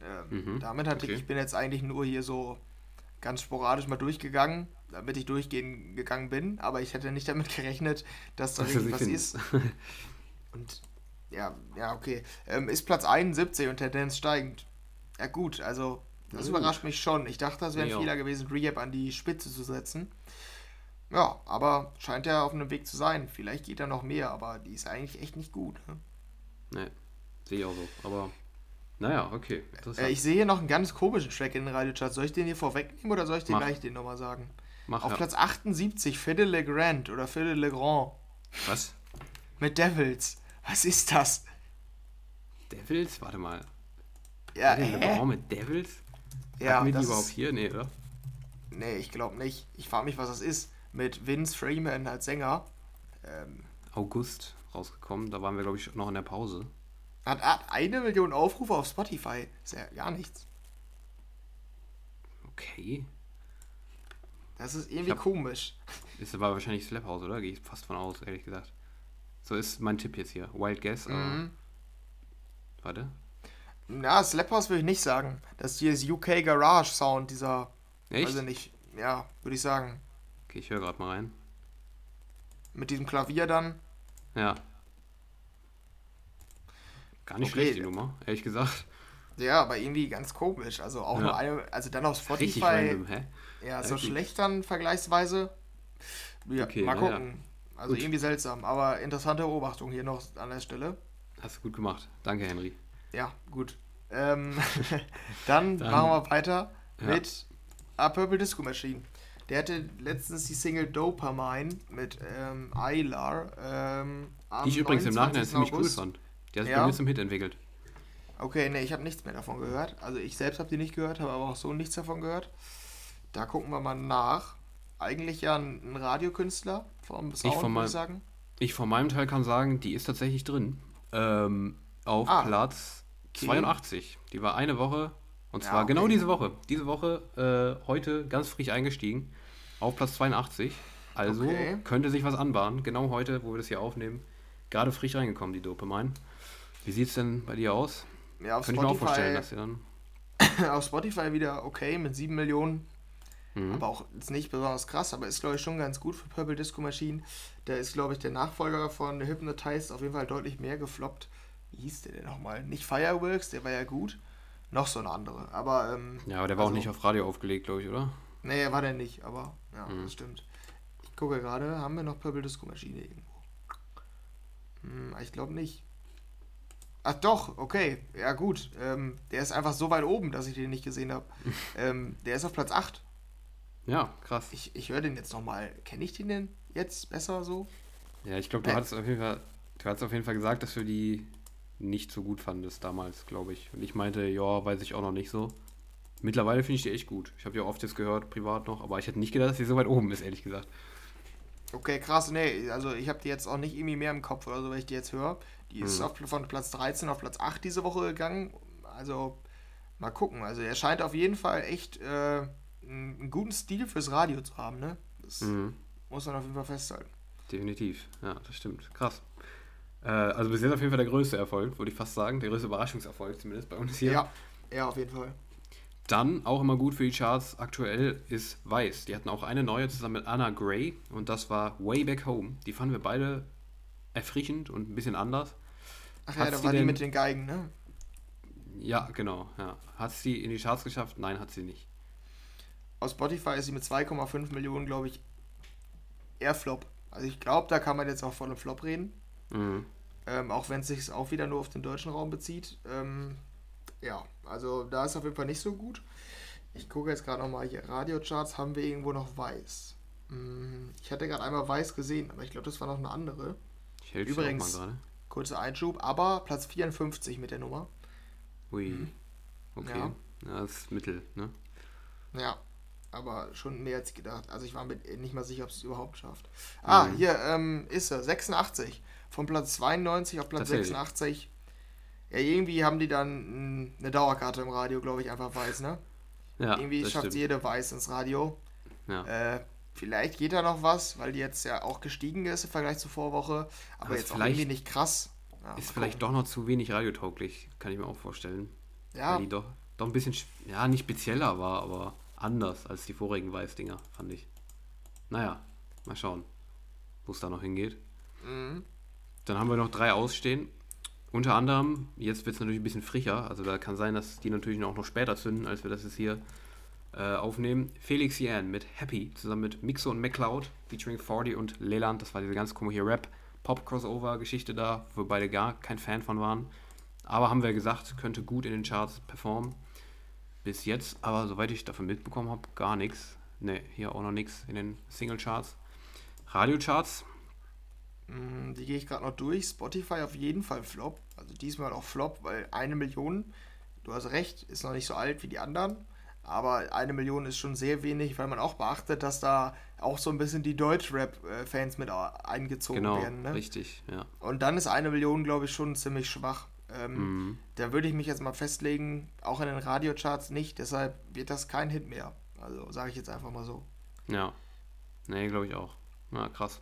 Ähm, mhm. Damit hatte okay. ich, ich bin jetzt eigentlich nur hier so ganz sporadisch mal durchgegangen, damit ich durchgehen gegangen bin, aber ich hätte nicht damit gerechnet, dass da irgendwas ist. Und ja, ja, okay. Ähm, ist Platz 71 und Tendenz steigend. Ja gut, also das ja, überrascht mich schon. Ich dachte, das wäre ein ja. Fehler gewesen, Rehab an die Spitze zu setzen. Ja, aber scheint ja auf einem Weg zu sein. Vielleicht geht da noch mehr, aber die ist eigentlich echt nicht gut. Ne? Nee, sehe ich auch so. Aber naja, okay. Äh, ich sehe hier noch einen ganz komischen Track in den Radiocharts. Soll ich den hier vorwegnehmen oder soll ich dir gleich den nochmal sagen? Mach, Auf ja. Platz 78 Phil Legrand oder Phil Legrand. Was? Mit Devils. Was ist das? Devils? Warte mal. Ja, Phil Legrand mit Devils? Ja, Hatten wir die überhaupt hier? Nee, oder? Nee, ich glaube nicht. Ich frage mich, was das ist. Mit Vince Freeman als Sänger. Ähm, August rausgekommen. Da waren wir, glaube ich, noch in der Pause. Hat, hat eine Million Aufrufe auf Spotify. Ist ja gar nichts. Okay. Das ist irgendwie hab, komisch. Ist aber wahrscheinlich Slap House, oder? Gehe ich fast von aus, ehrlich gesagt. So ist mein Tipp jetzt hier. Wild Guess, aber. Mhm. Warte. Na, Slap House würde ich nicht sagen. Das ist dieses UK Garage Sound, dieser. Echt? Also nicht. Ja, würde ich sagen. Okay, ich höre gerade mal rein. Mit diesem Klavier dann. Ja. Gar nicht okay. schlecht, die Nummer, ehrlich gesagt. Ja, aber irgendwie ganz komisch. Also auch ja. nur eine, also dann auf Spotify. Random? Ja, so schlecht dann vergleichsweise. Ja, okay, mal gucken. Ja. Also gut. irgendwie seltsam, aber interessante Beobachtung hier noch an der Stelle. Hast du gut gemacht. Danke, Henry. Ja, gut. Ähm, dann, dann, machen wir weiter mit A Purple Disco Machine. Der hatte letztens die Single Dopamine mit ähm, Aylar. Ähm, die ich übrigens im Nachhinein ziemlich cool fand. Der hat sich ja. bei mir zum Hit entwickelt. Okay, ne, ich habe nichts mehr davon gehört. Also ich selbst habe die nicht gehört, habe aber auch so nichts davon gehört. Da gucken wir mal nach. Eigentlich ja ein, ein Radiokünstler vom Sound, ich würde ich sagen. Ich von meinem Teil kann sagen, die ist tatsächlich drin. Ähm, auf ah, Platz okay. 82. Die war eine Woche, und zwar ja, okay. genau diese Woche. Diese Woche, äh, heute ganz frisch eingestiegen. Auf Platz 82. Also okay. könnte sich was anbahnen. Genau heute, wo wir das hier aufnehmen. Gerade frisch reingekommen, die Dopamine. Wie sieht es denn bei dir aus? Ja, auf Könnte ich mir auch vorstellen, Spotify, dass ihr dann. auf Spotify wieder okay mit 7 Millionen. Mhm. Aber auch jetzt nicht besonders krass, aber ist, glaube ich, schon ganz gut für Purple Disco Machine. Der ist, glaube ich, der Nachfolger von Hypnotized auf jeden Fall deutlich mehr gefloppt. Wie hieß der denn nochmal? Nicht Fireworks, der war ja gut. Noch so eine andere. Aber, ähm, Ja, aber der war auch also- nicht auf Radio aufgelegt, glaube ich, oder? Nee, war der nicht, aber ja, Mhm. das stimmt. Ich gucke gerade, haben wir noch Purple Disco Maschine irgendwo? Hm, ich glaube nicht. Ach doch, okay. Ja gut. Ähm, der ist einfach so weit oben, dass ich den nicht gesehen habe. ähm, der ist auf Platz 8. Ja, krass. Ich, ich höre den jetzt nochmal. Kenne ich den denn jetzt besser so? Ja, ich glaube, du Nee. hattest auf jeden Fall, du hattest auf jeden Fall gesagt, dass du die nicht so gut fandest damals, glaube ich. Und ich meinte, ja, weiß ich auch noch nicht so. Mittlerweile finde ich die echt gut. Ich habe die auch oft jetzt gehört, privat noch, aber ich hätte nicht gedacht, dass sie so weit oben ist, ehrlich gesagt. Okay, krass. Nee, also ich habe die jetzt auch nicht irgendwie mehr im Kopf oder so, wenn ich die jetzt höre. Die ist Mhm. auf, von Platz 13 auf Platz 8 diese Woche gegangen. Also mal gucken. Also er scheint auf jeden Fall echt äh, einen einen guten Stil fürs Radio zu haben, ne? Das Mhm. muss man auf jeden Fall festhalten. Definitiv. Ja, das stimmt. Krass. Äh, also bis jetzt auf jeden Fall der größte Erfolg, würde ich fast sagen. Der größte Überraschungserfolg zumindest bei uns hier. Ja, ja, auf jeden Fall. Dann auch immer gut für die Charts aktuell ist Weiß. Die hatten auch eine neue zusammen mit Anna Gray und das war Way Back Home. Die fanden wir beide erfrischend und ein bisschen anders. Ach ja, Hat's da war die denn- mit den Geigen, ne? Ja, genau. Ja. Hat sie in die Charts geschafft? Nein, hat sie nicht. Aus Spotify ist sie mit 2,5 Millionen, glaube ich, eher Flop. Also ich glaube, da kann man jetzt auch von einem Flop reden. Mhm. Ähm, auch wenn es sich auch wieder nur auf den deutschen Raum bezieht. Ähm, ja, also da ist auf jeden Fall nicht so gut. Ich gucke jetzt gerade nochmal hier. Radiocharts haben wir irgendwo noch weiß. Hm, Ich hatte gerade einmal weiß gesehen, aber ich glaube, das war noch eine andere. Ich helfe Übrigens- mal gerade. Kurzer Einschub, aber Platz 54 mit der Nummer. Ui. Okay. Ja. Ja. das ist Mittel, ne? Ja, aber schon mehr als gedacht. Also ich war mir nicht mal sicher, ob es überhaupt schafft. Ah, Mhm. hier ähm, ist er, 86. Von Platz 92 auf Platz Tatsächlich. 86. Ja, irgendwie haben die dann mh, eine Dauerkarte im Radio, glaube ich, einfach weiß, ne? Ja, irgendwie schafft stimmt. jede weiß ins Radio. Ja. Äh, vielleicht geht da noch was, weil die jetzt ja auch gestiegen ist im Vergleich zur Vorwoche. Aber Aber ist jetzt auch vielleicht- irgendwie nicht krass. Ja, ist vielleicht doch noch zu wenig radiotauglich, kann ich mir auch vorstellen. Ja, Weil die doch, doch ein bisschen, sch- ja, nicht spezieller war, aber anders als die vorigen Weißdinger, fand ich. Naja, mal schauen, wo es da noch hingeht. mhm. Dann haben wir noch drei ausstehen. Unter anderem, jetzt wird es natürlich ein bisschen frischer, also da kann sein, dass die natürlich auch noch später zünden, als wir das jetzt hier äh, aufnehmen. Felix Yan mit Happy, zusammen mit Mixo und McCloud, featuring 40 und Leland. Das war diese ganz komische Rap-Pop-Crossover-Geschichte da, wo wir beide gar kein Fan von waren. Aber haben wir gesagt, könnte gut in den Charts performen. Bis jetzt, aber soweit ich davon mitbekommen habe, gar nichts. Ne, hier auch noch nichts in den Single-Charts. Radio-Charts, Mm, Die gehe ich gerade noch durch. Spotify auf jeden Fall Flop. Also diesmal auch Flop, weil eine Million, du hast recht, ist noch nicht so alt wie die anderen. Aber eine Million ist schon sehr wenig, weil man auch beachtet, dass da auch so ein bisschen die Deutsch-Rap-Fans mit eingezogen genau, werden. Ne? richtig, ja. Und dann ist eine Million, glaube ich, schon ziemlich schwach. Ähm, Mhm. Da würde ich mich jetzt mal festlegen, auch in den Radiocharts nicht. Deshalb wird das kein Hit mehr. Also sage ich jetzt einfach mal so. Ja. Nee, glaube ich auch. Na, krass.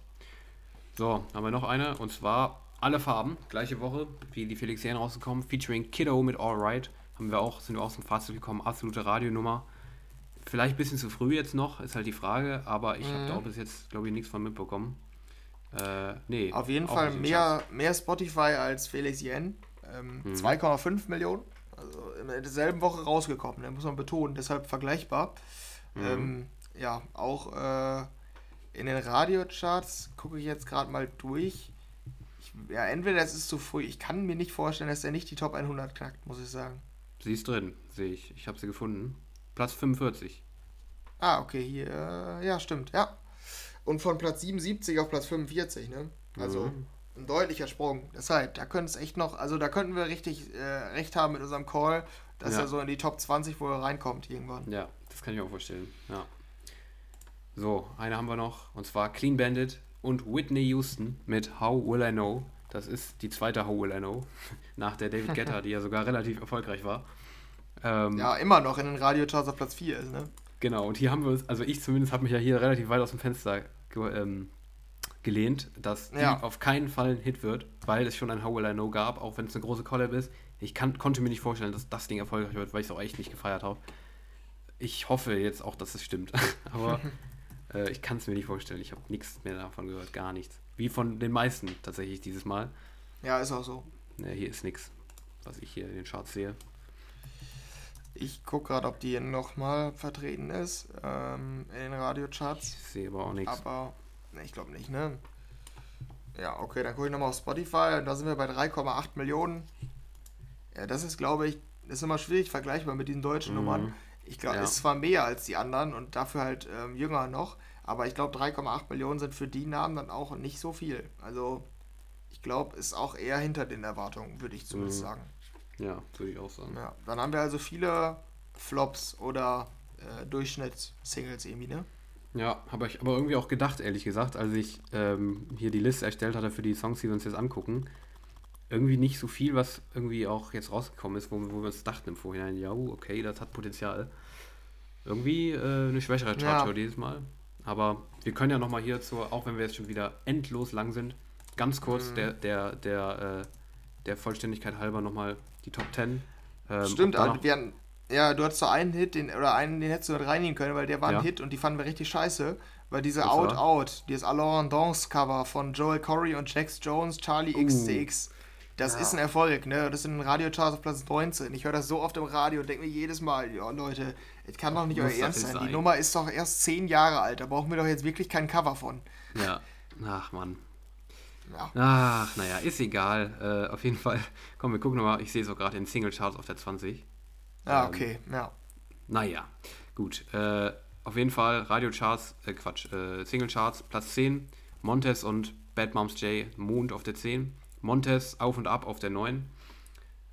So, haben wir noch eine und zwar alle Farben, gleiche Woche, wie die Felixien rausgekommen, featuring Kiddo mit Alright. Haben wir auch, sind wir auch zum Fazit gekommen, absolute Radionummer. Vielleicht ein bisschen zu früh jetzt noch, ist halt die Frage, aber ich habe Mhm. da auch bis jetzt, glaube ich, nichts von mitbekommen. Äh, nee. Auf jeden Fall mehr, mehr Spotify als Felix Yen. Ähm, Mhm. 2,5 Millionen. Also in derselben Woche rausgekommen, ne? muss man betonen, deshalb vergleichbar. Mhm. Ähm, ja, auch äh, in den Radiocharts gucke ich jetzt gerade mal durch. Ich, ja, entweder es ist zu früh. Ich kann mir nicht vorstellen, dass er nicht die Top 100 knackt, muss ich sagen. Sie ist drin, sehe ich. Ich habe sie gefunden. Platz 45. Ah, okay, hier, ja, stimmt, ja. Und von Platz 77 auf Platz 45, ne? Also Mhm. ein deutlicher Sprung. Deshalb, da könnte es echt noch, also da könnten wir richtig äh, recht haben mit unserem Call, dass Ja. er so in die Top 20 wohl reinkommt irgendwann. Ja, das kann ich mir auch vorstellen. Ja. So, eine haben wir noch und zwar Clean Bandit und Whitney Houston mit How Will I Know. Das ist die zweite How Will I Know nach der David Guetta, die ja sogar relativ erfolgreich war. Ähm, Ja, immer noch in den Radiocharts auf Platz 4 ist, ne? Genau, und hier haben wir uns, also ich zumindest habe mich ja hier relativ weit aus dem Fenster ge ähm, gelehnt, dass die Ja. auf keinen Fall ein Hit wird, weil es schon ein How Will I Know gab, auch wenn es eine große Collab ist. Ich kann, konnte mir nicht vorstellen, dass das Ding erfolgreich wird, weil ich es auch echt nicht gefeiert habe. Ich hoffe jetzt auch, dass es stimmt. Aber äh, ich kann es mir nicht vorstellen. Ich habe nichts mehr davon gehört, gar nichts. Wie von den meisten tatsächlich dieses Mal. Ja, ist auch so. Ne, hier ist nichts, was ich hier in den Charts sehe. Ich gucke gerade, ob die nochmal vertreten ist ähm, in den Radiocharts. Ich sehe aber auch nichts. Aber, ne, ich glaube nicht, ne? Ja, okay, dann gucke ich nochmal auf Spotify und da sind wir bei 3,8 Millionen. Ja, das ist, glaube ich, das ist immer schwierig vergleichbar mit diesen deutschen Mhm. Nummern. Ich glaube, Ja. ist zwar mehr als die anderen und dafür halt ähm, jünger noch, aber ich glaube, 3,8 Millionen sind für die Namen dann auch nicht so viel. Also, ich glaube, ist auch eher hinter den Erwartungen, würde ich zumindest Mhm. sagen. Ja, würde ich auch sagen. Ja, dann haben wir also viele Flops oder äh, Durchschnitts-Singles irgendwie, ne? Ja, habe ich aber irgendwie auch gedacht, ehrlich gesagt, als ich ähm, hier die Liste erstellt hatte für die Songs, die wir uns jetzt angucken. Irgendwie nicht so viel, was irgendwie auch jetzt rausgekommen ist, wo, wo wir uns dachten im Vorhinein, ja, uh, okay, das hat Potenzial. Irgendwie äh, eine schwächere Chartshow Ja. dieses Mal. Aber wir können ja nochmal hier zur, auch wenn wir jetzt schon wieder endlos lang sind, ganz kurz Mhm. der, der, der, äh, der Vollständigkeit halber nochmal die Top 10. Ähm, Stimmt, also wir hatten, ja, du hattest so einen Hit, den, oder einen, den hättest du reinnehmen können, weil der war Ja. ein Hit und die fanden wir richtig scheiße. Weil diese Was Out war? Out, dieses Alain Dance Cover von Joel Corey und Jax Jones, Charlie Uh. XCX, das Ja. ist ein Erfolg, ne? Das sind Radiocharts auf Platz 19. Ich höre das so oft im Radio und denke mir jedes Mal, ja Leute, es kann doch nicht euer Ernst jetzt sein. Die sein? Nummer ist doch erst 10 Jahre alt, da brauchen wir doch jetzt wirklich kein Cover von. Ja, ach Mann. Ja. Ach, naja, ist egal. Äh, auf jeden Fall. Komm, wir gucken nochmal. Ich sehe es auch gerade in Single Charts auf der 20. Ja, Ähm, okay, ja. Naja, gut. Äh, auf jeden Fall Radio Charts, äh, Quatsch, äh, Single Charts, Platz 10. Montes und Bad Moms J, Mond auf der 10. Montes auf und ab auf der 9.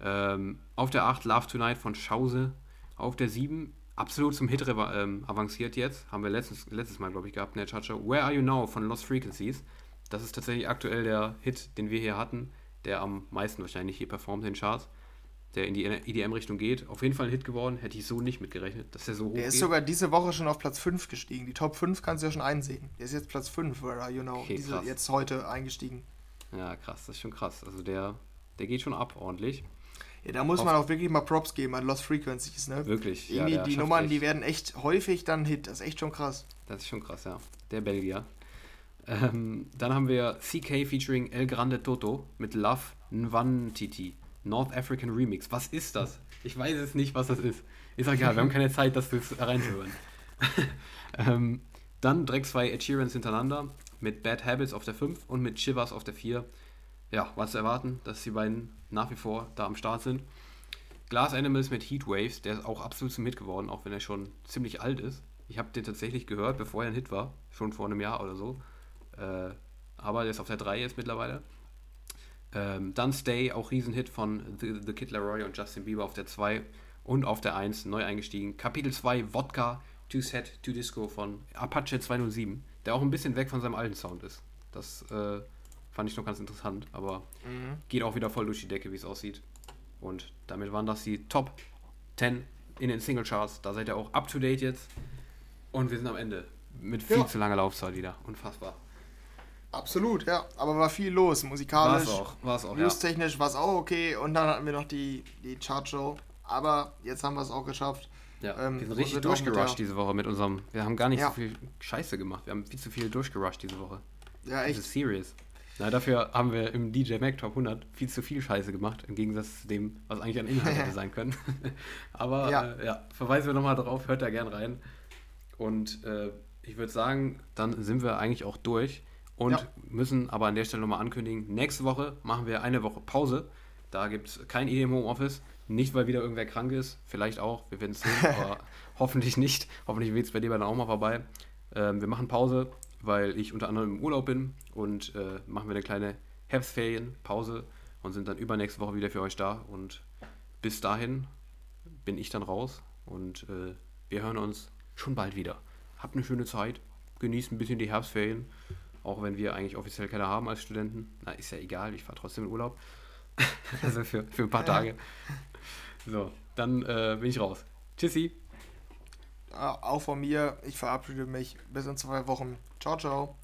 Ähm, auf der 8 Love Tonight von Schause. Auf der 7 absolut zum Hit ähm, avanciert jetzt. Haben wir letztes, letztes Mal, glaube ich, gehabt der Chartshow. Where Are You Now von Lost Frequencies. Das ist tatsächlich aktuell der Hit, den wir hier hatten, der am meisten wahrscheinlich hier performt in den Charts. Der in die EDM-Richtung geht. Auf jeden Fall ein Hit geworden. Hätte ich so nicht mitgerechnet, dass der so hoch Der ist geht. sogar diese Woche schon auf Platz 5 gestiegen. Die Top 5 kannst du ja schon einsehen. Der ist jetzt Platz 5, where are you know? Okay, Diese, jetzt heute eingestiegen. Ja, krass, das ist schon krass. Also der, der geht schon ab ordentlich. Ja, da muss man auch wirklich mal Props geben an Lost Frequencies, ne? Wirklich. Ja, die Nummern, echt. die werden echt häufig dann Hit. Das ist echt schon krass. Das ist schon krass, ja. Der Belgier. Ähm, dann haben wir CK featuring El Grande Toto mit Love Nwantiti. North African Remix. Was ist das? Ich weiß es nicht, was das ist. Ist egal, wir haben keine Zeit, das zu- reinzuhören. ähm, dann direkt zwei Ed Sheerans hintereinander mit Bad Habits auf der 5 und mit Shivers auf der 4. Ja, was zu erwarten, dass die beiden nach wie vor da am Start sind. Glass Animals mit Heat Waves, der ist auch absolut zum Hit geworden, auch wenn er schon ziemlich alt ist. Ich habe den tatsächlich gehört, bevor er ein Hit war, schon vor einem Jahr oder so. Äh, aber der ist auf der 3 jetzt mittlerweile. Ähm, dann Stay, auch Riesenhit von The, The Kid Laroi und Justin Bieber auf der 2 und auf der 1 neu eingestiegen. Kapitel 2, Wodka, To Set, To Disco von Apache 207, der auch ein bisschen weg von seinem alten Sound ist. Das äh, fand ich noch ganz interessant, aber geht auch wieder voll durch die Decke, wie es aussieht. Und damit waren das die Top 10 in den Single Charts. Da seid ihr auch up to date jetzt. Und wir sind am Ende. Mit viel Ja. zu langer Laufzeit wieder. Unfassbar. Absolut, ja. Aber war viel los. War Musikalisch, es auch. War es auch, ja. newstechnisch war es auch okay. Und dann hatten wir noch die, die Chartshow. Aber jetzt haben wir es auch geschafft. ja. ähm, wir sind richtig durchgerusht diese Woche mit unserem. Wir haben gar nicht Ja. so viel Scheiße gemacht. Wir haben viel zu viel durchgerusht diese Woche. Ja, Das echt. ist serious. Na, dafür haben wir im DJ Mac Top 100 viel zu viel Scheiße gemacht, im Gegensatz zu dem, was eigentlich an Inhalt hätte sein können. Aber Ja. äh, ja verweisen wir nochmal drauf, hört da gern rein. Und äh, ich würde sagen, dann sind wir eigentlich auch durch und Ja. müssen aber an der Stelle nochmal ankündigen, nächste Woche machen wir eine Woche Pause. Da gibt es kein EDM Home Office. Nicht, weil wieder irgendwer krank ist, vielleicht auch, wir werden es sehen, aber hoffentlich nicht. Hoffentlich wird es bei dir dann auch mal vorbei. Ähm, wir machen Pause, weil ich unter anderem im Urlaub bin und äh, machen wir eine kleine Herbstferienpause und sind dann übernächste Woche wieder für euch da. Und bis dahin bin ich dann raus und äh, wir hören uns schon bald wieder. Habt eine schöne Zeit, genießt ein bisschen die Herbstferien, auch wenn wir eigentlich offiziell keine haben als Studenten. Na, ist ja egal, ich fahre trotzdem in Urlaub. also für, für ein paar Tage. So, dann äh, bin ich raus. Tschüssi. Auch von mir. Ich verabschiede mich. Bis in zwei Wochen. Ciao, ciao.